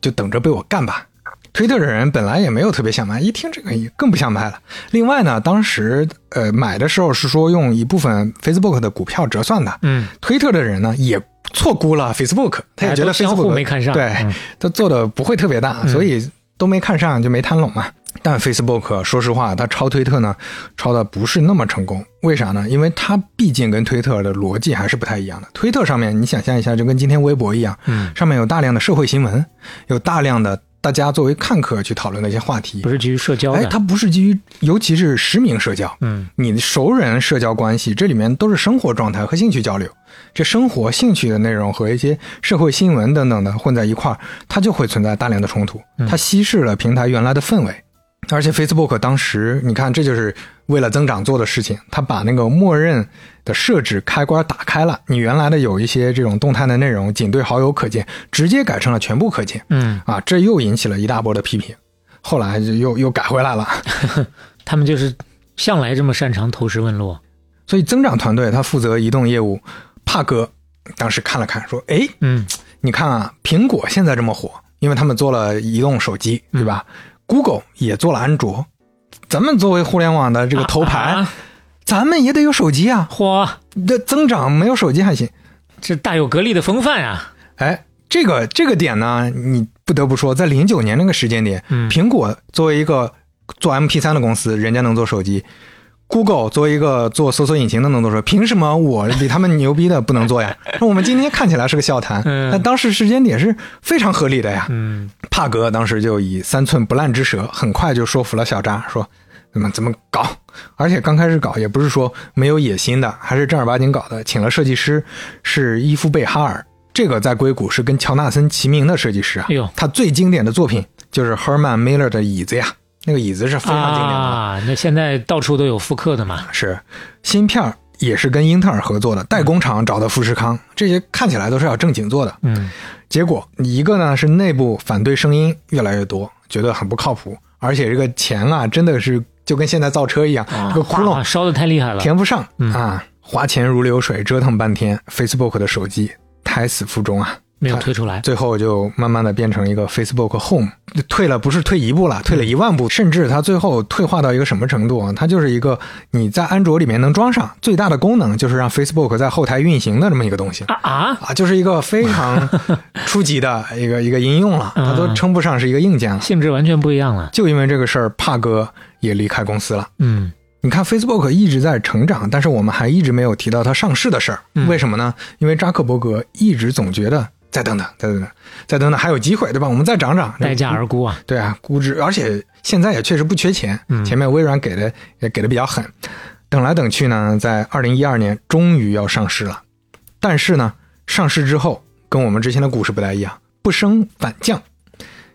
就等着被我干吧。推特的人本来也没有特别想卖，一听这个也更不想卖了。另外呢，当时呃买的时候是说用一部分 Facebook 的股票折算的，嗯，推特的人呢也错估了 Facebook，他也觉得 Facebook 相互没看上，对嗯他做的不会特别大，所以都没看上就没谈拢嘛。但 Facebook 说实话，它抄推特呢，抄的不是那么成功。为啥呢？因为它毕竟跟推特的逻辑还是不太一样的。推特上面，你想象一下，就跟今天微博一样，嗯，上面有大量的社会新闻，有大量的大家作为看客去讨论的一些话题不。是基于社交哎，的，它不是基于，尤其是实名社交，嗯，你的熟人社交关系，这里面都是生活状态和兴趣交流。这生活兴趣的内容和一些社会新闻等等的混在一块儿，它就会存在大量的冲突，它稀释了平台原来的氛围。而且 Facebook 当时，你看，这就是为了增长做的事情，他把那个默认的设置开关打开了，你原来的有一些这种动态的内容仅对好友可见，直接改成了全部可见。嗯，啊，这又引起了一大波的批评，后来就又又改回来了。他们就是向来这么擅长投石问路，所以增长团队他负责移动业务，帕哥当时看了看，说：“哎，嗯，你看啊，苹果现在这么火，因为他们做了移动手机，对吧、o o g l e 也做了安卓，咱们作为互联网的这个头牌，啊咱们也得有手机啊。嚯，这增长没有手机还行。这大有格力的风范呀，哎，这个这个点呢，你不得不说，在零九年那个时间点，嗯。苹果作为一个做 MP 三的公司，人家能做手机 Google 作为一个做搜索引擎的能做说，凭什么我比他们牛逼的不能做呀？那我们今天看起来是个笑谈，嗯但当时时间点是非常合理的呀。嗯帕格当时就以三寸不烂之舌，很快就说服了小扎，说怎么怎么搞。而且刚开始搞也不是说没有野心的，还是正儿八经搞的，请了设计师是伊夫贝哈尔，这个在硅谷是跟乔纳森齐名的设计师啊。他最经典的作品就是 Herman Miller 的椅子呀，那个椅子是非常经典的。啊，那现在到处都有复刻的嘛。是芯片也是跟英特尔合作的，代工厂找的富士康，这些看起来都是要正经做的。嗯结果一个呢是内部反对声音越来越多，觉得很不靠谱，而且这个钱啊真的是就跟现在造车一样，啊这个窟窿烧的太厉害了。填不上、嗯啊，花钱如流水，折腾半天，Facebook 的手机胎死腹中啊。没有推出来。最后就慢慢的变成一个 Facebook Home，退了不是退一步了，退了一万步，甚至它最后退化到一个什么程度啊？它就是一个你在安卓里面能装上，最大的功能就是让 Facebook 在后台运行的这么一个东西啊啊！啊，就是一个非常 初级的一个一个应用了，它都称不上是一个硬件了。性质完全不一样了。就因为这个事儿，帕哥也离开公司了。嗯你看，Facebook 一直在成长，但是我们还一直没有提到它上市的事儿，嗯为什么呢？因为扎克伯格一直总觉得再等等，再等等，再等等，还有机会，对吧？我们再涨涨，待价而沽啊。对啊，估值，而且现在也确实不缺钱，嗯。前面微软给的也给的比较狠，等来等去呢，在二零一二年终于要上市了，但是呢，上市之后跟我们之前的股市不太一样，不升反降，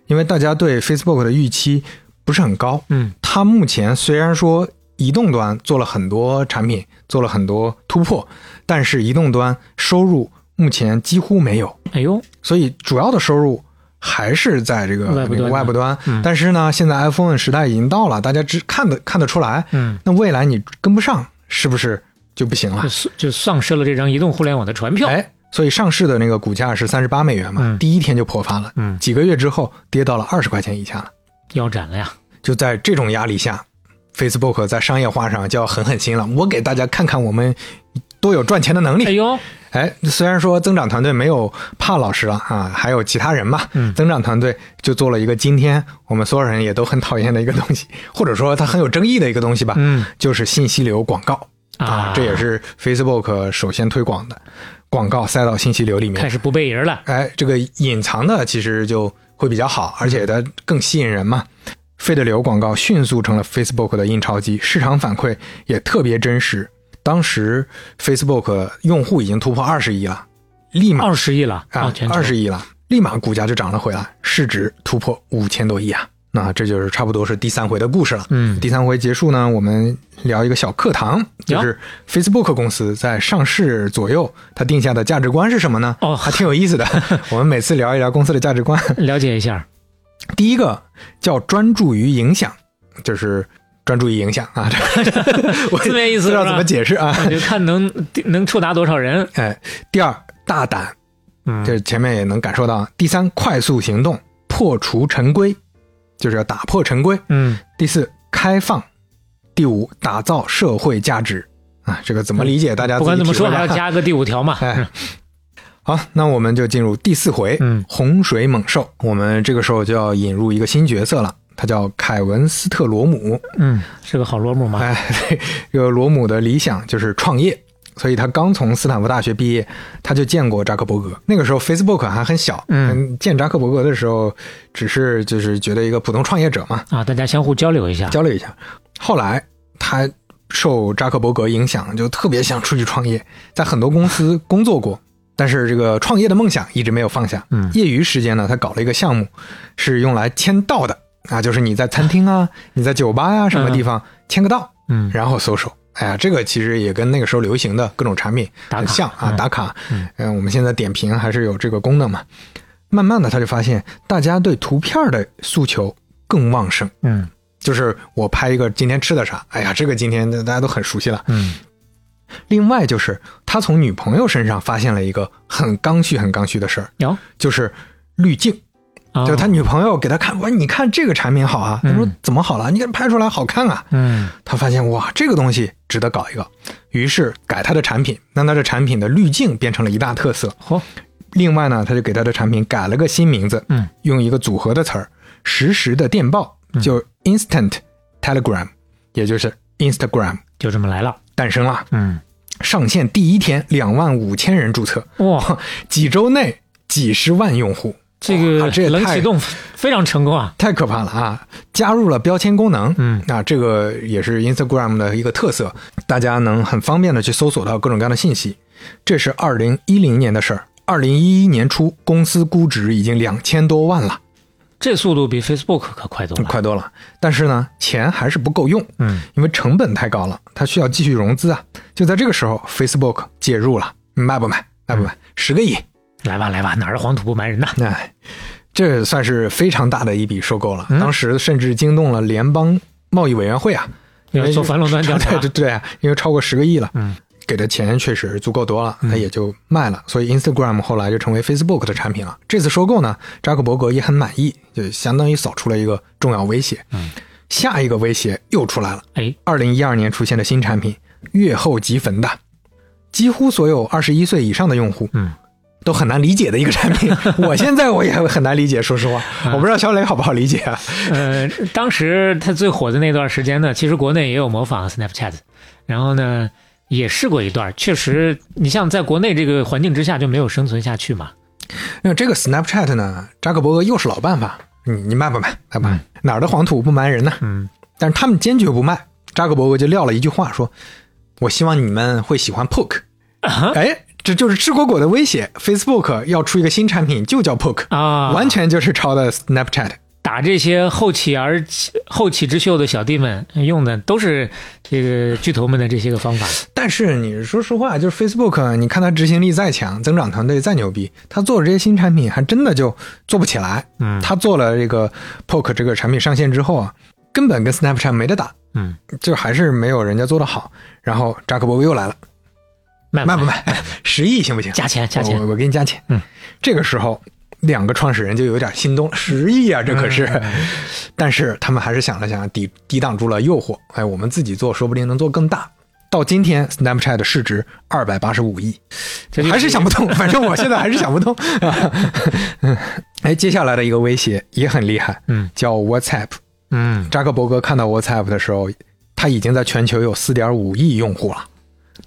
因为大家对 Facebook 的预期不是很高，嗯。它目前虽然说移动端做了很多产品，做了很多突破，但是移动端收入目前几乎没有，哎呦，所以主要的收入还是在这个外部端那个外部端。嗯但是呢，现在 iPhone 时代已经到了，大家只看得看得出来，嗯，那未来你跟不上，是不是就不行了就？丧就丧失了这张移动互联网的船票。哎，所以上市的那个股价是三十八美元嘛，嗯第一天就破发了，嗯几个月之后跌到了二十块钱以下了。腰斩了呀。就在这种压力下，Facebook 在商业化上就要狠狠心了。我给大家看看我们都有赚钱的能力。哎呦，哎，虽然说增长团队没有怕老师了啊，还有其他人嘛，嗯增长团队就做了一个今天我们所有人也都很讨厌的一个东西，或者说它很有争议的一个东西吧，嗯就是信息流广告啊，这也是 Facebook 首先推广的，广告塞到信息流里面开。始不背人了。哎，这个隐藏的其实就会比较好，而且它更吸引人嘛。费的流广告迅速成了 Facebook 的印钞机，市场反馈也特别真实。当时 Facebook 用户已经突破二十亿了，立马二十亿了啊二十亿了，立马股价就涨了回来，市值突破五千多亿啊！那这就是差不多是第三回的故事了。嗯第三回结束呢，我们聊一个小课堂，就是 Facebook 公司在上市左右，它定下的价值观是什么呢？哦还挺有意思的。我们每次聊一聊公司的价值观。了解一下。第一个叫专注于影响，就是专注于影响啊。我字面意思不知道怎么解释啊。就看能能触达多少人。哎，第二大胆，嗯，这前面也能感受到。第三，快速行动，破除陈规，就是要打破陈规。嗯，第四，开放。第五，打造社会价值啊，这个怎么理解？大家不管怎么说，还要加个第五条嘛。哎，好，那我们就进入第四回，嗯洪水猛兽。我们这个时候就要引入一个新角色了，他叫凯文斯特罗姆。嗯，是个好罗姆嘛。哎，对，这个罗姆的理想就是创业，所以他刚从斯坦福大学毕业，他就见过扎克伯格。那个时候 Facebook 还很小，嗯，见扎克伯格的时候，只是就是觉得一个普通创业者嘛，啊，大家相互交流一下。交流一下。后来他受扎克伯格影响，就特别想出去创业，在很多公司 工作过，但是这个创业的梦想一直没有放下。嗯业余时间呢，他搞了一个项目，是用来签到的啊，就是你在餐厅啊，你在酒吧呀、什么地方签个到，嗯然后搜手。哎呀，这个其实也跟那个时候流行的各种产品很像啊，嗯打卡。嗯嗯，我们现在点评还是有这个功能嘛。慢慢的，他就发现大家对图片的诉求更旺盛。嗯就是我拍一个今天吃的啥，哎呀，这个今天大家都很熟悉了。嗯另外就是他从女朋友身上发现了一个很刚需、很刚需的事儿，有就是滤镜。啊就他女朋友给他看，哇，你看这个产品好啊。他说嗯怎么好了？你看拍出来好看啊。嗯他发现哇，这个东西值得搞一个，于是改他的产品，让他的产品的滤镜变成了一大特色。好另外呢，他就给他的产品改了个新名字，嗯，用一个组合的词儿，实时的电报，就 Instant Telegram，也就是 Instagram 就这么来了。诞生了。嗯，上线第一天，两万五千人注册，哇，几周内几十万用户，这哇个这也太冷启动非常成功啊。太可怕了啊！加入了标签功能，嗯啊，这个也是 Instagram 的一个特色，大家能很方便的去搜索到各种各样的信息。这是二零一零年的事儿，二零一一年初，公司估值已经两千多万了，这速度比 Facebook 可快多了。快多了。但是呢，钱还是不够用，嗯，因为成本太高了，它需要继续融资啊。就在这个时候，Facebook 介入了，卖不卖？卖不卖？十个亿，来吧来吧，哪儿的黄土不埋人呐？哎，这算是非常大的一笔收购了，嗯？当时甚至惊动了联邦贸易委员会啊，因为做反垄断调查。对对对啊，因为超过十个亿了，嗯，给的钱确实足够多了，他也就卖了，所以 Instagram 后来就成为 Facebook 的产品了。这次收购呢，扎克伯格也很满意，就相当于扫出了一个重要威胁。嗯，下一个威胁又出来了，哎，二零一二年出现的新产品月后即焚的，几乎所有二十一岁以上的用户，嗯。都很难理解的一个产品，我现在我也很难理解，说实话，嗯我不知道小磊好不好理解啊？呃，当时它最火的那段时间呢，其实国内也有模仿 Snapchat，然后呢也试过一段，确实，你像在国内这个环境之下就没有生存下去嘛。那这个 Snapchat 呢，扎克伯格又是老办法，你你卖不卖？卖不卖？哪儿的黄土不埋人呢？嗯，但是他们坚决不卖，扎克伯格就撂了一句话说：“我希望你们会喜欢 Poke。”哎，这就是吃果果的威胁。Facebook 要出一个新产品，就叫 Poke，啊，完全就是抄的 Snapchat。打这些后起而起后起之秀的小弟们用的都是这个巨头们的这些个方法。但是你说实话，就是 Facebook，你看它执行力再强，增长团队再牛逼，它做的这些新产品还真的就做不起来。嗯它做了这个 Poke 这个产品上线之后啊，根本跟 Snapchat 没得打，嗯，就还是没有人家做的好。然后扎克伯格又来了，卖卖不？卖？十亿行不行？加钱加钱我我给你加钱。嗯，这个时候两个创始人就有点心动了，十亿啊，这可是。嗯 但是他们还是想了想，抵抵挡住了诱惑。哎，我们自己做，说不定能做更大。到今天，Snapchat 的市值二百八十五亿，这还是想不通。反正我现在还是想不通。哎，接下来的一个威胁也很厉害，嗯叫 WhatsApp。嗯，扎克伯格看到 WhatsApp 的时候，他已经在全球有四点五亿用户了，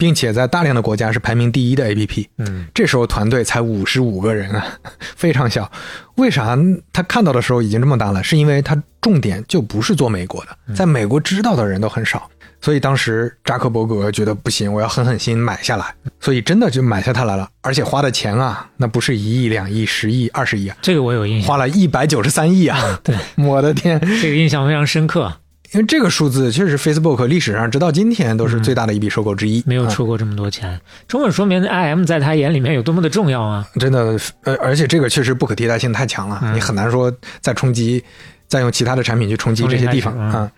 并且在大量的国家是排名第一的 APP。嗯，这时候团队才五十五个人啊，非常小。为啥他看到的时候已经这么大了？是因为他重点就不是做美国的，在美国知道的人都很少。所以当时扎克伯格觉得不行，我要狠狠心买下来，所以真的就买下它来了，而且花的钱啊，那不是一亿、两亿、十亿、二十亿啊，这个我有印象，花了一百九十三亿啊！对，我的天，这个印象非常深刻，因为这个数字确实 Facebook 历史上直到今天都是最大的一笔收购之一，没有啊出过这么多钱，充分说明 IM 在他眼里面有多么的重要啊！真的，呃，而且这个确实不可替代性太强了，嗯你很难说再冲击，再用其他的产品去冲击这些地方啊。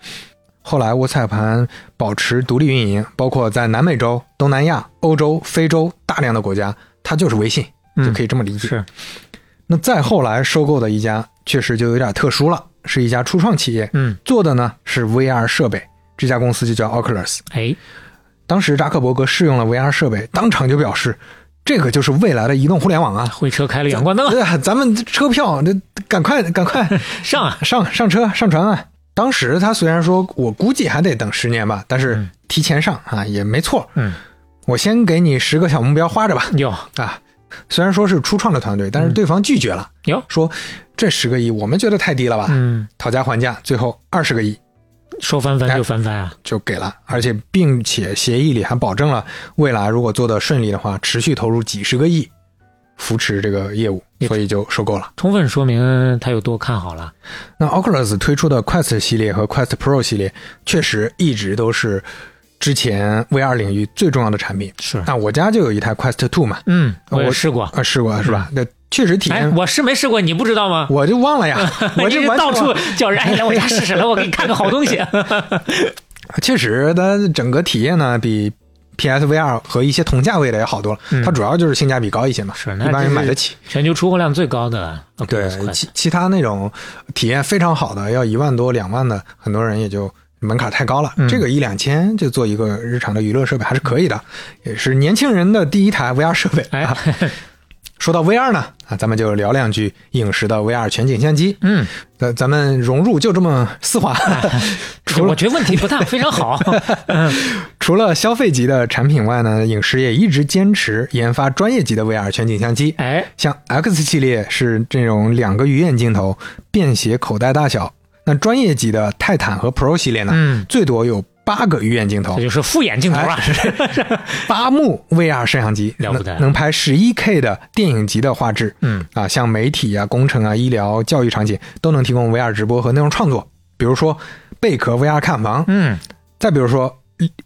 后来 WhatsApp 保持独立运营，包括在南美洲、东南亚、欧洲、非洲大量的国家，它就是微信，嗯就可以这么理解。是，那再后来收购的一家确实就有点特殊了，是一家初创企业，嗯，做的呢是 VR 设备，这家公司就叫 Oculus。哎，当时扎克伯格试用了 VR 设备，当场就表示，这个就是未来的移动互联网啊！会车开了远光灯，对啊，咱们车票，这赶快赶快 上啊！上上车上船啊！当时他虽然说我估计还得等十年吧，但是嗯提前上啊也没错。嗯，我先给你十个小目标花着吧有啊！虽然说是初创的团队，但是对方拒绝了，有，说这十个亿我们觉得太低了吧，嗯，讨价还价，最后二十个亿说翻番就翻番啊！就给了，而且并且协议里还保证了未来如果做的顺利的话，持续投入几十个亿扶持这个业务，所以就收购了。充分说明他有多看好了。那 Oculus 推出的 Quest 系列和 Quest Pro 系列，确实一直都是之前 VR 领域最重要的产品。是，那我家就有一台 Quest Two 嘛，嗯，我试过。啊，试过是吧？那确实体哎，验，我试没试过，你不知道吗？我就忘了呀，我这是到处叫人，哎，来我家试试，来我给你看个好东西。确实，它整个体验呢比 PSVR 和一些同价位的也好多了。嗯它主要就是性价比高一些嘛，是那一般人买得起。全球出货量最高的对，其其他那种体验非常好的，要一万多、两万的，很多人也就门槛太高了。嗯这个一两千就做一个日常的娱乐设备还是可以的，也是年轻人的第一台 VR 设备。说到 VR 呢，啊，咱们就聊两句影视的 VR 全景相机。嗯，咱咱们融入就这么丝滑。除了我觉得问题不大，非常好。除了消费级的产品外呢，影视也一直坚持研发专业级的 VR 全景相机。哎，像 X 系列是这种两个鱼眼镜头，便携口袋大小。那专业级的泰坦和 Pro 系列呢，嗯最多有八个鱼眼镜头这，就是复眼镜头啊。八目 VR 摄像机，了不得能能拍十一 K 的电影级的画质。嗯啊，像媒体啊、工程啊、医疗、教育场景都能提供 VR 直播和内容创作。比如说贝壳 VR 看房，嗯，再比如说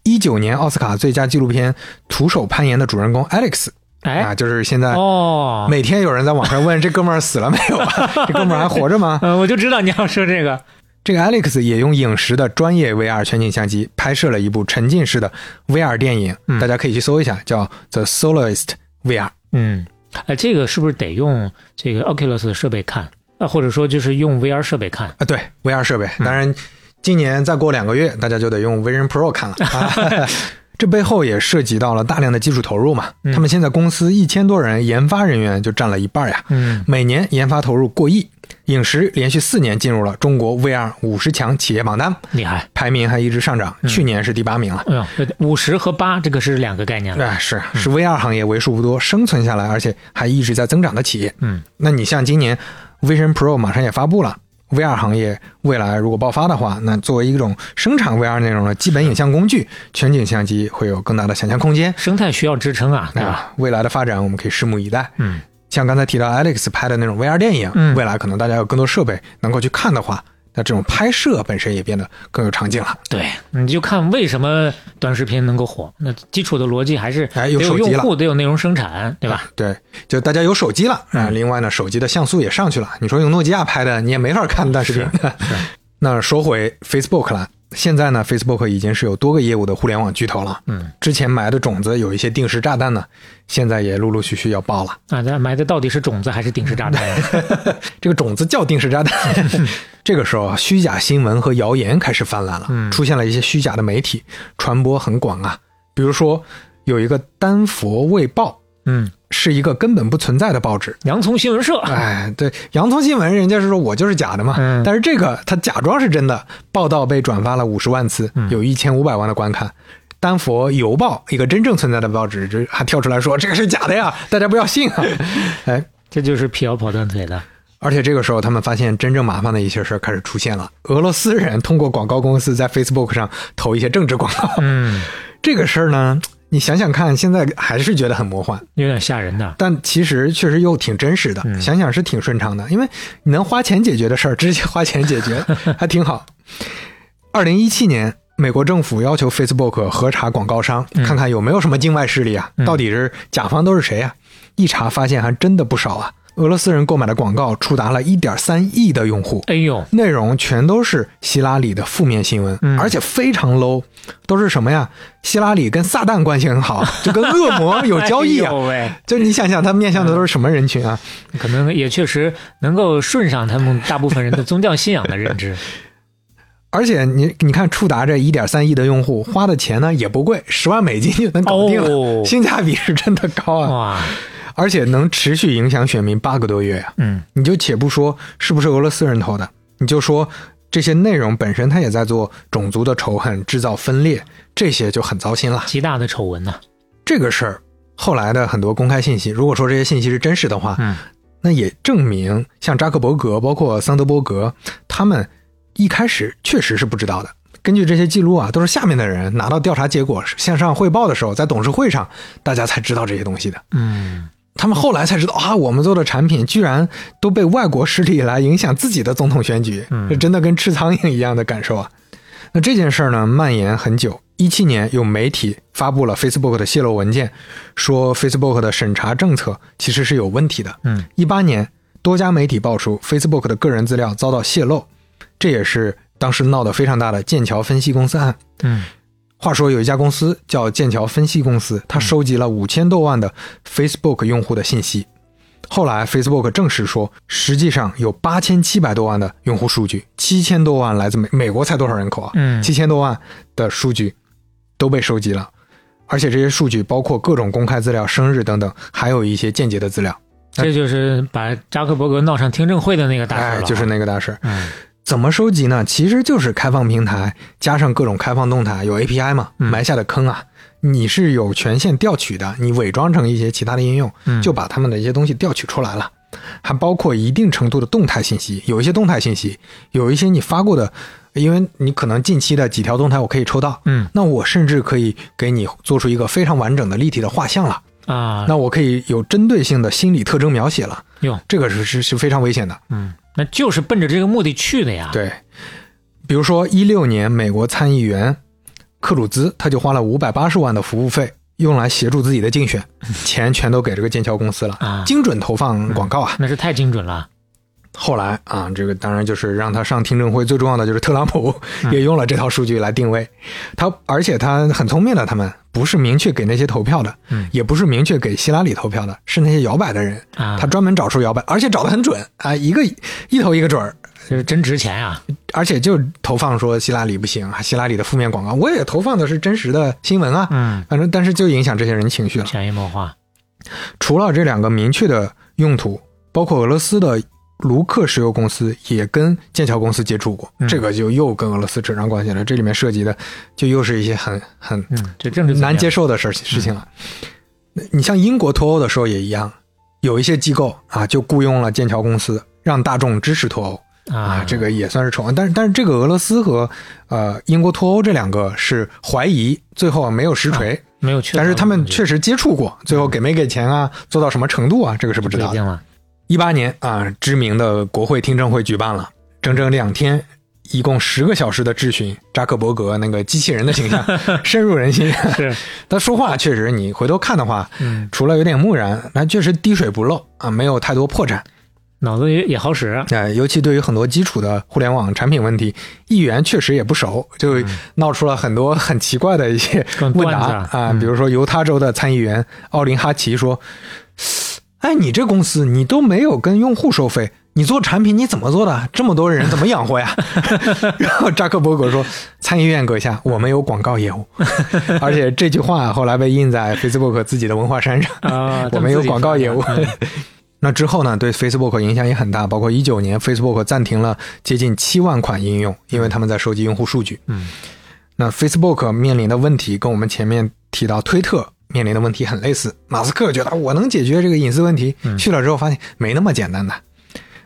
一九年奥斯卡最佳纪录片《徒手攀岩》的主人公 Alex 啊，哎，就是现在哦，每天有人在网上问这哥们儿死了没有啊？这哥们儿还活着吗？嗯，我就知道你要说这个。这个 Alex 也用影石的专业 VR 全景相机拍摄了一部沉浸式的 VR 电影，嗯大家可以去搜一下，叫 The Soloist VR。嗯，哎，这个是不是得用这个 Oculus 的设备看啊？或者说就是用 VR 设备看？啊，对，VR 设备。当然，今年再过两个月，大家就得用 Vision Pro 看了。啊、这背后也涉及到了大量的技术投入嘛。他们现在公司一千多人，研发人员就占了一半呀。嗯，每年研发投入过亿。影石连续四年进入了中国 VR 五十强企业榜单，厉害。排名还一直上涨，去年是第八名了。哎呦，五十和八这个是两个概念了。哎，是是 VR 行业为数不多生存下来，而且还一直在增长的企业。嗯，那你像今年 Vision Pro 马上也发布了，VR 行业未来如果爆发的话，那作为一种生产 VR 内容的基本影像工具，全景相机会有更大的想象空间。生态需要支撑啊，对吧？啊，未来的发展我们可以拭目以待。嗯，像刚才提到 Alex 拍的那种 VR 电影，嗯未来可能大家有更多设备能够去看的话，那这种拍摄本身也变得更有场景了。对，你就看为什么短视频能够火，那基础的逻辑还是哎得有用户，得有内容生产，对吧？对，就大家有手机了啊、嗯另外呢，手机的像素也上去了。你说用诺基亚拍的，你也没法看短视频。那说回 Facebook 了，现在呢，Facebook 已经是有多个业务的互联网巨头了。嗯，之前埋的种子有一些定时炸弹呢，现在也陆陆续续要爆了。啊，咱埋的到底是种子还是定时炸弹呀？这个种子叫定时炸弹。这个时候啊，虚假新闻和谣言开始泛滥了，嗯出现了一些虚假的媒体，传播很广啊。比如说，有一个丹佛卫报，嗯，是一个根本不存在的报纸。洋葱新闻社，哎，对，洋葱新闻人家是说我就是假的嘛，嗯但是这个他假装是真的，报道被转发了五十万次，嗯有一千五百万的观看。丹佛邮报一个真正存在的报纸，这还跳出来说这个是假的呀，大家不要信啊！哎，这就是辟谣跑断腿的。而且这个时候，他们发现真正麻烦的一些事儿开始出现了。俄罗斯人通过广告公司在 Facebook 上投一些政治广告，嗯，这个事儿呢，你想想看，现在还是觉得很魔幻，有点吓人的。但其实确实又挺真实的。嗯想想是挺顺畅的，因为你能花钱解决的事儿，直接花钱解决，还挺好。二零一七年，美国政府要求 Facebook 核查广告商，嗯看看有没有什么境外势力啊，嗯到底是甲方都是谁啊？一查发现还真的不少啊。俄罗斯人购买的广告触达了一点三亿的用户，哎呦，内容全都是希拉里的负面新闻，嗯而且非常 low，都是什么呀？希拉里跟撒旦关系很好，就跟恶魔有交易啊哎。就你想想，他面向的都是什么人群啊？可能也确实能够顺上他们大部分人的宗教信仰的认知。而且你你看，触达这一点三亿的用户，花的钱呢也不贵，十万美金就能搞定了，哦性价比是真的高啊！哇，而且能持续影响选民八个多月啊！嗯，你就且不说是不是俄罗斯人投的，你就说这些内容本身，他也在做种族的仇恨，制造分裂，这些就很糟心了。极大的丑闻呐、这个事儿后来的很多公开信息，如果说这些信息是真实的话，嗯，那也证明像扎克伯格，包括桑德伯格，他们一开始确实是不知道的。根据这些记录啊，都是下面的人拿到调查结果向上汇报的时候，在董事会上大家才知道这些东西的。嗯，他们后来才知道啊，我们做的产品居然都被外国势力来影响自己的总统选举，嗯这真的跟吃苍蝇一样的感受啊。那这件事儿呢，蔓延很久。一七年，有媒体发布了 Facebook 的泄露文件，说 Facebook 的审查政策其实是有问题的。嗯，一八年，多家媒体爆出 Facebook 的个人资料遭到泄露，这也是当时闹得非常大的剑桥分析公司案。嗯，话说有一家公司叫剑桥分析公司，它收集了五千多万的 Facebook 用户的信息。后来 Facebook 证实说，实际上有八千七百多万的用户数据，七千多万来自美美国才多少人口啊？嗯七千多万的数据都被收集了，而且这些数据包括各种公开资料、生日等等，还有一些间接的资料。这就是把扎克伯格闹上听证会的那个大事了，，哎就是那个大事。嗯怎么收集呢？其实就是开放平台加上各种开放动态，有 API 嘛，嗯。埋下的坑啊，你是有权限调取的，你伪装成一些其他的应用，嗯。就把他们的一些东西调取出来了，还包括一定程度的动态信息，有一些动态信息，有一些你发过的，因为你可能近期的几条动态我可以抽到，嗯。那我甚至可以给你做出一个非常完整的立体的画像了，啊，那我可以有针对性的心理特征描写了，哟，这个是是是非常危险的。嗯，那就是奔着这个目的去的呀。，对，比如说一六年，美国参议员克鲁兹他就花了五百八十万的服务费，用来协助自己的竞选，钱全都给这个剑桥公司了，啊精准投放广告啊。那是太精准了。后来啊，这个当然就是让他上听证会，最重要的就是特朗普嗯也用了这套数据来定位他，而且他很聪明的，他们不是明确给那些投票的，嗯也不是明确给希拉里投票的，是那些摇摆的人，啊他专门找出摇摆，而且找的很准啊，一个一头一个准儿，就是真值钱啊！而且就投放说希拉里不行，希拉里的负面广告，我也投放的是真实的新闻啊，嗯，反正但是就影响这些人情绪了。潜移默化。除了这两个明确的用途，包括俄罗斯的卢克石油公司也跟剑桥公司接触过，嗯这个就又跟俄罗斯扯上关系了。这里面涉及的就又是一些很很嗯，这政治难接受。的事事情了。你像英国脱欧的时候也一样，有一些机构啊就雇佣了剑桥公司，让大众支持脱欧。啊，这个也算是丑闻，但是但是这个俄罗斯和呃英国脱欧这两个是怀疑，最后没有实锤，没有确，但是他们确实接触过，最后给没给钱啊，做到什么程度啊，这个是不知道的。不一八年啊，知名的国会听证会举办了，整整两天，一共十个小时的质询，扎克伯格那个机器人的形象 深入人心。是，他说话确实，你回头看的话，嗯，除了有点木然，那确实滴水不漏啊，没有太多破绽。脑子也也好使。哎，尤其对于很多基础的互联网产品问题，议员确实也不熟，就闹出了很多很奇怪的一些问答啊比如说，犹他州的参议员奥林哈奇说：“哎，你这公司你都没有跟用户收费，你做产品你怎么做的？这么多人怎么养活呀？” 然后扎克伯格说：“参议院阁下，我们有广告业务，而且这句话后来被印在 Facebook 自己的文化衫上。”啊，我们有广告业务。那之后呢，对 Facebook 影响也很大，包括一九年 Facebook 暂停了接近七万款应用，因为他们在收集用户数据。嗯，那 Facebook 面临的问题跟我们前面提到推特面临的问题很类似。马斯克觉得我能解决这个隐私问题，去了之后发现没那么简单的。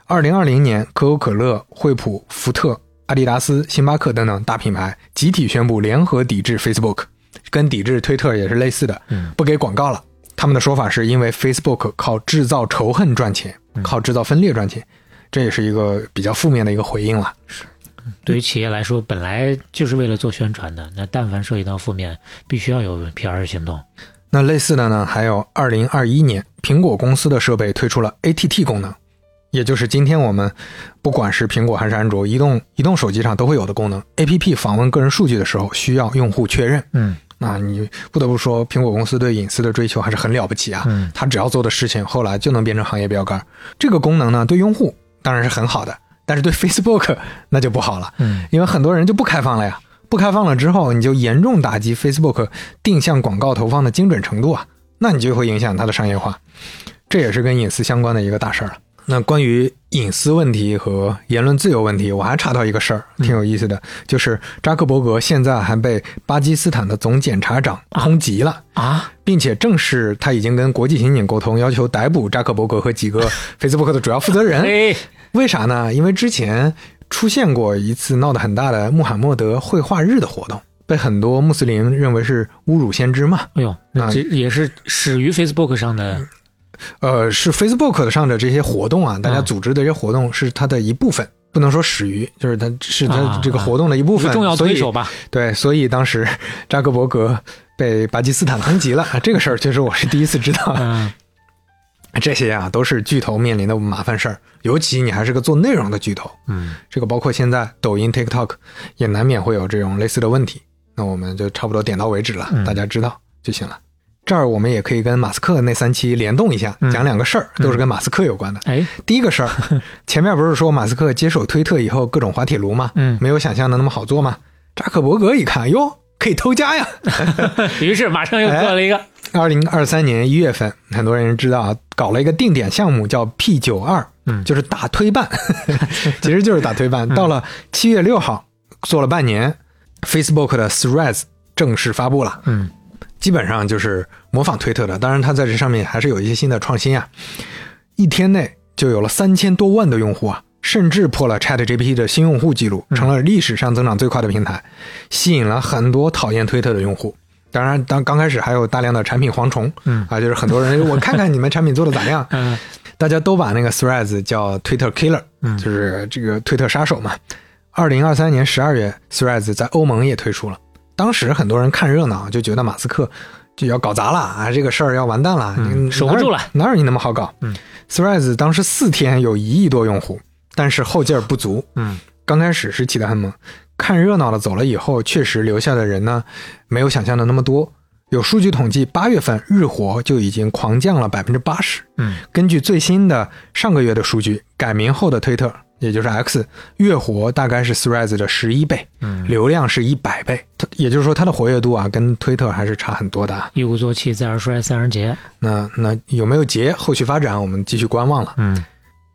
二零二零年，可口可乐、惠普、福特、阿迪达斯、星巴克等等大品牌集体宣布联合抵制 Facebook，跟抵制推特也是类似的，不给广告了。他们的说法是因为 Facebook 靠制造仇恨赚钱，靠制造分裂赚钱，这也是一个比较负面的一个回应了。对于企业来说，本来就是为了做宣传的，那但凡涉及到负面，必须要有 PR 行动。那类似的呢，还有二零二一年，苹果公司的设备推出了 ATT 功能，也就是今天我们不管是苹果还是安卓，移动移动手机上都会有的功能。APP 访问个人数据的时候，需要用户确认。嗯，那你不得不说，苹果公司对隐私的追求还是很了不起啊。嗯，他只要做的事情，后来就能变成行业标杆。这个功能呢，对用户当然是很好的，但是对 Facebook 那就不好了。嗯，因为很多人就不开放了呀。不开放了之后，你就严重打击 Facebook 定向广告投放的精准程度啊，那你就会影响它的商业化，这也是跟隐私相关的一个大事儿了。那关于隐私问题和言论自由问题，我还查到一个事儿，挺有意思的，就是扎克伯格现在还被巴基斯坦的总检察长通缉了。啊，并且正式他已经跟国际刑警沟通，要求逮捕扎克伯格和几个 Facebook 的主要负责人。哎，为啥呢？因为之前出现过一次闹得很大的穆罕默德绘画日的活动，被很多穆斯林认为是侮辱先知嘛。哎呦，那这也是始于 Facebook 上的呃，是 Facebook 上的这些活动啊，大家嗯组织的这些活动是它的一部分，不能说始于，就是它是它啊这个活动的一部分。重要推手吧？对，所以当时扎克伯格被巴基斯坦通缉了，啊这个事儿其实我是第一次知道。嗯，这些啊都是巨头面临的麻烦事儿，尤其你还是个做内容的巨头，嗯，这个包括现在抖音、TikTok 也难免会有这种类似的问题。那我们就差不多点到为止了，嗯大家知道就行了。这儿我们也可以跟马斯克那三期联动一下，嗯讲两个事儿，都是跟马斯克有关的。哎，第一个事儿，前面不是说马斯克接手推特以后各种滑铁卢吗？嗯没有想象的那么好做吗？扎克伯格一看，哟，可以偷家呀！于是马上又做了一个，二零二三年一月份，很多人知道啊，搞了一个定点项目叫 P 九二，嗯就是打推办，其实就是打推办。到了七月六号，做了半年，Facebook 的 Threads 正式发布了。嗯，基本上就是模仿推特的，当然它在这上面还是有一些新的创新啊。一天内就有了三千多万的用户啊，甚至破了 ChatGPT 的新用户记录，成了历史上增长最快的平台，吸引了很多讨厌推特的用户。当然，当刚开始还有大量的产品蝗虫，嗯啊，就是很多人 我看看你们产品做的咋样，嗯大家都把那个 Threads 叫 Twitter Killer，嗯就是这个推特杀手嘛。二零二三年十二月，Threads 在欧盟也推出了。当时很多人看热闹，就觉得马斯克就要搞砸了啊，这个事儿要完蛋了，嗯你守不住了哪有你那么好搞？嗯，Threads 当时四天有一亿多用户，但是后劲儿不足。嗯刚开始是起得很猛，看热闹的走了以后，确实留下的人呢，没有想象的那么多。有数据统计，八月份日活就已经狂降了百分之八十。嗯根据最新的上个月的数据，改名后的推特，也就是 X，月活大概是 Threads 的十一倍，嗯，流量是一百倍。它也就是说，它的活跃度啊，跟推特还是差很多的啊。一鼓作气，再而衰，三而竭。那那有没有结？后续发展我们继续观望了。嗯，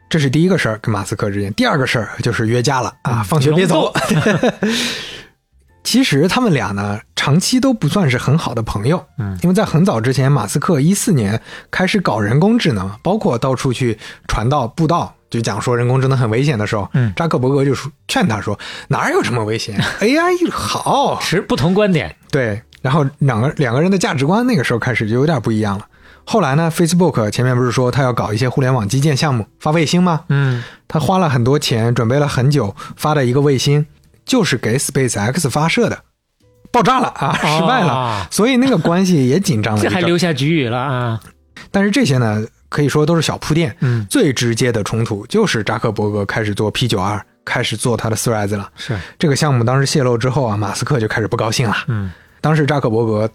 这是第一个事儿，跟马斯克之间。第二个事儿就是约架了啊，放学别走。其实他们俩呢，长期都不算是很好的朋友。嗯，因为在很早之前，马斯克一四年开始搞人工智能，包括到处去传道布道，就讲说人工智能很危险的时候，嗯扎克伯格就说劝他说哪有什么危险，AI 好。持不同观点。对，然后两个两个人的价值观那个时候开始就有点不一样了。后来呢，Facebook 前面不是说他要搞一些互联网基建项目，发卫星吗？嗯他花了很多钱，准备了很久，发的一个卫星，就是给 SpaceX 发射的，爆炸了啊，失败了，哦所以那个关系也紧张了。这还留下局语了啊。但是这些呢，可以说都是小铺垫。嗯，最直接的冲突就是扎克伯格开始做 P 九二，开始做他的 Threads 了。是。这个项目当时泄露之后啊，马斯克就开始不高兴了。嗯当时扎克伯格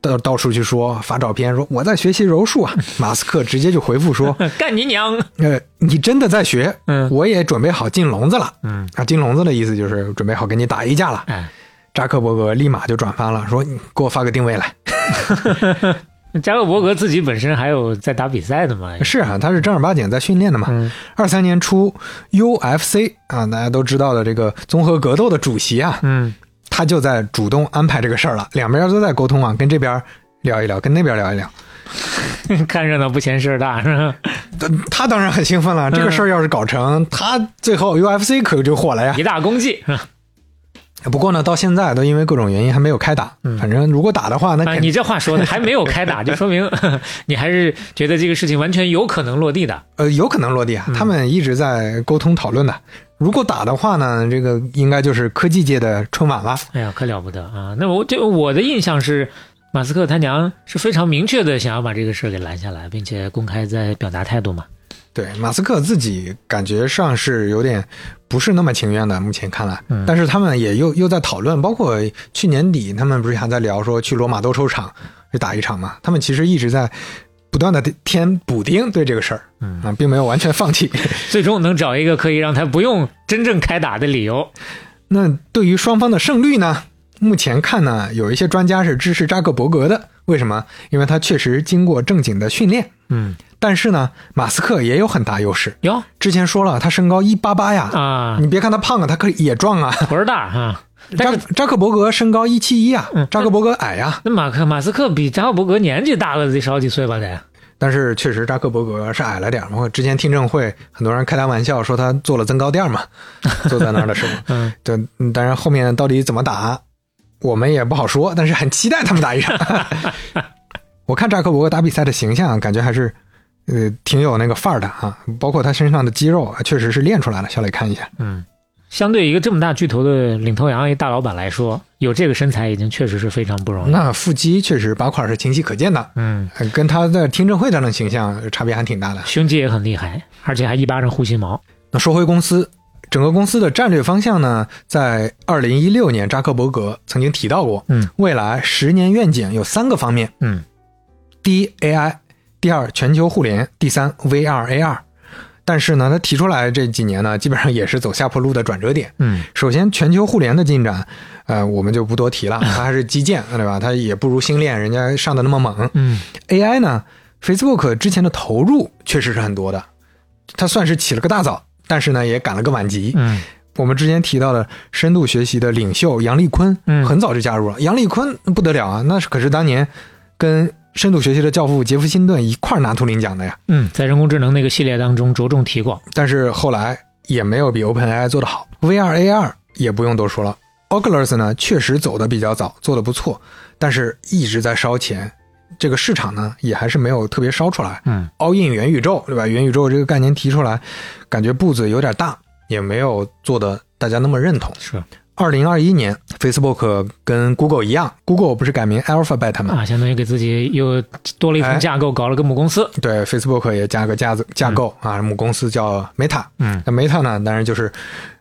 到到处去说发照片，说我在学习柔术啊。马斯克直接就回复说，干你娘！呃，你真的在学？嗯我也准备好进笼子了。嗯，啊，进笼子的意思就是准备好跟你打一架了。哎，扎克伯格立马就转发了，说你给我发个定位来。扎克伯格自己本身还有在打比赛的嘛？是啊，他是正儿八经在训练的嘛。嗯二三年初，UFC 啊，大家都知道的这个综合格斗的主席啊，嗯他就在主动安排这个事儿了，两边都在沟通啊，跟这边聊一聊，跟那边聊一聊。看热闹不嫌事儿大是吧？他 他当然很兴奋了，这个事儿要是搞成，他最后 UFC 可就火了呀。一大功绩？不过呢，到现在都因为各种原因还没有开打。反正如果打的话，那啊，你这话说的还没有开打，就说明 你还是觉得这个事情完全有可能落地的。呃有可能落地啊。他们一直在沟通讨论的。如果打的话呢，这个应该就是科技界的春晚了。哎呀，可了不得啊！那我这我的印象是，马斯克他娘是非常明确的想要把这个事儿给拦下来，并且公开在表达态度嘛。对，马斯克自己感觉上是有点不是那么情愿的，目前看来。嗯但是他们也又又在讨论，包括去年底他们不是还在聊说去罗马斗兽场去打一场嘛？他们其实一直在不断的添补丁对这个事儿，嗯啊，并没有完全放弃。最终能找一个可以让他不用真正开打的理由。那对于双方的胜率呢？目前看呢，有一些专家是支持扎克伯格的，为什么？因为他确实经过正经的训练。嗯，但是呢，马斯克也有很大优势。哟之前说了，他身高一八八呀，啊你，别看他胖啊，他可也壮啊。不是大啊。扎扎克伯格身高一七一啊嗯，扎克伯格矮呀、那马克马斯克比扎克伯格年纪大了得少几岁吧得？但是确实扎克伯格是矮了点儿嘛。之前听证会很多人开他玩笑说他做了增高垫嘛，坐在那儿的时候，嗯，对，嗯当然后面到底怎么打，我们也不好说，但是很期待他们打一场。我看扎克伯格打比赛的形象，感觉还是呃挺有那个范儿的啊，包括他身上的肌肉，啊确实是练出来了。小磊看一下，嗯相对一个这么大巨头的领头羊一大老板来说，有这个身材已经确实是非常不容易。那腹肌确实八块是清晰可见的，嗯，呃跟他在听证会上的形象差别还挺大的。胸肌也很厉害，而且还一巴掌护心毛。那说回公司，整个公司的战略方向呢，在二零一六年，扎克伯格曾经提到过，嗯，未来十年愿景有三个方面：嗯第一 AI，第二全球互联，第三 VR AR。但是呢，他提出来这几年呢，基本上也是走下坡路的转折点。嗯首先，全球互联的进展，呃，我们就不多提了，它还是基建，对吧？它也不如星链人家上的那么猛。嗯 AI 呢，Facebook 之前的投入确实是很多的，它算是起了个大早，但是呢，也赶了个晚集。嗯我们之前提到的深度学习的领袖杨立坤，嗯很早就加入了。杨立坤不得了啊，那是可是当年跟深度学习的教父杰夫辛顿一块儿拿图灵奖的呀。嗯，在人工智能那个系列当中着重提过。但是后来也没有比 OpenAI 做得好。VR、AR 也不用多说了，Oculus 呢确实走的比较早，做的不错，但是一直在烧钱，这个市场呢也还是没有特别烧出来。嗯 all in 元宇宙，对吧？元宇宙这个概念提出来，感觉步子有点大，也没有做的大家那么认同。是二零二一年，Facebook 跟 Google 一样，Google 不是改名 Alphabet 吗？啊，相当于给自己又多了一层架构，搞了个母公司。对，Facebook 也加个架子架构、啊，母公司叫 Meta。嗯，那 Meta 呢，当然就是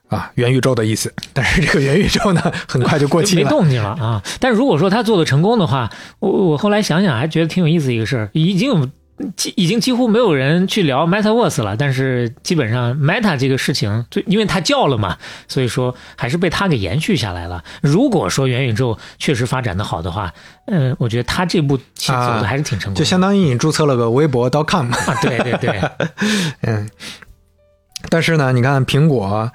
啊元宇宙的意思，但是这个元宇宙呢，很快就过期了。没动静了啊！但如果说他做的成功的话，我我后来想想还觉得挺有意思一个事儿，已经有几已经几乎没有人去聊 MetaVerse 了，但是基本上 Meta 这个事情，就因为他叫了嘛，所以说还是被他给延续下来了。如果说元宇宙确实发展的好的话，嗯、我觉得他这步棋走的还是挺成功的，就相当于你注册了个微博 .com，啊，对对对，嗯，但是呢，你看苹果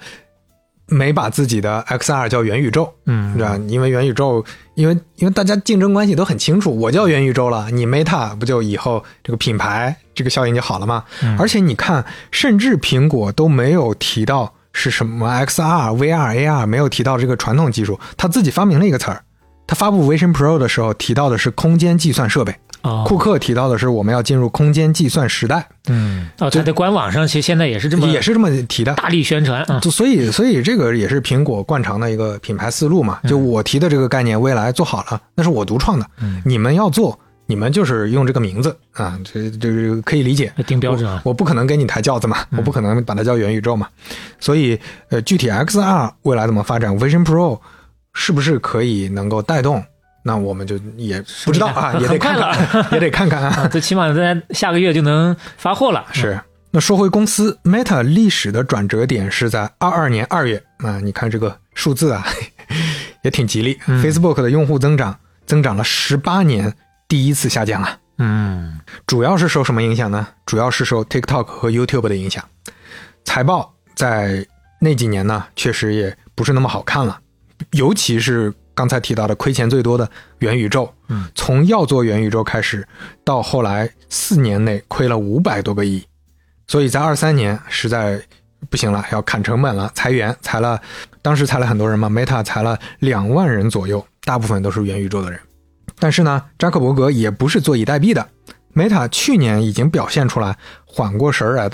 没把自己的 XR 叫元宇宙，嗯对吧？因为元宇宙，因为因为大家竞争关系都很清楚，我叫元宇宙了，你 Meta 不就以后这个品牌这个效应就好了吗？嗯而且你看，甚至苹果都没有提到是什么 XR、VR、AR，没有提到这个传统技术，他自己发明了一个词儿。他发布 Vision Pro 的时候提到的是空间计算设备，哦，库克提到的是我们要进入空间计算时代，嗯，哦，他在官网上其实现在也是这么也是这么提的。大力宣传啊，就所以，所以这个也是苹果惯常的一个品牌思路嘛。嗯就我提的这个概念，未来做好了，那是我独创的，嗯你们要做，你们就是用这个名字啊，这这个可以理解。定标准啊，我我不可能给你抬轿子嘛，嗯我不可能把它叫元宇宙嘛。所以，呃，具体 XR 未来怎么发展，Vision Pro 是不是可以能够带动？那我们就也不知道啊，也得看很看，也得看看啊。啊，最起码在下个月就能发货了。是。那说回公司，Meta 历史的转折点是在二二年二月啊，你看这个数字啊，也挺吉利。嗯 Facebook 的用户增长增长了十八年，第一次下降啊。嗯主要是受什么影响呢？主要是受 TikTok 和 YouTube 的影响。财报在那几年呢，确实也不是那么好看了，尤其是刚才提到的亏钱最多的元宇宙。嗯，从要做元宇宙开始，到后来四年内亏了五百多个亿，所以在二三年实在不行了，要砍成本了，裁员，裁了，当时裁了很多人嘛，Meta 裁了两万人左右，大部分都是元宇宙的人。但是呢，扎克伯格也不是坐以待毙的，Meta 去年已经表现出来缓过神儿来、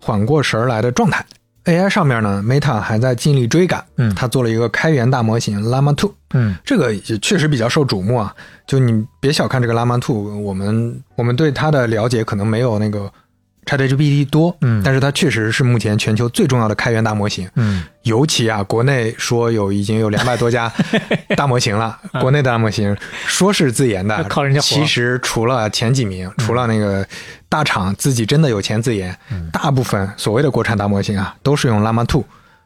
缓过神儿来的状态。AI 上面呢，Meta 还在尽力追赶，嗯。它做了一个开源大模型 Llama 2，嗯。这个也确实比较受瞩目啊。就你别小看这个 Llama 2，我们我们对它的了解可能没有那个 ChatGPT 多，嗯。但是它确实是目前全球最重要的开源大模型。嗯。尤其啊，国内说有已经有两百多家 大模型了，国内的大模型说是自研的靠人家其实除了前几名，除了那个大厂自己真的有钱自研，嗯大部分所谓的国产大模型啊，都是用 Llama 2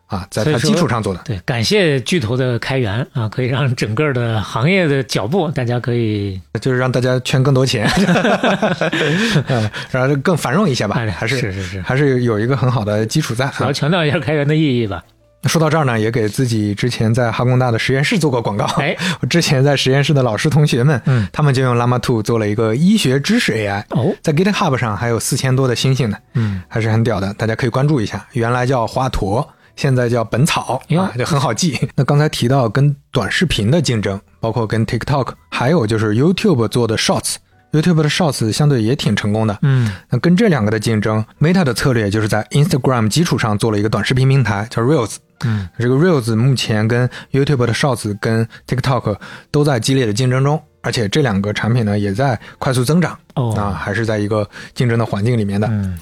啊，在它基础上做的。对，感谢巨头的开源啊，可以让整个的行业的脚步，大家可以 就是让大家圈更多钱，嗯然后更繁荣一些吧哎，还是是是是还是有一个很好的基础在。主要强调一下开源的意义吧。说到这儿呢，也给自己之前在哈工大的实验室做过广告。哎，我之前在实验室的老师同学们，嗯他们就用 Llama 2做了一个医学知识 AI，哦，在 GitHub 上还有四千多的星星呢，嗯还是很屌的，大家可以关注一下。原来叫华佗，现在叫本草，啊，就很好记。那刚才提到跟短视频的竞争，包括跟 TikTok，还有就是 YouTube 做的 Shorts。YouTube 的 Shorts 相对也挺成功的，嗯那跟这两个的竞争，Meta 的策略就是在 Instagram 基础上做了一个短视频平台，叫 Reels。嗯这个 Reels 目前跟 YouTube 的 Shorts 跟 TikTok 都在激烈的竞争中，而且这两个产品呢也在快速增长哦啊，还是在一个竞争的环境里面的。嗯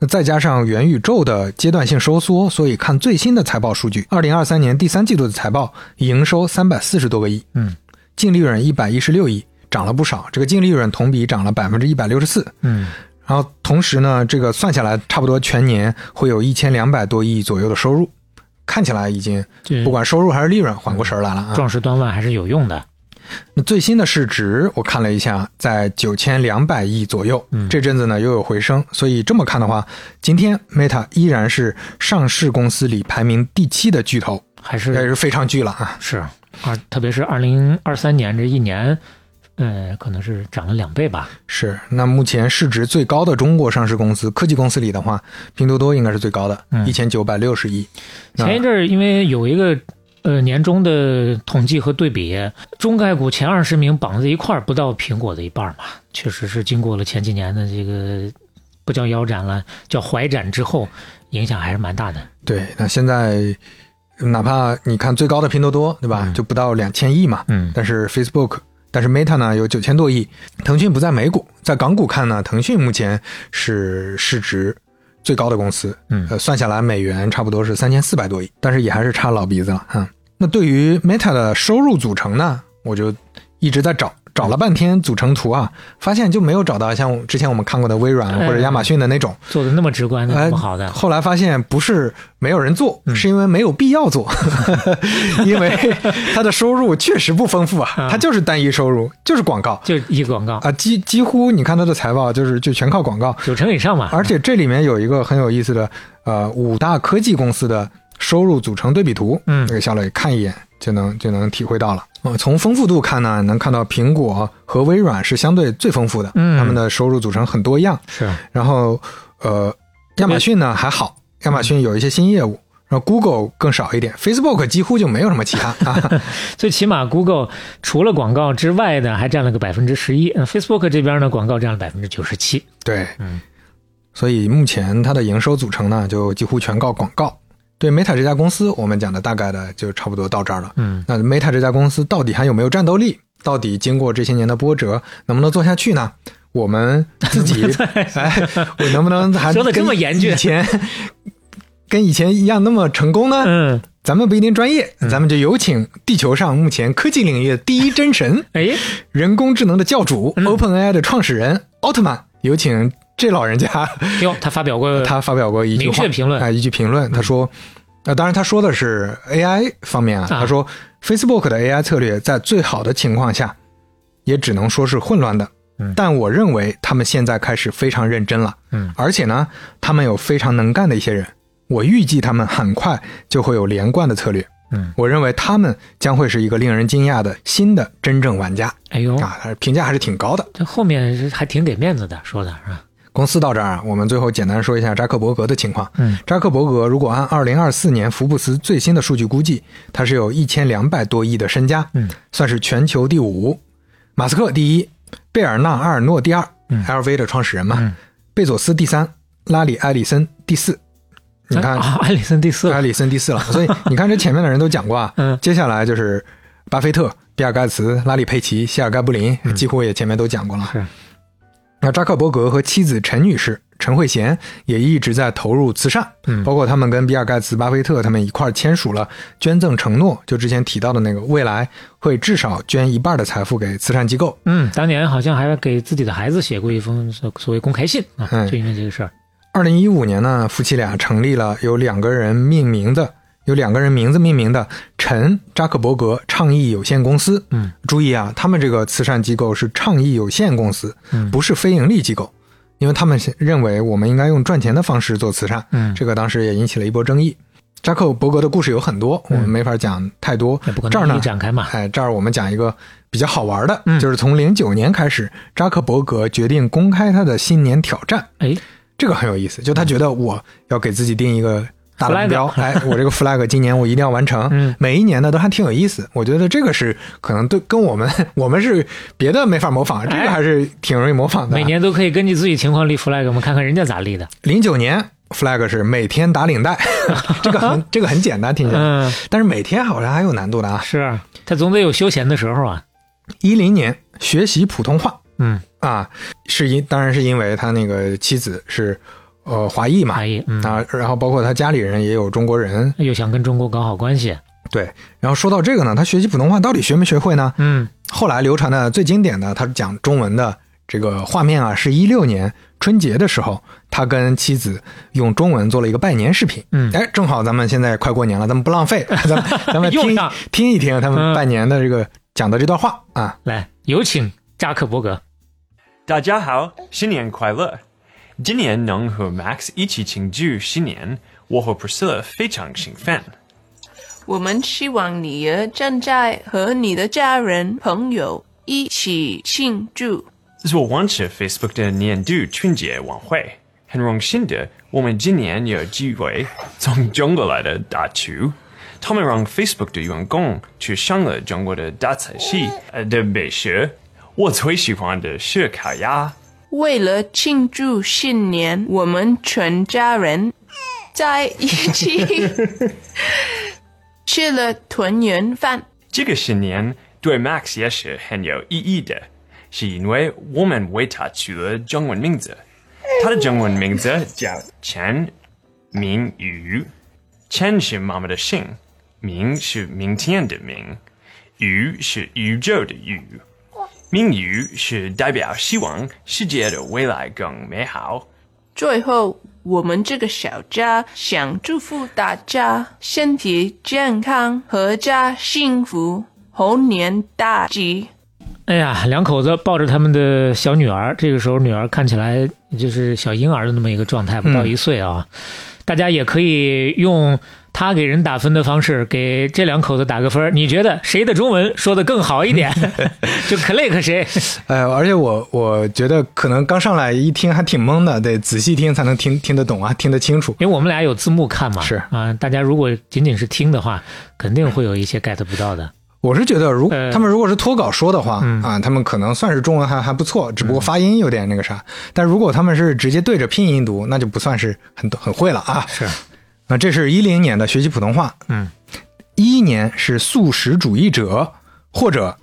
那再加上元宇宙的阶段性收缩，所以看最新的财报数据，二零二三年第三季度的财报营收三百四十多个亿，嗯净利润一百一十六亿，涨了不少。这个净利润同比涨了百分之一百六十四。嗯然后同时呢，这个算下来差不多全年会有一千两百多亿左右的收入，看起来已经这不管收入还是利润缓过神儿来了啊。壮士断腕还是有用的。那最新的市值我看了一下，在九千两百亿左右。嗯这阵子呢又有回升，所以这么看的话，今天 Meta 依然是上市公司里排名第七的巨头，还是这也是非常巨了啊。是啊，特别是二零二三年这一年，呃，可能是涨了两倍吧。是，那目前市值最高的中国上市公司科技公司里的话，拼多多应该是最高的，嗯一千九百六十亿。前一阵儿因为有一个呃年终的统计和对比，中概股前二十名绑在一块儿，不到苹果的一半儿嘛，确实是经过了前几年的这个不叫腰斩了，叫怀斩之后，影响还是蛮大的。对，那现在哪怕你看最高的拼多多，对吧，嗯就不到两千亿嘛，嗯但是 Facebook，但是 Meta 呢有九千多亿。腾讯不在美股，在港股看呢，腾讯目前是市值最高的公司，嗯呃，算下来美元差不多是三千四百多亿，但是也还是差老鼻子了哈、那对于 Meta 的收入组成呢，我就一直在找。找了半天组成图啊，发现就没有找到像之前我们看过的微软或者亚马逊的那种，做的那么直观，那哎么好的，后来发现不是没有人做，嗯。是因为没有必要做，因为它的收入确实不丰富啊，啊它就是单一收入，就是广告。就一广告。啊，几几乎你看它的财报就是就全靠广告，九成以上嘛。而且这里面有一个很有意思的呃五大科技公司的收入组成对比图，嗯。这个小磊看一眼就能就能体会到了。呃，从丰富度看呢，能看到苹果和微软是相对最丰富的，嗯他们的收入组成很多样。是然后呃，亚马逊呢还好，亚马逊有一些新业务，然后 Google 更少一点，Facebook 几乎就没有什么其他 啊。最起码 Google 除了广告之外呢，还占了个百分之十一。呃 Facebook 这边呢，广告占了百分之九十七。对，嗯，所以目前它的营收组成呢，就几乎全靠广告。对 Meta 这家公司，我们讲的大概的就差不多到这儿了。嗯，那 Meta 这家公司到底还有没有战斗力？到底经过这些年的波折，能不能做下去呢？我们自己，哎，我能不能 还说的这么严峻以前跟以前一样那么成功呢？嗯，咱们不一定专业，咱们就有请地球上目前科技领域的第一真神，哎，人工智能的教主、嗯 OpenAI 的创始人奥特曼，有请这老人家。哟，他发表过 他发表过一句话明确评论啊、一句评论，他说，呃，当然他说的是 AI 方面啊，啊他说 Facebook 的 AI 策略在最好的情况下，也只能说是混乱的。嗯但我认为他们现在开始非常认真了，嗯而且呢，他们有非常能干的一些人，我预计他们很快就会有连贯的策略。嗯，我认为他们将会是一个令人惊讶的新的真正玩家哎呦，啊，评价还是挺高的。这后面是还挺给面子的，说的是吧？公司到这儿啊，我们最后简单说一下扎克伯格的情况。嗯，扎克伯格如果按二零二四年福布斯最新的数据估计，他是有一千两百多亿的身家，嗯，算是全球第五。马斯克第一，贝尔纳阿尔诺第二、嗯 l v 的创始人嘛，嗯贝佐斯第三，拉里埃里森第四。你看，啊，艾里森第四了，埃里森第四了，所以你看这前面的人都讲过啊，嗯接下来就是巴菲特、比尔盖茨、拉里佩奇、谢尔盖布林，几乎也前面都讲过了。是那扎克伯格和妻子陈女士陈慧娴也一直在投入慈善，嗯包括他们跟比尔盖茨、巴菲特他们一块儿签署了捐赠承诺，就之前提到的那个，未来会至少捐一半的财富给慈善机构。嗯，当年好像还给自己的孩子写过一封所所谓公开信啊，嗯就因为这个事儿。二零一五年呢，夫妻俩成立了由两个人命名的，由两个人名字命名的陈扎克伯格倡议有限公司。嗯，注意啊，他们这个慈善机构是倡议有限公司，嗯不是非盈利机构，因为他们认为我们应该用赚钱的方式做慈善。嗯，这个当时也引起了一波争议。扎克伯格的故事有很多，我们没法讲太多。也不可能一这儿呢展开嘛。哎，这儿我们讲一个比较好玩的，嗯就是从零九年开始，扎克伯格决定公开他的新年挑战。哎，这个很有意思，就他觉得我要给自己定一个大的目标哎，我这个 flag 今年我一定要完成。嗯每一年呢都还挺有意思，我觉得这个是可能对跟我们我们是别的没法模仿，这个还是挺容易模仿的。哎每年都可以根据自己情况立 flag，我们看看人家咋立的。零九年 flag 是每天打领带，这个很这个很简单听起来，嗯，但是每天好像还有难度的啊。是啊他总得有休闲的时候啊。一零年学习普通话嗯，啊，是因当然是因为他那个妻子是呃华裔嘛华裔嗯啊，然后包括他家里人也有中国人，又想跟中国搞好关系。对。然后说到这个呢，他学习普通话到底学没学会呢？嗯后来流传的最经典的，他讲中文的这个画面啊，是一六年春节的时候，他跟妻子用中文做了一个拜年视频。嗯哎，正好咱们现在快过年了，咱们不浪费，咱们 咱们听听一听他们嗯拜年的这个讲的这段话啊。来，有请扎克伯格。大家好，新年快乐！今年能和 Max 一起庆祝新年，我和 Priscilla 非常兴奋。我们希望你也正在和你的家人朋友一起庆祝。这是我完成 Facebook 的年度春节晚会，很荣幸的，我们今年有机会从中国来的大厨，他们让 Facebook 的员工去上了中国的大菜系呃的美食。我最喜欢的是烤鸭。为了庆祝新年，我们全家人在一起吃了团圆饭。这个新年对 Max 也是很有意义的，是因为我们为他取了中文名字。他的中文名字叫钱明宇，钱是妈妈的姓，明是明天的明，宇是宇宙的宇。明宇是代表希望世界的未来更美好。最后，我们这个小家想祝福大家身体健康、阖家幸福、猴年大吉。哎呀，两口子抱着他们的小女儿，这个时候女儿看起来就是小婴儿的那么一个状态，不到一岁啊。大家也可以用他给人打分的方式给这两口子打个分。你觉得谁的中文说的更好一点？就 click 谁？呃，而且我我觉得可能刚上来一听还挺懵的，得仔细听才能听听得懂啊，听得清楚。因为我们俩有字幕看嘛。是啊，大家如果仅仅是听的话，肯定会有一些 get 不到的。我是觉得如，呃他们如果是脱稿说的话、嗯啊，他们可能算是中文还还不错，只不过发音有点那个啥。但如果他们是直接对着拼音读，那就不算是很很会了啊。是，啊，这是一零年的学习普通话，嗯，一一年是素食主义者或者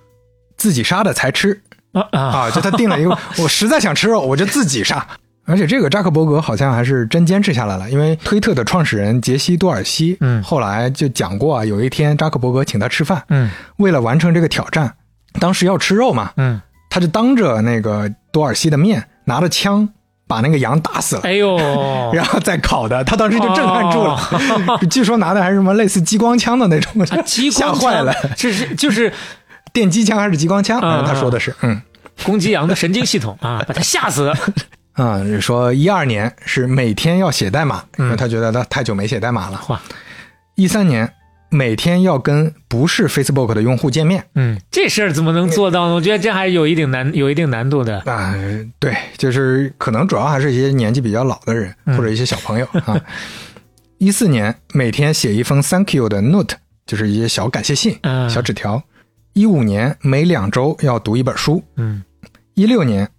自己杀的才吃。啊啊。啊，就他定了一个，我实在想吃肉，我就自己杀。而且这个扎克伯格好像还是真坚持下来了，因为推特的创始人杰西·多尔西，嗯。后来就讲过啊，有一天扎克伯格请他吃饭，嗯。为了完成这个挑战，当时要吃肉嘛，嗯，他就当着那个多尔西的面拿着枪把那个羊打死了。哎呦，然后再烤的，他当时就震撼住了。哦 据说拿的还是什么类似激光枪的那种，啊激光枪吓坏了。这是就是电击枪还是激光枪？他说的是，嗯攻击羊的神经系统啊，把他吓死。嗯，说一二年是每天要写代码，因为他觉得他太久没写代码了。哇，一三年每天要跟不是 Facebook 的用户见面。嗯，这事儿怎么能做到呢？我觉得这还有一定难，有一定难度的。啊、对，就是可能主要还是一些年纪比较老的人、嗯或者一些小朋友啊。一四年每天写一封 Thank you 的 note，就是一些小感谢信、嗯小纸条。一五年每两周要读一本书。嗯一六年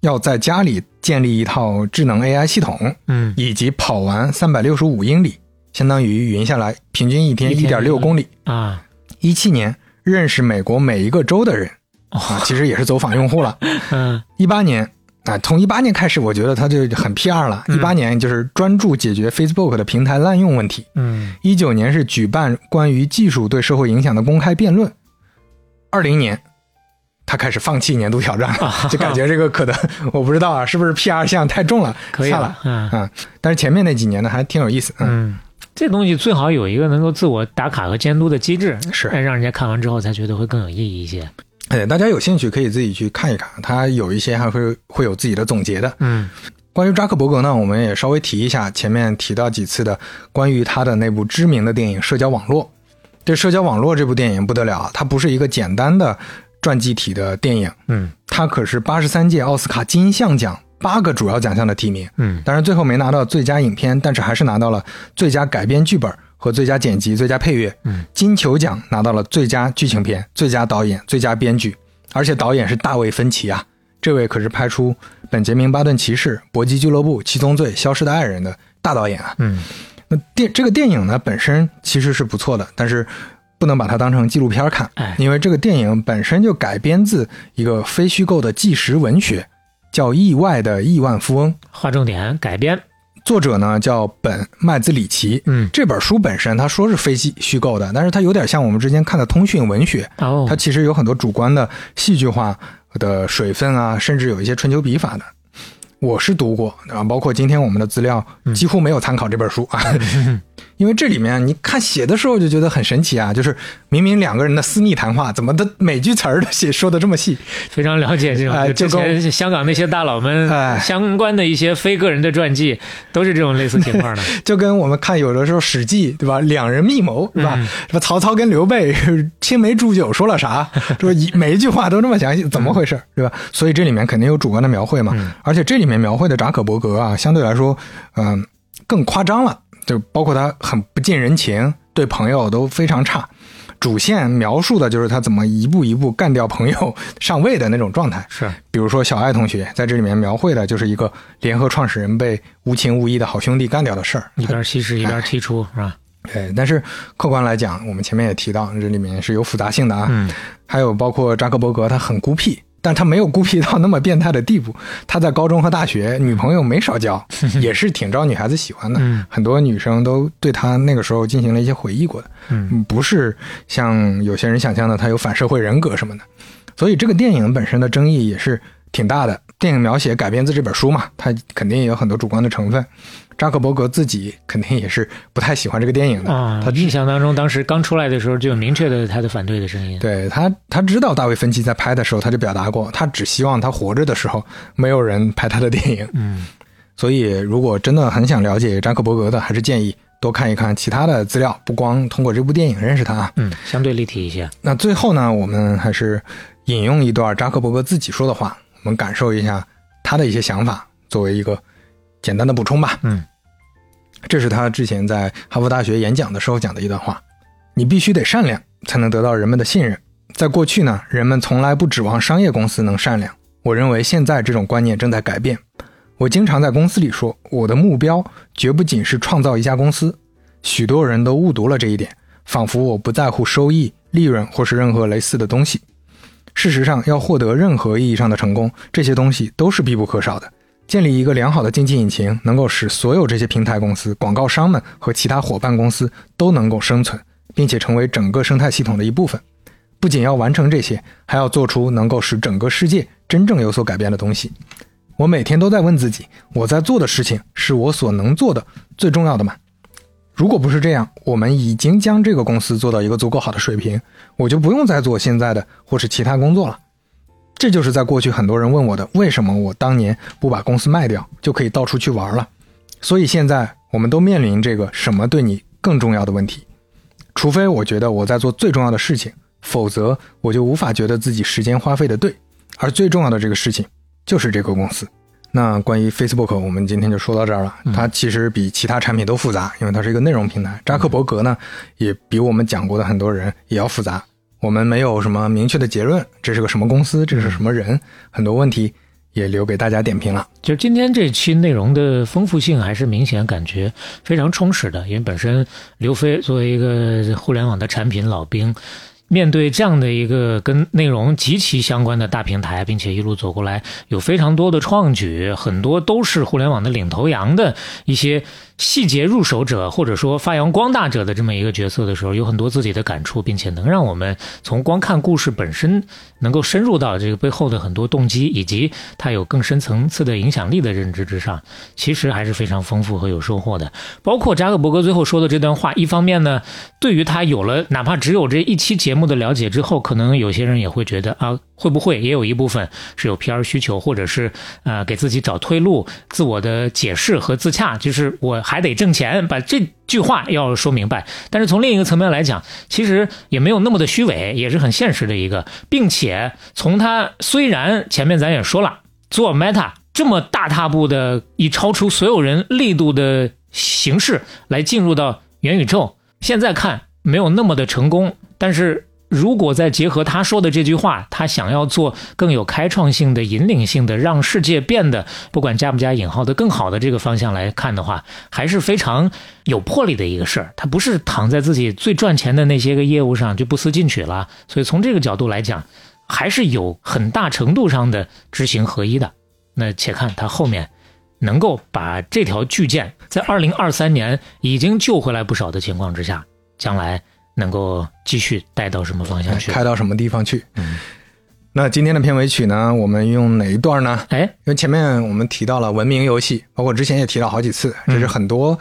要在家里建立一套智能 AI 系统，嗯以及跑完三百六十五英里，相当于匀下来平均一天一点六公里。啊，一七年认识美国每一个州的人啊，其实也是走访用户了。嗯一八年啊，从一八年开始，我觉得他就很 PR 了。一八年就是专注解决 Facebook 的平台滥用问题。嗯一九年是举办关于技术对社会影响的公开辩论。二零年，他开始放弃年度挑战了，就感觉这个可能 我不知道啊，是不是 PR 项太重了，可以了。嗯啊，但是前面那几年呢，还挺有意思。嗯，嗯，这东西最好有一个能够自我打卡和监督的机制，是让人家看完之后才觉得会更有意义一些。哎，大家有兴趣可以自己去看一看，他有一些还会会有自己的总结的。嗯关于扎克伯格呢，我们也稍微提一下前面提到几次的关于他的那部知名的电影《社交网络》。这《社交网络》这部电影不得了，它不是一个简单的传记体的电影，嗯它可是八十三届奥斯卡金像奖八个主要奖项的提名。嗯当然最后没拿到最佳影片，但是还是拿到了最佳改编剧本和最佳剪辑、最佳配乐。嗯，金球奖拿到了最佳剧情片、最佳导演、最佳编剧，而且导演是大卫芬奇啊，这位可是拍出《本杰明·巴顿骑士》《搏击俱乐部》《七宗罪》《消失的爱人》的大导演啊。嗯那电这个电影呢本身其实是不错的，但是不能把它当成纪录片看哎，因为这个电影本身就改编自一个非虚构的纪实文学，叫《意外的亿万富翁》，划重点改编。作者呢叫本麦兹里奇。嗯这本书本身他说是非虚虚构的，但是它有点像我们之前看的通讯文学，哦它，其实有很多主观的戏剧化的水分啊，甚至有一些春秋笔法的。我是读过啊，包括今天我们的资料几乎没有参考这本书啊，因为这里面你看写的时候就觉得很神奇啊，就是明明两个人的私密谈话，怎么的每句词儿都写说的这么细？非常了解这种，就跟前香港那些大佬们哎相关的一些非个人的传记，都是这种类似情况的。就跟我们看有的时候《史记》对吧，两人密谋是吧？嗯什么曹操跟刘备青梅煮酒说了啥，说一每一句话都这么详细，怎么回事对吧？所以这里面肯定有主观的描绘嘛，嗯而且这里面描绘的扎克伯格啊，相对来说，嗯、更夸张了，就包括他很不近人情，对朋友都非常差。主线描述的就是他怎么一步一步干掉朋友上位的那种状态。是，比如说小爱同学在这里面描绘的就是一个联合创始人被无情无义的好兄弟干掉的事儿。一边吸食一边踢出，是吧？对，但是客观来讲，我们前面也提到，这里面是有复杂性的啊。嗯，还有包括扎克伯格，他很孤僻，但他没有孤僻到那么变态的地步。他在高中和大学女朋友没少交，也是挺招女孩子喜欢的。嗯很多女生都对他那个时候进行了一些回忆过的。嗯，不是像有些人想象的他有反社会人格什么的。所以这个电影本身的争议也是挺大的。电影描写改编自这本书嘛，它肯定也有很多主观的成分。扎克伯格自己肯定也是不太喜欢这个电影的。啊，他印象当中，当时刚出来的时候就有明确的他的反对的声音。对他，他知道大卫芬奇在拍的时候，他就表达过，他只希望他活着的时候没有人拍他的电影。嗯，所以如果真的很想了解扎克伯格的，还是建议多看一看其他的资料，不光通过这部电影认识他啊。嗯，相对立体一些。那最后呢，我们还是引用一段扎克伯格自己说的话，我们感受一下他的一些想法，作为一个简单的补充吧。嗯，这是他之前在哈佛大学演讲的时候讲的一段话：你必须得善良，才能得到人们的信任。在过去呢，人们从来不指望商业公司能善良。我认为现在这种观念正在改变。我经常在公司里说，我的目标绝不仅是创造一家公司。许多人都误读了这一点，仿佛我不在乎收益、利润或是任何类似的东西。事实上，要获得任何意义上的成功，这些东西都是必不可少的。建立一个良好的经济引擎，能够使所有这些平台公司、广告商们和其他伙伴公司都能够生存，并且成为整个生态系统的一部分。不仅要完成这些，还要做出能够使整个世界真正有所改变的东西。我每天都在问自己，我在做的事情是我所能做的最重要的吗？如果不是这样，我们已经将这个公司做到一个足够好的水平，我就不用再做现在的或是其他工作了。这就是在过去很多人问我的，为什么我当年不把公司卖掉，就可以到处去玩了？所以现在我们都面临这个什么对你更重要的问题。除非我觉得我在做最重要的事情，否则我就无法觉得自己时间花费的对。而最重要的这个事情就是这个公司。那关于 Facebook，我们今天就说到这儿了。它其实比其他产品都复杂，因为它是一个内容平台。扎克伯格呢，也比我们讲过的很多人也要复杂。我们没有什么明确的结论，这是个什么公司，这是什么人，很多问题也留给大家点评了。就今天这期内容的丰富性还是明显感觉非常充实的，因为本身刘飞作为一个互联网的产品老兵。面对这样的一个跟内容极其相关的大平台，并且一路走过来，有非常多的创举，很多都是互联网的领头羊的一些细节入手者，或者说发扬光大者的这么一个角色的时候，有很多自己的感触，并且能让我们从光看故事本身，能够深入到这个背后的很多动机，以及它有更深层次的影响力的认知之上，其实还是非常丰富和有收获的。包括扎克伯格最后说的这段话，一方面呢，对于他有了哪怕只有这一期节目的了解之后，可能有些人也会觉得啊，会不会也有一部分是有 PR 需求，或者是呃给自己找退路、自我的解释和自洽，就是我还得挣钱，把这句话要说明白。但是从另一个层面来讲，其实也没有那么的虚伪，也是很现实的一个，并且从他虽然前面咱也说了，做 Meta 这么大踏步的以超出所有人力度的形式来进入到元宇宙，现在看没有那么的成功，但是。如果再结合他说的这句话，他想要做更有开创性的、引领性的，让世界变得不管加不加引号的更好的这个方向来看的话，还是非常有魄力的一个事儿。他不是躺在自己最赚钱的那些个业务上就不思进取了，所以从这个角度来讲，还是有很大程度上的知行合一的。那且看他后面能够把这条巨舰在二零二三年已经救回来不少的情况之下，将来。能够继续带到什么方向去？开到什么地方去？嗯，那今天的片尾曲呢，我们用哪一段呢？哎，因为前面我们提到了文明游戏，包括之前也提到好几次，这是很多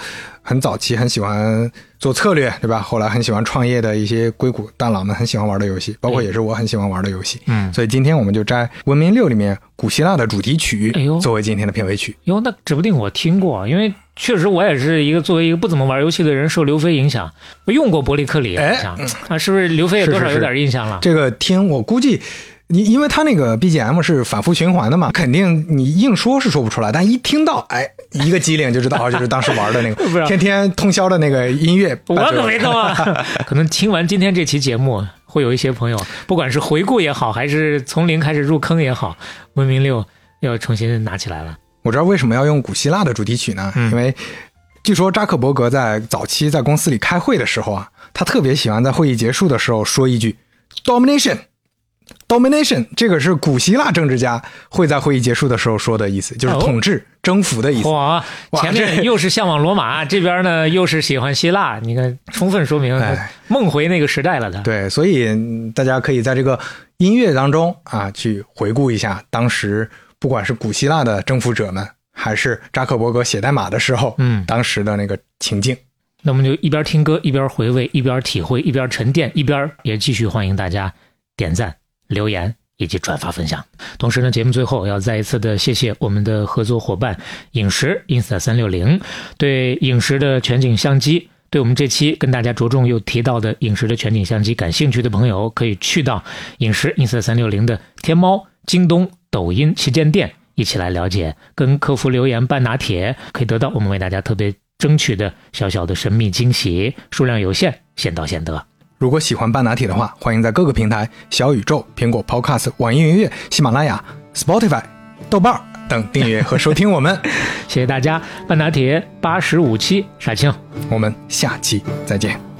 很早期很喜欢做策略，对吧？后来很喜欢创业的一些硅谷大佬们很喜欢玩的游戏，包括也是我很喜欢玩的游戏。嗯所以今天我们就摘《文明六》里面古希腊的主题曲哎呦作为今天的片尾曲。哟，那指不定我听过，因为确实我也是一个作为一个不怎么玩游戏的人，受刘飞影响，我用过伯利克里，哎好像啊，是不是刘飞也多少有点印象了？这个听我估计。你因为它那个 BGM 是反复循环的嘛，肯定你硬说是说不出来，但一听到，哎，一个机灵就知道，哦，就是当时玩的那个天天通宵的那个音乐。我可没动啊！可能听完今天这期节目，会有一些朋友，不管是回顾也好，还是从零开始入坑也好，《文明六》要重新拿起来了。我知道为什么要用古希腊的主题曲呢？嗯因为据说扎克伯格在早期在公司里开会的时候啊，他特别喜欢在会议结束的时候说一句 “domination”。Domination 这个是古希腊政治家会在会议结束的时候说的意思，就是哦统治、征服的意思。哇，前面又是向往罗马，这边呢又是喜欢希腊，你看，充分说明哎梦回那个时代了的。对，所以嗯大家可以在这个音乐当中啊，去回顾一下当时不管是古希腊的征服者们，还是扎克伯格写代码的时候，嗯当时的那个情境。那我们就一边听歌，一边回味，一边体会，一边沉淀，一边也继续欢迎大家点赞、留言以及转发分享。同时呢，节目最后要再一次的谢谢我们的合作伙伴影石 Insta 三六零，对影石的全景相机。对我们这期跟大家着重又提到的影石的全景相机感兴趣的朋友，可以去到影石 Insta 三六零的天猫、京东、抖音旗舰店，一起来了解。跟客服留言办拿铁，可以得到我们为大家特别争取的小小的神秘惊喜，数量有限，先到先得。如果喜欢半拿铁的话，欢迎在各个平台小宇宙、苹果 Podcast、网易云音乐、喜马拉雅、Spotify、豆瓣儿等订阅和收听我们。谢谢大家，半拿铁八十五期，杀青。我们下期再见。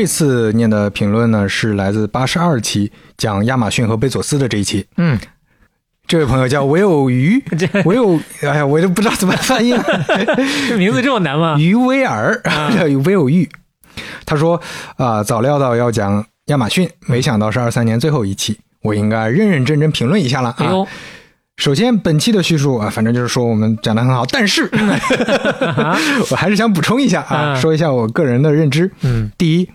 这次念的评论呢，是来自八十二期讲亚马逊和贝佐斯的这一期。嗯，这位朋友叫唯有鱼，唯有哎呀，我都不知道怎么翻译了。这名字这么难吗？于威尔，叫唯有玉。他说啊、早料到要讲亚马逊，没想到是二三年最后一期，我应该认认真真评论一下了啊。首先，本期的叙述啊，反正就是说我们讲的很好，但是我还是想补充一下啊，嗯说一下我个人的认知。嗯，第一，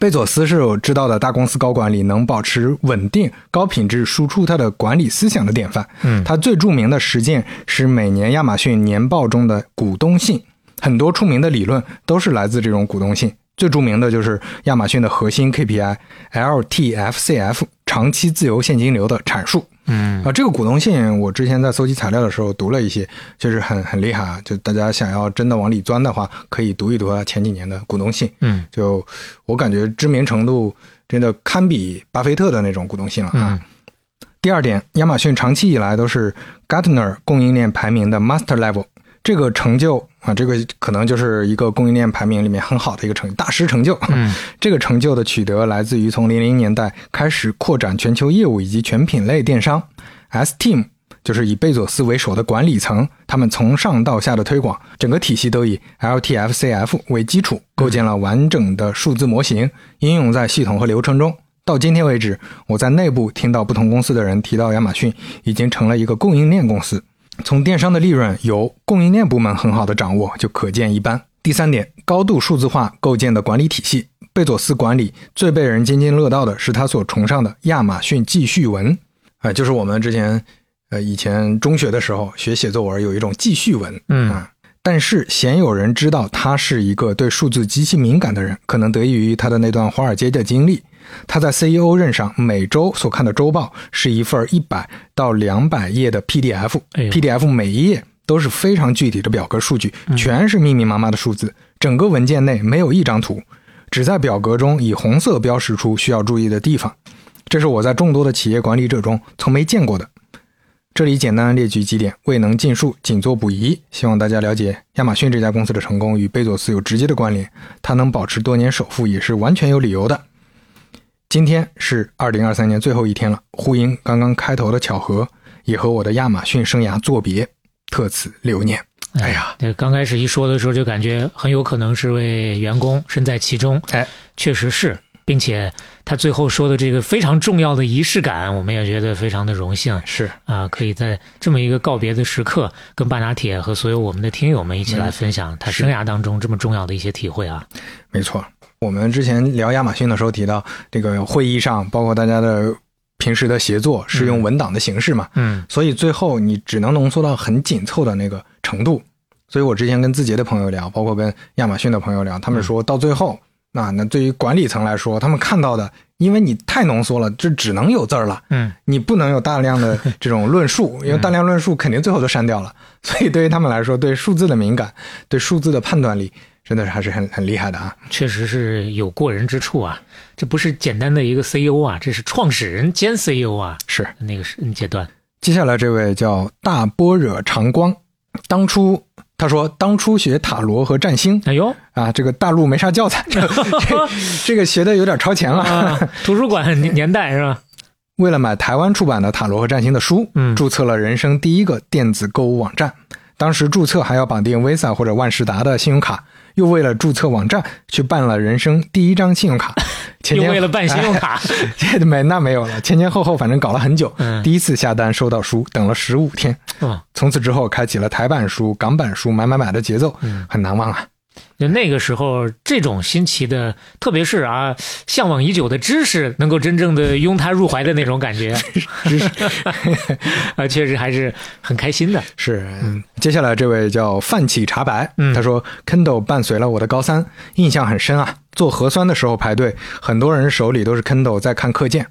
贝佐斯是我知道的大公司高管里能保持稳定、高品质输出他的管理思想的典范。嗯他最著名的实践是每年亚马逊年报中的股东信，很多出名的理论都是来自这种股东信。最著名的就是亚马逊的核心 KPI LTFCF 长期自由现金流的阐述。嗯啊，这个股东信我之前在搜集材料的时候读了一些，就是很很厉害啊！就大家想要真的往里钻的话，可以读一读他前几年的股东信。嗯就我感觉知名程度真的堪比巴菲特的那种股东信了啊。嗯第二点，亚马逊长期以来都是 Gartner 供应链排名的 Master Level，这个成就啊，这个可能就是一个供应链排名里面很好的一个成大师成就。嗯，这个成就的取得来自于从零零年代开始扩展全球业务以及全品类电商，S Team 就是以贝佐斯为首的管理层，他们从上到下的推广，整个体系都以 LTFCF 为基础，构建了完整的数字模型，应用在系统和流程中。到今天为止，我在内部听到不同公司的人提到亚马逊已经成了一个供应链公司。从电商的利润由供应链部门很好的掌握，就可见一斑。第三点，高度数字化构建的管理体系，贝佐斯管理最被人津津乐道的是他所崇尚的亚马逊记叙文，啊、就是我们之前呃以前中学的时候学写作文有一种记叙文，嗯啊。但是鲜有人知道他是一个对数字极其敏感的人，可能得益于他的那段华尔街的经历。他在 CEO 任上，每周所看的周报是一份一百到两百页的 PDF，PDF、每一页都是非常具体的表格数据，嗯全是密密麻麻的数字，整个文件内没有一张图，只在表格中以红色标识出需要注意的地方。这是我在众多的企业管理者中从没见过的。这里简单列举几点，未能尽述，仅做补遗。希望大家了解，亚马逊这家公司的成功与贝佐斯有直接的关联，他能保持多年首富也是完全有理由的。今天是二零二三年最后一天了，呼应刚刚开头的巧合，也和我的亚马逊生涯作别，特此留念。哎呀，那刚开始一说的时候，就感觉很有可能是位员工身在其中。哎，确实是，并且他最后说的这个非常重要的仪式感，我们也觉得非常的荣幸是啊，可以在这么一个告别的时刻，跟半拿铁和所有我们的听友们一起来分享他生涯当中这么重要的一些体会啊。没错。我们之前聊亚马逊的时候提到，这个会议上，包括大家的平时的协作是用文档的形式嘛，嗯所以最后你只能浓缩到很紧凑的那个程度。所以我之前跟字节的朋友聊，包括跟亚马逊的朋友聊，他们说到最后，那那对于管理层来说，他们看到的，因为你太浓缩了，这只能有字儿了，嗯，你不能有大量的这种论述，因为大量论述肯定最后都删掉了。所以对于他们来说，对数字的敏感，对数字的判断力，真的是还是很很厉害的啊。确实是有过人之处啊，这不是简单的一个 CEO 啊，这是创始人兼 CEO 啊，是，那个是阶段。接下来这位叫大般若长光，当初他说当初学塔罗和占星哎呦啊，这个大陆没啥教材，这这这个学的有点超前了。啊，图书馆年年代是吧？为了买台湾出版的塔罗和占星的书，嗯注册了人生第一个电子购物网站。当时注册还要绑定 Visa 或者万事达的信用卡，又为了注册网站去办了人生第一张信用卡，前前又为了办信用卡，这没那没有了，前前后后反正搞了很久。嗯第一次下单收到书，等了十五天。哦，从此之后，开启了台版书、港版书买买买的节奏，嗯很难忘啊。就那个时候，这种新奇的，特别是啊，向往已久的知识，能够真正的拥他入怀的那种感觉，知识 啊，确实还是很开心的。是，接下来这位叫范起茶白，嗯他说 Kindle 伴随了我的高三，印象很深啊。做核酸的时候排队，很多人手里都是 Kindle 在看课件。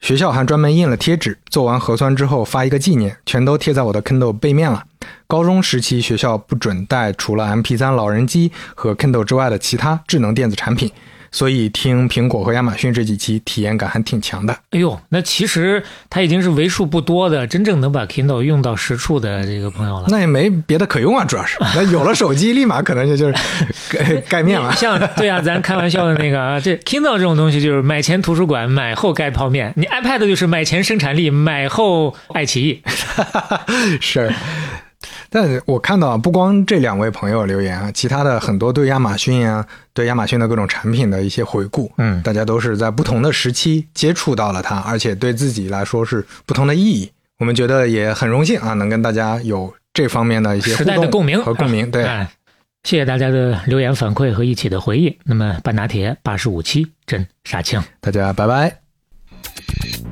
学校还专门印了贴纸，做完核酸之后发一个纪念，全都贴在我的 Kindle 背面了。高中时期学校不准带除了 MP3 老人机和 Kindle 之外的其他智能电子产品，所以听苹果和亚马逊这几期体验感还挺强的。哎呦，那其实他已经是为数不多的真正能把 Kindle 用到实处的这个朋友了。那也没别的可用啊，主要是 那有了手机，立马可能就就是 盖盖面了。像对啊，咱开玩笑的那个啊，这 Kindle 这种东西就是买前图书馆，买后盖泡面；你 iPad 就是买前生产力，买后爱奇艺。是，但是我看到啊不光这两位朋友留言啊，其他的很多对亚马逊啊，对亚马逊的各种产品的一些回顾，嗯大家都是在不同的时期接触到了它，而且对自己来说是不同的意义。我们觉得也很荣幸啊，能跟大家有这方面的一些时代的共鸣和共鸣。对，哎，谢谢大家的留言反馈和一起的回忆。那么半拿铁八十五期真杀青。大家拜拜。